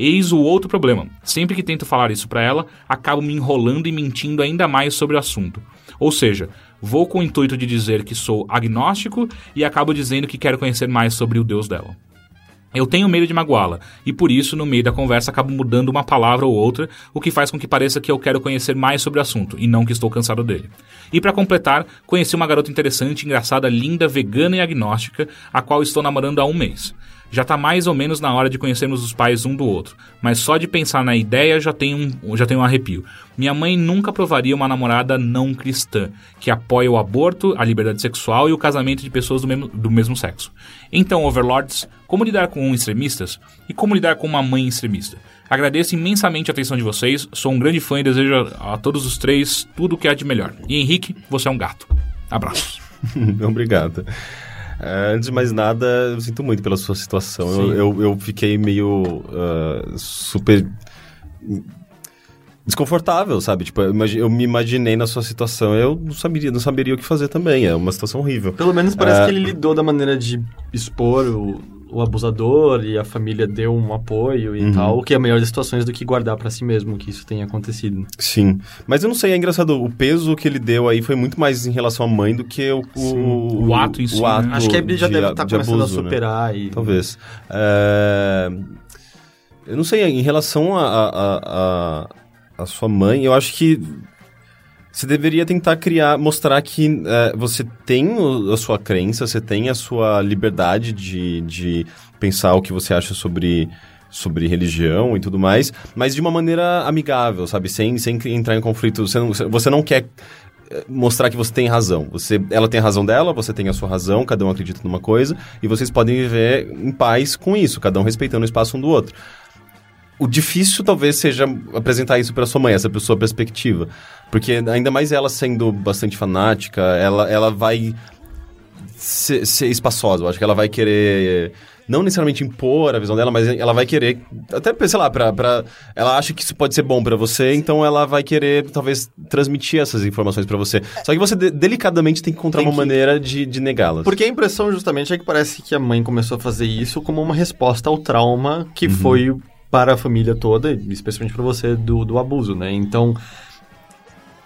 Eis o outro problema. Sempre que tento falar isso pra ela, acabo me enrolando e mentindo ainda mais sobre o assunto. Ou seja, vou com o intuito de dizer que sou agnóstico e acabo dizendo que quero conhecer mais sobre o Deus dela. Eu tenho medo de magoá-la, e por isso, no meio da conversa, acabo mudando uma palavra ou outra, o que faz com que pareça que eu quero conhecer mais sobre o assunto, e não que estou cansado dele. E para completar, conheci uma garota interessante, engraçada, linda, vegana e agnóstica, a qual estou namorando há um mês. Já tá mais ou menos na hora de conhecermos os pais um do outro, mas só de pensar na ideia já tenho um, já tenho um arrepio. Minha mãe nunca aprovaria uma namorada não cristã, que apoia o aborto, a liberdade sexual e o casamento de pessoas do mesmo, do mesmo sexo. Então, overlords, como lidar com extremistas e como lidar com uma mãe extremista? Agradeço imensamente a atenção de vocês, sou um grande fã e desejo a, a todos os três tudo o que há de melhor. E Henrique, você é um gato. Abraços. Obrigado. É, antes de mais nada, eu sinto muito pela sua situação. Eu, eu, eu fiquei meio ah, super desconfortável, sabe? Tipo, eu, eu me imaginei na sua situação, eu não saberia, não saberia o que fazer também. É uma situação horrível. Pelo menos parece É. que ele lidou da maneira de expor o, o abusador e a família deu um apoio e Uhum. tal, o que é a melhor das situações do que guardar pra si mesmo que isso tenha acontecido. Sim. Mas eu não sei, é engraçado, o peso que ele deu aí foi muito mais em relação à mãe do que o, o, O ato em si, o né? ato Acho que ele já de- deve estar de começando abuso, a né? superar e... Talvez. É, Eu não sei, em relação a, a, a- a sua mãe, eu acho que. Você deveria tentar criar, mostrar que eh, você tem a sua crença, você tem a sua liberdade de, de pensar o que você acha sobre, sobre religião e tudo mais, mas de uma maneira amigável, sabe? Sem, sem entrar em conflito. Você não, você não quer eh, mostrar que você tem razão. Você, ela tem a razão dela, você tem a sua razão, cada um acredita numa coisa, e vocês podem viver em paz com isso, cada um respeitando o espaço um do outro. O difícil talvez seja apresentar isso para sua mãe, essa sua perspectiva. Porque ainda mais ela sendo bastante fanática, ela, ela vai ser, ser espaçosa. Eu acho que ela vai querer não necessariamente impor a visão dela, mas ela vai querer até, sei lá, pra, pra, ela acha que isso pode ser bom pra você, então ela vai querer talvez transmitir essas informações pra você. Só que você de- delicadamente tem que encontrar Tem uma que- maneira de, de negá-las. Porque a impressão justamente é que parece que a mãe começou a fazer isso como uma resposta ao trauma que Uhum. foi para a família toda, especialmente para você, do, do abuso, né? Então,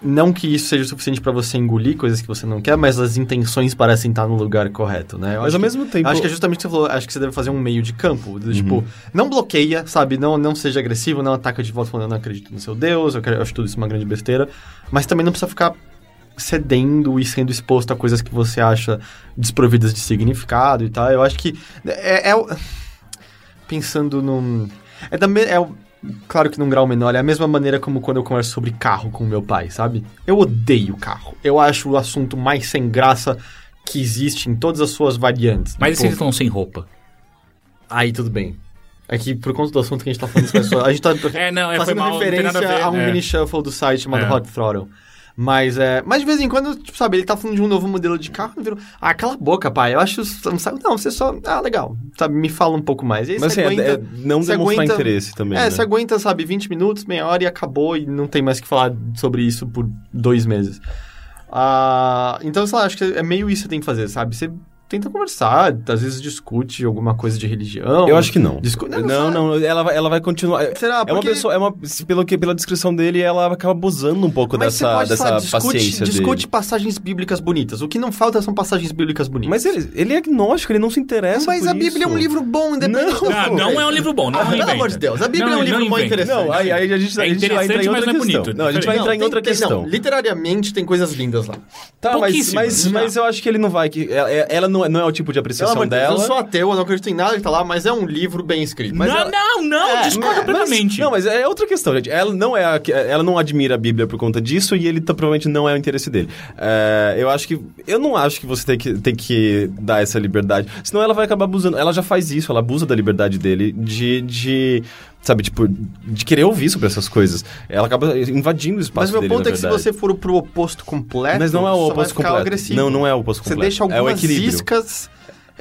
não que isso seja o suficiente para você engolir coisas que você não quer, mas as intenções parecem estar no lugar correto, né? Eu Mas ao que- mesmo tempo. Acho que é justamente o que você falou, acho que você deve fazer um meio de campo. do Tipo, não bloqueia, sabe? Não, não seja agressivo, não ataca de volta falando eu não acredito no seu Deus, eu, quero- eu acho tudo isso uma grande besteira. Mas também não precisa ficar cedendo e sendo exposto a coisas que você acha desprovidas de significado e tal. Eu acho que é, é pensando num é da é claro que num grau menor, é a mesma maneira como quando eu converso sobre carro com meu pai, sabe? Eu odeio carro. Eu acho o assunto mais sem graça que existe em todas as suas variantes. Mas e se eles estão sem roupa? Aí tudo bem. É que por conta do assunto que a gente tá falando, isso, a gente tá É, não, é, fazendo mal, referência a ver. a um é. mini shuffle do site chamado É. Hot Throttle. Mas, é, mas de vez em quando, tipo, sabe, ele tá falando de um novo modelo de carro, eu viro, ah, cala a boca, pai, eu acho, não, sabe, não, você só, ah, legal, sabe, me fala um pouco mais. Aí Mas você assim, é- aguenta, é não você demonstrar aguenta- interesse também. é, né? você aguenta, sabe, 20 minutos, meia hora e acabou e não tem mais o que falar sobre isso por dois meses. Ah, então, sei lá, acho que é meio isso que você tem que fazer, sabe? Você tenta conversar, às vezes discute alguma coisa de religião. Eu acho que não. Discu- não, não, não, ela, vai, ela vai continuar. Será? É uma Porque- pessoa, é uma, pelo que, pela descrição dele, ela acaba abusando um pouco Mas você dessa, pode, dessa discute, paciência discute dele. passagens bíblicas bonitas. O que não falta são passagens bíblicas bonitas. Mas ele, ele é agnóstico, ele não se interessa Mas por a Bíblia isso. é um livro bom, independente do Ah, filme. não é um livro bom, não Ah, pelo amor de Deus, a Bíblia Não, é um livro não bom inventa. interessante. Não, aí, aí a gente, É a gente vai entrar em outra mas não é questão. bonito. Não, a gente vai Não, entrar em tem- outra questão. Não, literariamente tem coisas lindas lá. Tá, mas, mas, mas eu acho que ele não vai. Que, ela, ela não, é, não é o tipo de Pelo apreciação amor de Deus, dela. eu sou ateu, eu não acredito em nada que tá lá, mas é um livro bem escrito. Mas não, ela- não, não, É, discordo mas- plenamente. Não, mas é outra questão, gente. Ela não é a- ela não admira a Bíblia por conta disso e ele tá, provavelmente não é o interesse dele. É, eu acho que eu não acho que você tem que, tem que dar essa liberdade, senão ela vai acabar abusando. Ela já faz isso, ela abusa da liberdade dele de, de sabe, tipo, de querer ouvir sobre essas coisas. Ela acaba invadindo o Mas espaço meu dele, ponto é que se você for pro oposto completo, Mas não é o oposto ficar completo. agressivo. Não, não é o oposto Você completo. deixa é algumas equilíbrio. iscas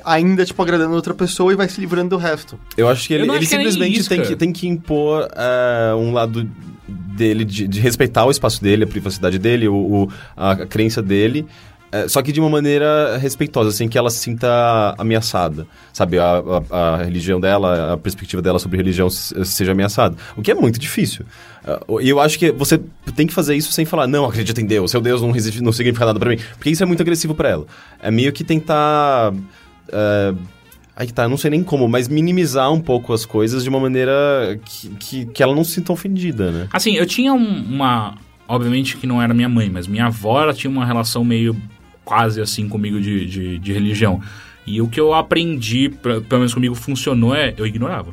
ainda, tipo, agradando outra pessoa e vai se livrando do resto. Eu acho que ele, ele acho que é simplesmente tem isca. que, tem que impor eh, um lado dele, de, de respeitar o espaço dele, a privacidade dele, o, o- a crença dele, eh, só que de uma maneira respeitosa, assim, que ela se sinta ameaçada, sabe? A, a- a religião dela, a perspectiva dela sobre religião se- seja ameaçada. O que é muito difícil. Ah, E eu acho que você tem que fazer isso sem falar, não, acredita em Deus, seu Deus não, resiste, não significa nada pra mim. Porque isso é muito agressivo pra ela. É meio que tentar. eh, Aí que tá, não sei nem como, mas minimizar um pouco as coisas de uma maneira que, que, que ela não se sinta ofendida, né? Assim, eu tinha um- uma. Obviamente que não era minha mãe, mas minha avó ela tinha uma relação meio quase assim comigo de, de, de religião. E o que eu aprendi, pra- pelo menos comigo funcionou, é eu ignorava.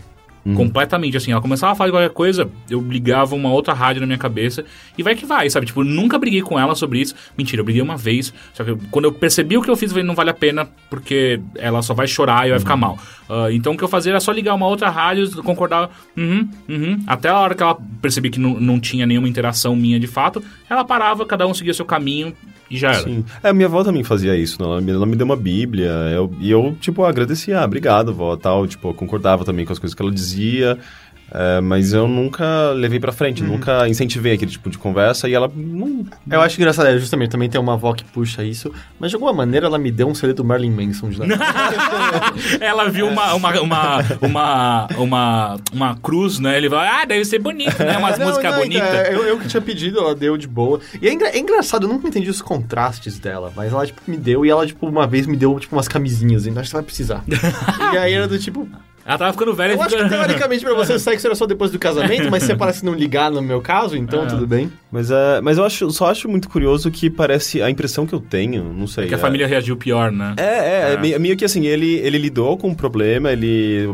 Completamente, assim, ela começava a falar de qualquer coisa, eu ligava uma outra rádio na minha cabeça e vai que vai, sabe? Tipo, nunca briguei com ela sobre isso. Mentira, eu briguei uma vez, só que eu- quando eu percebi o que eu fiz, eu falei, não vale a pena, porque ela só vai chorar e vai ficar mal. Ah, então o que eu fazia era só ligar uma outra rádio, concordar, uhum, uhum. Até a hora que ela percebi que não, não tinha nenhuma interação minha de fato, ela parava, cada um seguia seu caminho e já era. Sim. É, minha avó também fazia isso, né? ela, me, ela me deu uma bíblia, eu- e eu, tipo, agradecia, ah, obrigado, vó, tal, tipo, concordava também com as coisas que ela dizia, é, mas eu nunca levei pra frente, nunca incentivei aquele tipo de conversa, e ela não... Eu acho engraçado, é, justamente, também tem uma avó que puxa isso, mas de alguma maneira ela me deu um CD do Marilyn Manson de Natal. Ela viu uma, uma, uma, uma, uma, uma cruz, né? Ele falou, ah, deve ser bonito, né? Umas Não, músicas não, bonitas. então, é, eu, eu que tinha pedido, ela deu de boa. E é, engra- é engraçado, eu nunca entendi os contrastes dela, mas ela, tipo, me deu e ela, tipo, uma vez me deu, tipo, umas camisinhas, então acho que você vai precisar. e aí era do tipo, Ela tava ficando velha. Eu acho que teoricamente pra você sexo era só depois do casamento, mas você parece não ligar no meu caso, então É. tudo bem. Mas, é, mas eu acho, só acho muito curioso que parece. A impressão que eu tenho, não sei. Que a é- família reagiu pior, né? É, é, é. É. meio- meio que assim, ele, ele lidou com o problema, ele.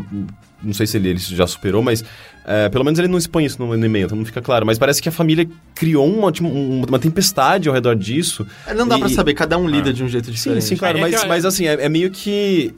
Não sei se ele, ele já superou, mas. é, pelo menos ele não expõe isso no, no e-mail, então não fica claro. Mas parece que a família criou uma, tipo, um- uma tempestade ao redor disso. É, Não dá pra E- saber, cada um lida de um jeito Sim, diferente. sim, claro. É mas, mas assim, é, é meio que.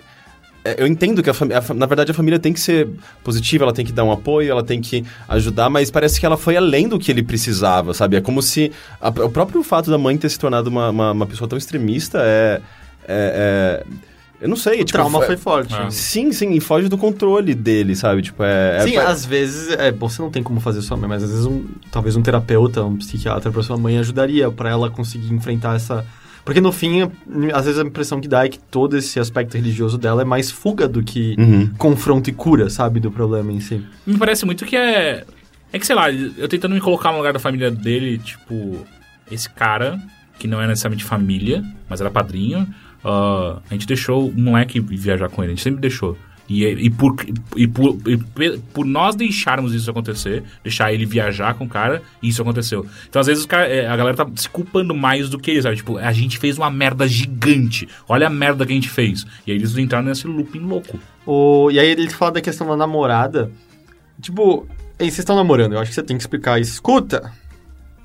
É, Eu entendo que, a na verdade, a família tem que ser positiva, ela tem que dar um apoio, ela tem que ajudar, mas parece que ela foi além do que ele precisava, sabe? É como se a- o próprio fato da mãe ter se tornado uma, uma, uma pessoa tão extremista é. é- é- eu não sei, O tipo, trauma fo- foi forte. Ah. Sim, sim, e foge do controle dele, sabe? Tipo, é. é Sim, às vezes, é, você não tem como fazer sua mãe, mas às vezes um, talvez um terapeuta, um psiquiatra pra sua mãe ajudaria pra ela conseguir enfrentar essa... Porque no fim, às vezes a impressão que dá é que todo esse aspecto religioso dela é mais fuga do que Uhum. confronto e cura, sabe, do problema em si. Me parece muito que é. É que, sei lá, eu tentando me colocar no lugar da família dele, tipo, esse cara, que não é necessariamente família, mas era padrinho, ah, a gente deixou o moleque viajar com ele, a gente sempre deixou. E, e, por, e, por, e por nós deixarmos isso acontecer, deixar ele viajar com o cara, isso aconteceu. Então, às vezes, é, a galera tá se culpando mais do que ele, sabe? Tipo, a gente fez uma merda gigante. Olha a merda que a gente fez. E aí eles entraram nesse looping louco. O, e aí ele fala da questão da namorada. Tipo, ei, vocês estão namorando, eu acho que você tem que explicar isso. Escuta,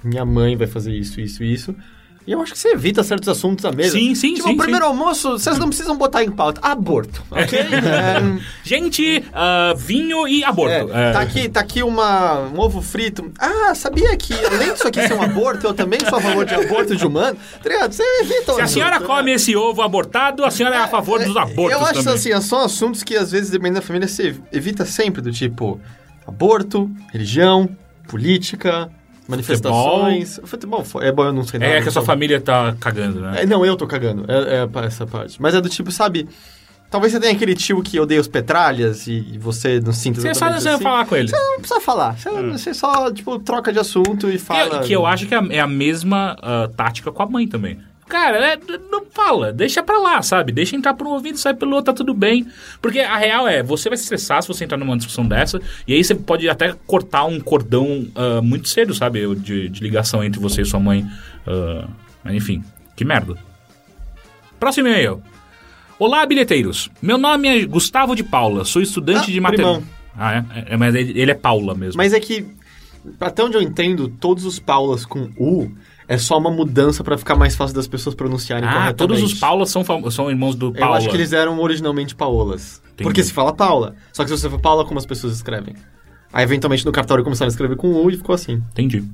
minha mãe vai fazer isso, isso, isso. E eu acho que você evita certos assuntos à mesa. Sim, sim, tipo, sim, o primeiro almoço, vocês não precisam botar em pauta. Aborto, ok? É, Gente, ah, vinho e aborto. É, É. Tá aqui, tá aqui uma, um ovo frito. Ah, sabia que além disso aqui ser um aborto, eu também sou a favor de aborto de humano? Tá ligado? Você evita o Se a senhora come esse ovo abortado, a senhora é a favor dos abortos Eu acho também. assim, são assuntos que às vezes, dependendo da família, você evita sempre, do tipo aborto, religião, política, manifestações. Futebol, é bom, eu não sei nada. é que a sua então. família tá cagando, né? É, não, eu tô cagando. É, é essa parte. Mas é do tipo, sabe? Talvez você tenha aquele tio que odeia os petralhas e, e você não sinta Você só vai assim. falar com ele. Você não precisa falar. Você, você só, tipo, troca de assunto e Que, fala. que eu acho que é a, é a mesma ah, tática com a mãe também. Cara, é, não fala, deixa pra lá, sabe? Deixa entrar por um ouvido, sai pelo outro, tá tudo bem. Porque a real é, você vai se estressar se você entrar numa discussão dessa, e aí você pode até cortar um cordão ah, muito cedo, sabe? De, de ligação entre você e sua mãe. Mas enfim, que merda. Próximo e-mail. Olá, bilheteiros. Meu nome é Gustavo de Paula, sou estudante Ah, de matemática. Ah, é? é? Mas ele, ele é Paula mesmo. Mas é que, até onde eu entendo, todos os Paulas com U é só uma mudança pra ficar mais fácil das pessoas pronunciarem Ah, corretamente. todos os Paulas são, são irmãos do Eu Paula. acho que eles eram originalmente Paolas. Entendi. Porque se fala Paula. Só que se você for Paula, como as pessoas escrevem? Aí, eventualmente, no cartório começaram a escrever com U e ficou assim. Entendi.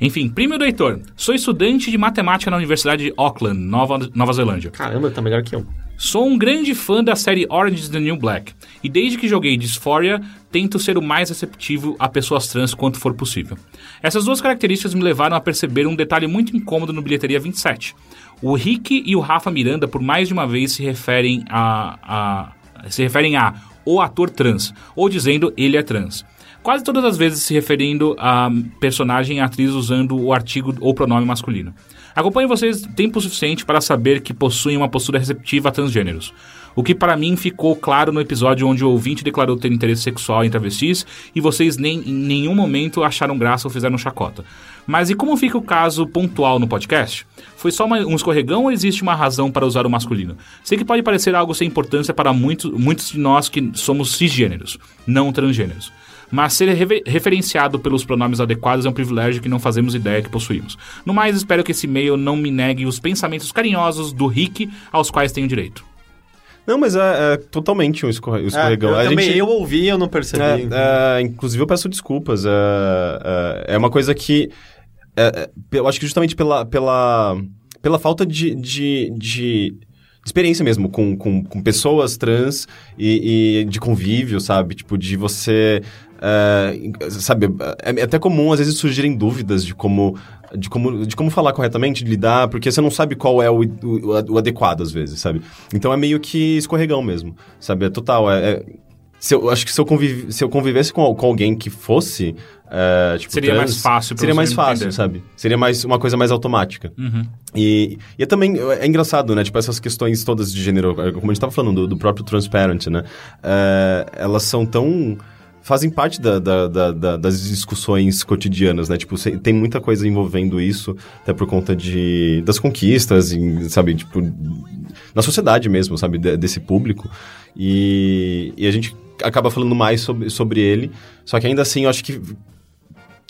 Enfim, primo do Heitor. Sou estudante de matemática na Universidade de Auckland, Nova, Nova Zelândia. Caramba, tá melhor que eu. Sou um grande fã da série Orange is the New Black. E desde que joguei Dysphoria, tento ser o mais receptivo a pessoas trans quanto for possível. Essas duas características me levaram a perceber um detalhe muito incômodo no Bilheteria 27. O Rick e o Rafa Miranda, por mais de uma vez, se referem a, a se referem a o ator trans, ou dizendo ele é trans. Quase todas as vezes se referindo a personagem e atriz usando o artigo ou pronome masculino. Acompanho vocês tempo suficiente para saber que possuem uma postura receptiva a transgêneros. O que para mim ficou claro no episódio onde o ouvinte declarou ter interesse sexual em travestis e vocês nem, em nenhum momento acharam graça ou fizeram chacota. Mas e como fica o caso pontual no podcast? Foi só uma- um escorregão ou existe uma razão para usar o masculino? Sei que pode parecer algo sem importância para muito, muitos de nós que somos cisgêneros, não transgêneros. Mas ser referenciado pelos pronomes adequados é um privilégio que não fazemos ideia que possuímos. No mais, espero que esse e-mail não me negue os pensamentos carinhosos do Rick aos quais tenho direito. Não, mas é, é totalmente um escorre- um escorregão. É, eu A também, gente- eu ouvi eu não percebi. É, é, inclusive eu peço desculpas. É, é, é uma coisa que. é, é, eu acho que justamente pela, pela, pela falta de, de, de experiência mesmo com, com, com pessoas trans e, e de convívio, sabe? Tipo, de você. é, sabe, é até comum às vezes surgirem dúvidas de como, de como, de como falar corretamente, de lidar, porque você não sabe qual é o, o, o adequado às vezes, sabe? Então é meio que escorregão mesmo, sabe? É total, é- é, Se eu acho que se eu, conviv, se eu convivesse com, com alguém que fosse. é, tipo, Seria trans, mais fácil pra Seria mais fácil, entender. sabe? Seria mais uma coisa mais automática. Uhum. E, e é também é engraçado, né? Tipo, essas questões todas de gênero, como a gente tava falando, do, do próprio Transparent, né? É, elas são tão. Fazem parte da- da- da- da- das discussões cotidianas, né? Tipo, tem muita coisa envolvendo isso, até por conta de, das conquistas, em, sabe? Tipo, na sociedade mesmo, sabe? de- desse público. E, e a gente acaba falando mais sobre, sobre ele, só que ainda assim eu acho que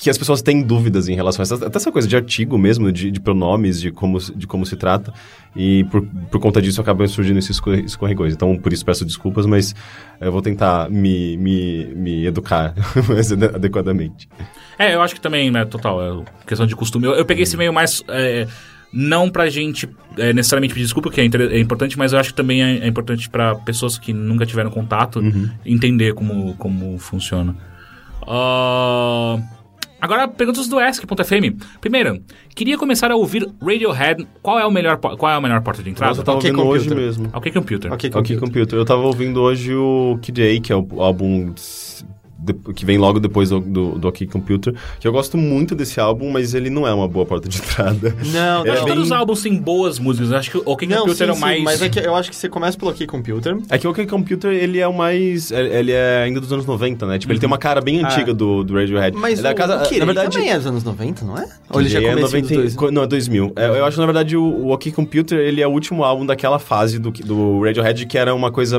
que as pessoas têm dúvidas em relação a essa, até essa coisa de artigo mesmo, de, de pronomes, de como, se- de como se trata. E por, por conta disso acabam surgindo esses escorre- escorregões. Então, por isso peço desculpas, mas eu vou tentar me, me, me educar mais ade- adequadamente. É, eu acho que também, né, total, é questão de costume. Eu, eu peguei esse meio mais. é, não pra gente é, necessariamente pedir desculpa, que é, é importante, mas eu acho que também é, é importante pra pessoas que nunca tiveram contato entender como, como funciona. Ah, agora, perguntas do Ask.fm. Primeiro, queria começar a ouvir Radiohead. Qual é, o melhor, qual é a melhor porta de entrada? Nossa, eu tava Ok, ouvindo hoje computer. mesmo. Ok, computer. Ok, Ok, computer. Computer. Eu tava ouvindo hoje o Kid A, que é o álbum de- que vem logo depois do, do, do Ok Computer, que eu gosto muito desse álbum, mas ele não é uma boa porta de entrada. Não, Eu Ele acho é que bem- todos os álbuns têm boas músicas. Eu acho que o OK Não, Computer sim, é o sim, mais. mas é que eu acho que você começa pelo OK Computer. É que o OK Computer, ele é o mais... Ele é ainda dos anos 90, né? Tipo, ele tem uma cara bem antiga do, do Radiohead. Mas Ele é o, casa- o na verdade, também é dos anos 90, não é? Ou ele já é começou 90 dos dois? Não, é 2000. É, eu acho que, na verdade, o, o OK Computer, ele é o último álbum daquela fase do, do Radiohead, que era uma coisa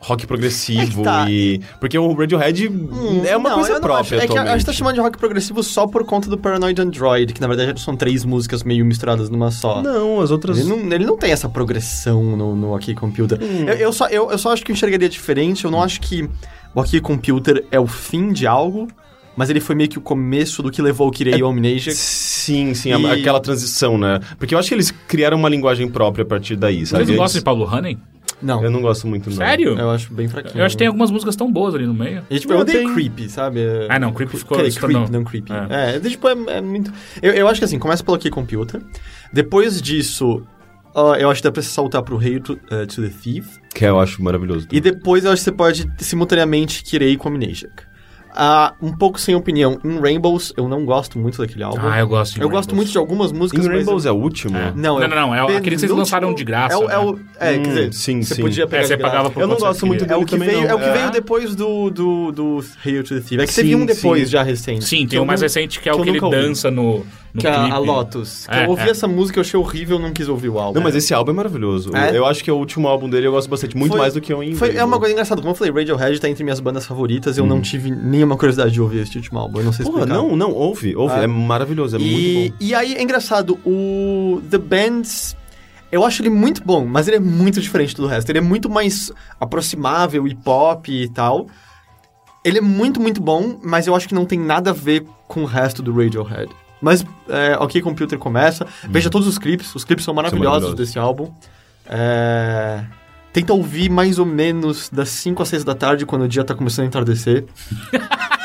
rock progressivo É que tá. e... Porque o Radiohead Hum, é uma não, coisa própria Acho. É que a- gente tá chamando de rock progressivo só por conta do Paranoid Android, que na verdade são três músicas meio misturadas numa só. Não, as outras... Ele não, ele não tem essa progressão no, no OK Computer. Hum. Eu, eu só, eu, eu só acho que eu enxergaria diferente. Eu não acho que o OK Computer é o fim de algo, mas ele foi meio que o começo do que levou o Kirei ao Amnesia. Sim, sim, a- E- aquela transição, né? Porque eu acho que eles criaram uma linguagem própria a partir daí, sabe? Vocês gostam de Paulo Honey? Não, Eu não gosto muito, não. Sério? eu acho bem fraquinho. Eu acho que tem algumas músicas tão boas ali no meio. E, tipo, Não, eu odeio tem- Creepy, sabe? Ah, não, Creepy ficou- Creep, se tornou- não Creepy. É. É, tipo, é, é muito... Eu, eu acho que assim, começa pelo OK Computer. Depois disso, ó, eu acho que dá pra você saltar pro Hail to, eh, to the Thief. Que eu acho maravilhoso. E depois eu acho que você pode simultaneamente Kirei com Amnesiac. Ah, um pouco sem opinião. Em Rainbows, eu não gosto muito daquele álbum. Ah, eu gosto de Eu gosto Rainbows. muito de algumas músicas, mas... Rainbows é o último? É. Não, Não, não, não, é o- aquele que vocês lançaram de graça, É, o, é, o- né? é, quer Hum, dizer, sim, você sim. podia pegar É, você de graça. pagava por Eu não gosto você muito queria. É o dele que, também veio, não. é o que É. veio depois do, do, do Hail to the Thief. É que Sim, teve um depois sim. já recente. Sim, que tem o mais recente que é que o eu que ele ouvi. dança no, no Que é a, clipe. a Lotus. Que É, eu ouvi é. essa música, eu achei horrível, não quis ouvir o álbum. Não, mas esse álbum é maravilhoso. É? Eu acho que é o último álbum dele eu gosto bastante. Muito Foi- mais do que o Foi, é uma coisa engraçada. Como eu falei, Radiohead tá entre minhas bandas favoritas e eu Hum. não tive nenhuma curiosidade de ouvir esse último álbum. Eu não sei Porra, explicar. não, não, ouve, ouve. Ah. É maravilhoso, é e, muito bom. e aí é engraçado, o The Bands. Eu acho ele muito bom, mas ele é muito diferente do resto. Ele é muito mais aproximável e pop e tal. Ele é muito, muito bom, mas eu acho que não tem nada a ver com o resto do Radiohead. Mas, é, ok, Computer começa. Veja todos os clipes. Os clipes são maravilhosos maravilhosos. desse álbum. É, Tenta ouvir mais ou menos das 5 às 6 da tarde, quando o dia tá começando a entardecer.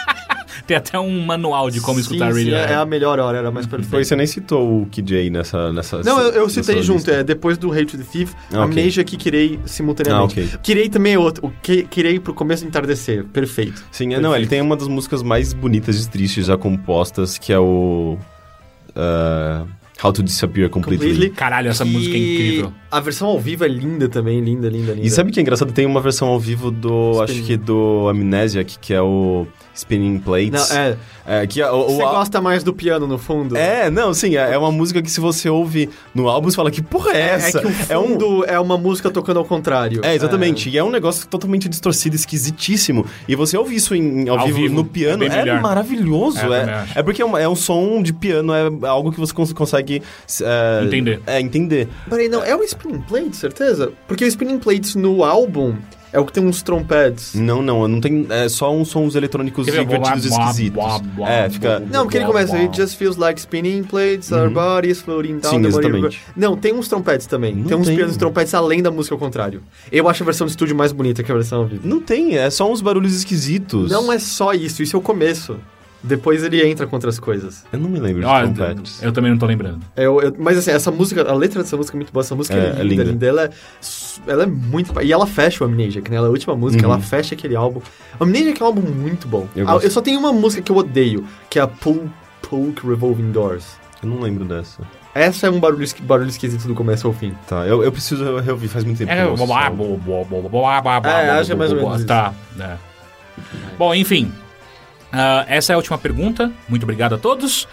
Tem até um manual de como Sim, escutar sim, Radiohead. é, é a melhor hora, era mais perfeita. Foi, você nem citou o KJ nessa. nessa Não, eu, eu nessa citei junto, lista. é depois do Hate to the Thief, Ah, ok. Amnesia que Kirei simultaneamente. Ah, ok. Kirei também é outro, o Ki- Kirei pro começo do entardecer, perfeito. Sim, é, não, ele tem uma das músicas mais bonitas e tristes já compostas, que é o. ah, How to Disappear Completely. Completely. Caralho, essa música é E incrível. A versão ao vivo é linda também, linda, linda, linda. E sabe o que é engraçado? Tem uma versão ao vivo do. Acho que do Amnesiac, que é o Spinning Plates. Não, é, É, que é o, você gosta mais do piano no fundo? É, não, sim, é, é uma música que se você ouve no álbum, você fala, que porra é É essa? que o É um- fundo é, uma música tocando ao contrário. É, exatamente. E é um negócio totalmente distorcido, esquisitíssimo. E você ouve isso em, ao, Ao vivo, vivo, no piano, é é, maravilhoso. É, É, é porque é um, é um som de piano, é algo que você cons- consegue... é, Entender. É, entender. Peraí, não, é o Spinning Plates, certeza? Porque o Spinning Plates no álbum é o que tem uns trompetes. Não, não, não tem... É só uns sons eletrônicos divertidos esquisitos. blá, blá, é, fica... Não, porque ele começa, it just feels like spinning plates, our bodies floating down Sim, the exatamente. Não, tem uns trompetes também. Não tem uns tem. pianos e trompetes além da música ao contrário. Eu acho a versão de estúdio mais bonita que a versão ao vivo. Não tem, é só uns barulhos esquisitos. Não é só isso, isso é o começo. Depois ele entra com outras coisas. Eu não me lembro de Ah, Compacts. eu também não tô lembrando. Eu- eu- mas assim, essa música, a letra dessa música é muito boa. Essa música É, é, é linda, linda. linda. Ela é, ela é muito. E ela fecha o Amnesiac, né? Ela é a última música, Uhum. ela fecha aquele álbum. O Amnesiac é um álbum muito bom. Eu Ah, gosto. eu só tenho uma música que eu odeio, que é a Pull, Polk Revolving Doors. Eu não lembro dessa. Essa é um barulho, esqui- barulho esquisito do começo ao fim. Tá, eu, eu preciso reouvir, faz muito tempo que É, eu É, acho que é mais ou menos Tá. é. Bom, enfim. Ah, essa é a última pergunta. Muito obrigado a todos.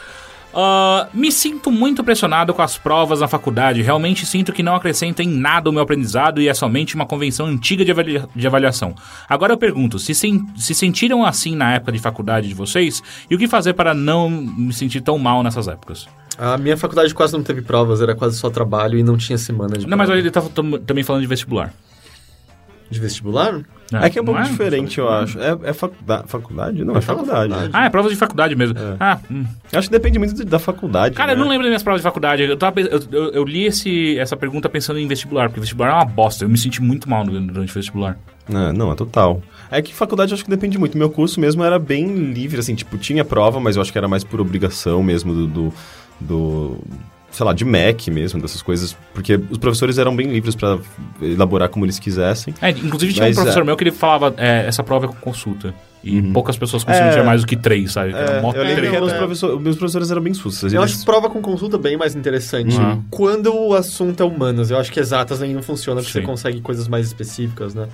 Ah, me sinto muito pressionado com as provas na faculdade. Realmente sinto que não acrescenta em nada o meu aprendizado e é somente uma convenção antiga de, avalia- de avaliação. Agora eu pergunto: se, sen- se sentiram assim na época de faculdade de vocês e o que fazer para não me sentir tão mal nessas épocas? A minha faculdade quase não teve provas, era quase só trabalho e não tinha semana de Não, mas prova. ele tá tam- também falando de vestibular. De vestibular? É que é um pouco Não diferente, eu acho. É, é faculdade, faculdade? Não, é é faculdade. faculdade. Ah, é prova de faculdade mesmo. É. Ah, hum. Eu Acho que depende muito da faculdade. Cara, eu né? não lembro das minhas provas de faculdade. Eu, tava, eu, eu- eu li esse, essa pergunta pensando em vestibular, porque vestibular é uma bosta. Eu me senti muito mal durante o vestibular. Não, não, é total. É que faculdade eu acho que depende muito. Meu curso mesmo era bem livre, assim, tipo, tinha prova, mas eu acho que era mais por obrigação mesmo do. do, do sei lá, de MEC mesmo, dessas coisas, porque os professores eram bem livres pra elaborar como eles quisessem. É, inclusive tinha Mas, um professor é. meu que ele falava, é, essa prova é com consulta. E Uhum. poucas pessoas conseguiam É. tirar mais do que três, sabe? É, eu lembro que os é. professores, meus professores eram bem sustos. Eu eles- acho prova com consulta bem mais interessante. Uhum. Quando o assunto é humanas, eu acho que exatas ainda não funciona, porque Sim. você consegue coisas mais específicas, né?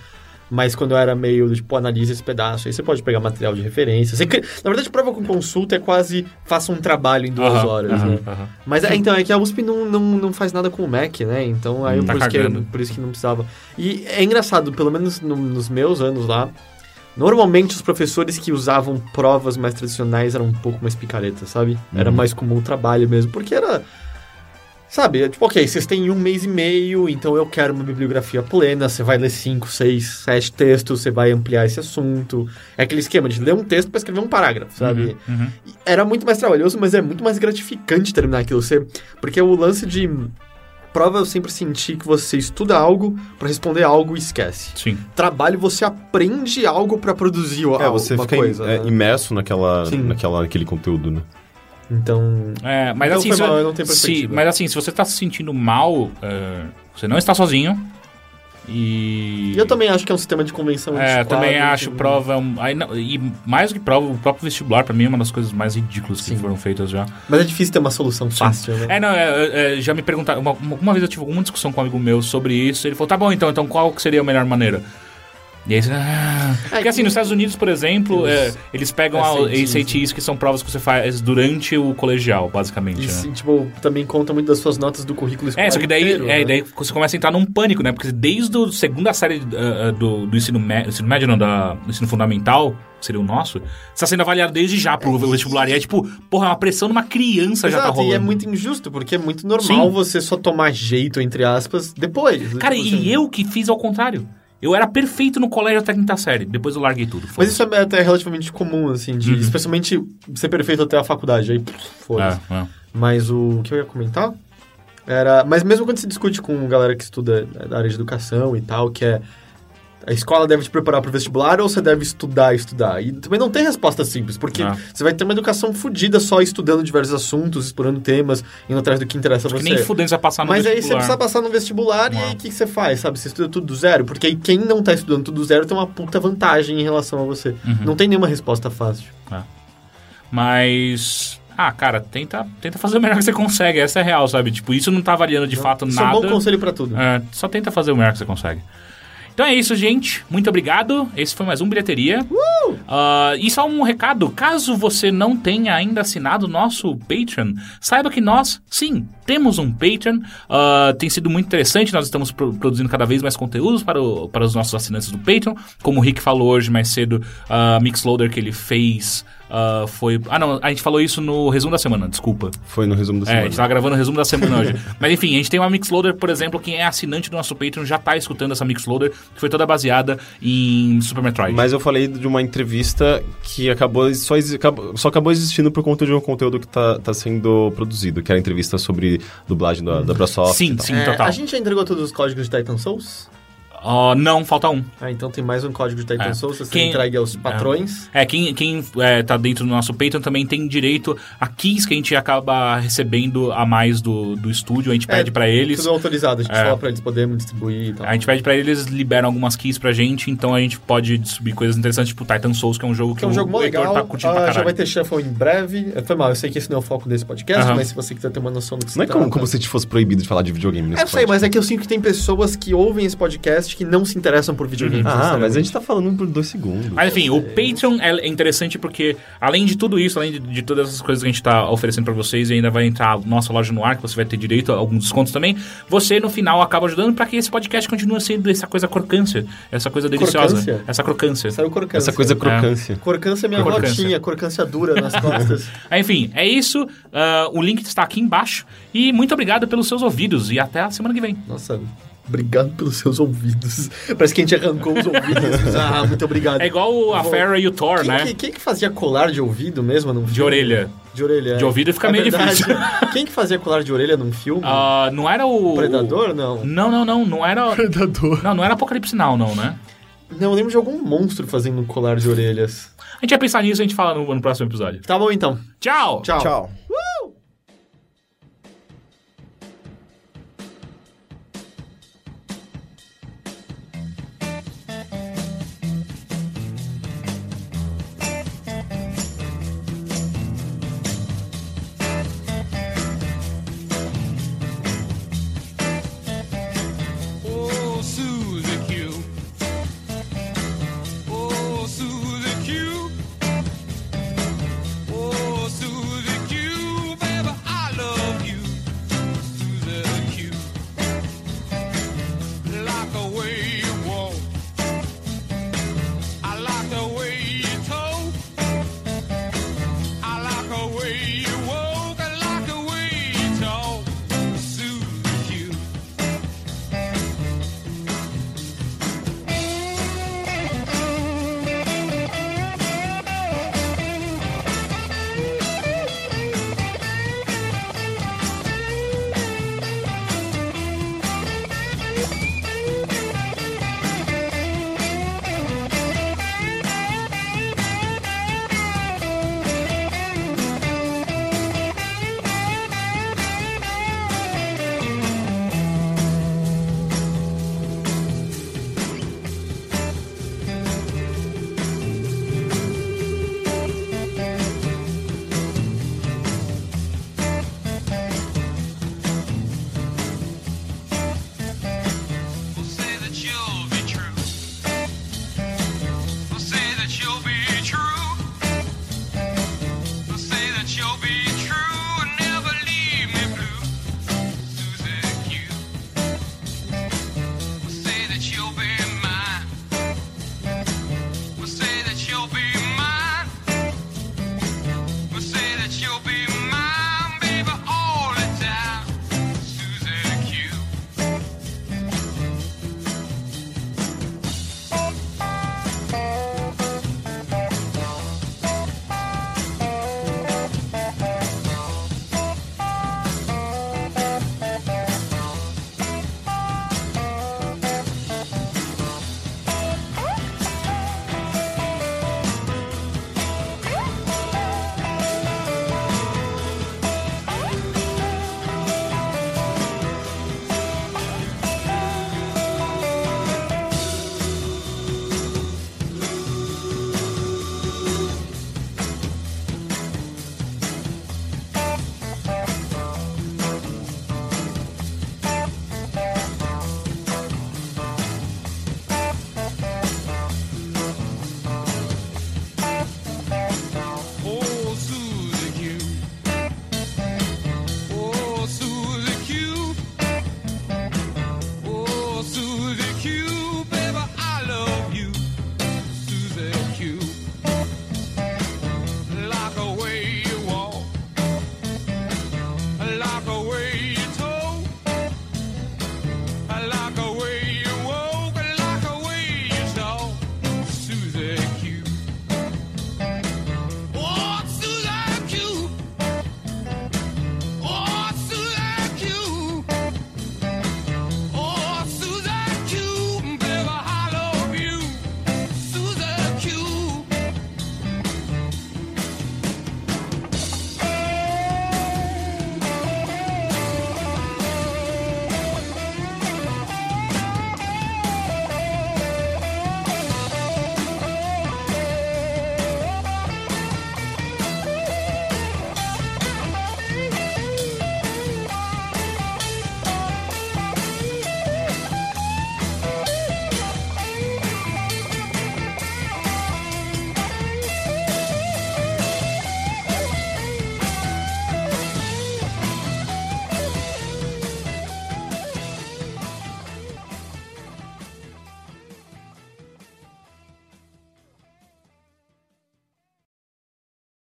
Mas quando eu era meio, tipo, analisa esse pedaço, aí você pode pegar material de referência. Você Na verdade, prova com consulta é quase faça um trabalho em duas horas, né? Mas é, então, é que a USP não, não, não faz nada com o Mac, né? Então, aí Tá por, isso que, por isso que não precisava. E é engraçado, pelo menos no- nos meus anos lá, normalmente os professores que usavam provas mais tradicionais eram um pouco mais picaretas, sabe? Era Uhum. mais comum o trabalho mesmo, porque era... Sabe, é tipo, ok, vocês têm um mês e meio, então eu quero uma bibliografia plena, você vai ler cinco, seis, sete textos, você vai ampliar esse assunto. É aquele esquema de ler um texto pra escrever um parágrafo, sabe? Uhum, uhum. era muito mais trabalhoso, mas é muito mais gratificante terminar aquilo. Você, porque o lance de prova eu sempre senti que você estuda algo pra responder algo e esquece. Sim. Trabalho você aprende algo pra produzir É, algo, você fica coisa. é, né? imerso naquela, Sim. naquela, naquele conteúdo, né? Então, É, mas assim, se, mal, se- mas assim, se você tá se sentindo mal, é, você não está sozinho. E. eu também acho que é um sistema de convenção É, também acho que- prova. um- aí não- e mais do que prova, o próprio vestibular, pra mim, é uma das coisas mais ridículas que Sim. foram feitas já. Mas é difícil ter uma solução fácil, né? É, não, é, é, já me perguntaram. Uma, uma vez eu tive alguma discussão com um amigo meu sobre isso. Ele falou: tá bom, então, então qual que seria a melhor maneira? E aí você. Ah, porque assim, nos Estados Unidos, por exemplo, é, eles pegam ACTs, que são provas que você faz durante o colegial, basicamente. E, né? tipo, também conta muito das suas notas do currículo escolar É, só que daí, inteiro, é, né? daí você começa a entrar num pânico, né? Porque desde a segunda série ah, do, do ensino, médio, ensino médio, não, da, do ensino fundamental, que seria o nosso, você tá sendo avaliado desde já pro vestibular. E é tipo, porra, é uma pressão numa criança já tá Exato, rolando. e é muito injusto, porque é muito normal Sim. você só tomar jeito, entre aspas, depois. Cara, Tipo, e assim, eu que fiz ao contrário. Eu era perfeito no colégio até a quinta série. Depois eu larguei tudo. Mas isso é até relativamente comum, assim, de, Uhum. especialmente ser perfeito até a faculdade. Aí, foda-se. é, é. Mas o que eu ia comentar era. Mas mesmo quando se discute com galera que estuda da área de educação e tal, que é. A escola deve te preparar para o vestibular ou você deve estudar, estudar? E também não tem resposta simples, porque Ah. você vai ter uma educação fodida só estudando diversos assuntos, explorando temas, indo atrás do que interessa a Que você. nem fudendo você passar no Mas aí você vestibular. precisa passar no vestibular e Ah. aí o que, que você faz, sabe? Você estuda tudo do zero? Porque aí quem não tá estudando tudo do zero tem uma puta vantagem em relação a você. Uhum. Não tem nenhuma resposta fácil. Mas... Ah, cara, tenta, tenta fazer o melhor que você consegue. Essa é a real, sabe? Tipo, isso não tá variando de fato Isso é um nada. bom conselho pra tudo. É, só tenta fazer o melhor que você consegue. Então é isso, gente. Muito obrigado. Esse foi mais um Bilheteria. Ah, e só um recado: caso você não tenha ainda assinado o nosso Patreon, saiba que nós, sim, temos um Patreon. Ah, tem sido muito interessante. Nós estamos pro- produzindo cada vez mais conteúdos para, o- para os nossos assinantes do Patreon. Como o Rick falou hoje mais cedo, a Mixloader que ele fez. ah, foi. Ah, não, a gente falou isso no resumo da semana, desculpa. Foi no resumo da É, a semana. gente tava gravando o resumo da semana hoje. Mas enfim, a gente tem uma Mixloader, por exemplo, quem é assinante do nosso Patreon já tá escutando essa Mixloader, que foi toda baseada em Super Metroid. Mas eu falei de uma entrevista que acabou só, só acabou existindo por conta de um conteúdo que tá, tá sendo produzido, que era a entrevista sobre dublagem da, da Brasoft. Sim, sim, É, total. A gente já entregou todos os códigos de Titan Souls? Ah, não, falta um. Ah, então tem mais um código de Titan É. Souls, você Quem- entregue aos patrões. É, quem, quem é, tá dentro do nosso Patreon também tem direito a keys que a gente acaba recebendo a mais do, do estúdio. A gente pede É, pra eles. Tudo autorizado, a gente É. fala pra eles poderem distribuir e tal. A gente pede pra eles, eles liberam algumas keys pra gente, então a gente pode subir coisas interessantes, tipo Titan Souls, que é um jogo que, Que é um o jogo mó Heitor legal, tá curtindo ah, pra já vai ter shuffle em breve. É, Foi mal, eu sei que esse não é o foco desse podcast, mas se você quiser ter uma noção do que se Não é como, trata- como se a gente fosse proibido de falar de videogame nesse Eu sei, mas é que eu sinto que tem pessoas que ouvem esse podcast que não se interessam por videogame. Ah, mas a gente tá falando por dois segundos. Mas enfim, o Patreon é interessante porque, além de tudo isso, além de, de todas essas coisas que a gente tá oferecendo pra vocês, e ainda vai entrar a nossa loja no ar, que você vai ter direito a alguns descontos também, você no final acaba ajudando pra que esse podcast continue sendo essa coisa crocância, essa coisa deliciosa, Crocância? essa crocância. Saiu crocância. Essa coisa crocância. Crocância é minha Crocância. rotinha, crocância dura nas costas. Ah, Enfim, é isso. ah, o link está aqui embaixo. E muito obrigado pelos seus ouvidos. E até a semana que vem. Nossa, obrigado pelos seus ouvidos. Parece que a gente arrancou os ouvidos. Ah, muito obrigado. É igual a Vou- Farrah e o Thor, Quem, né? que, quem que fazia colar de ouvido mesmo num filme? De orelha. De orelha. De é. ouvido fica É meio verdade. difícil. Quem que fazia colar de orelha num filme? Ah, não era o. Predador? Não. Não, não, não. Não era. Predador. Não, não era Apocalipse Now, não, né? Não, eu lembro de algum monstro fazendo um colar de orelhas. A gente vai pensar nisso e a gente fala no, no próximo episódio. Tá bom então. Tchau! Tchau. Tchau.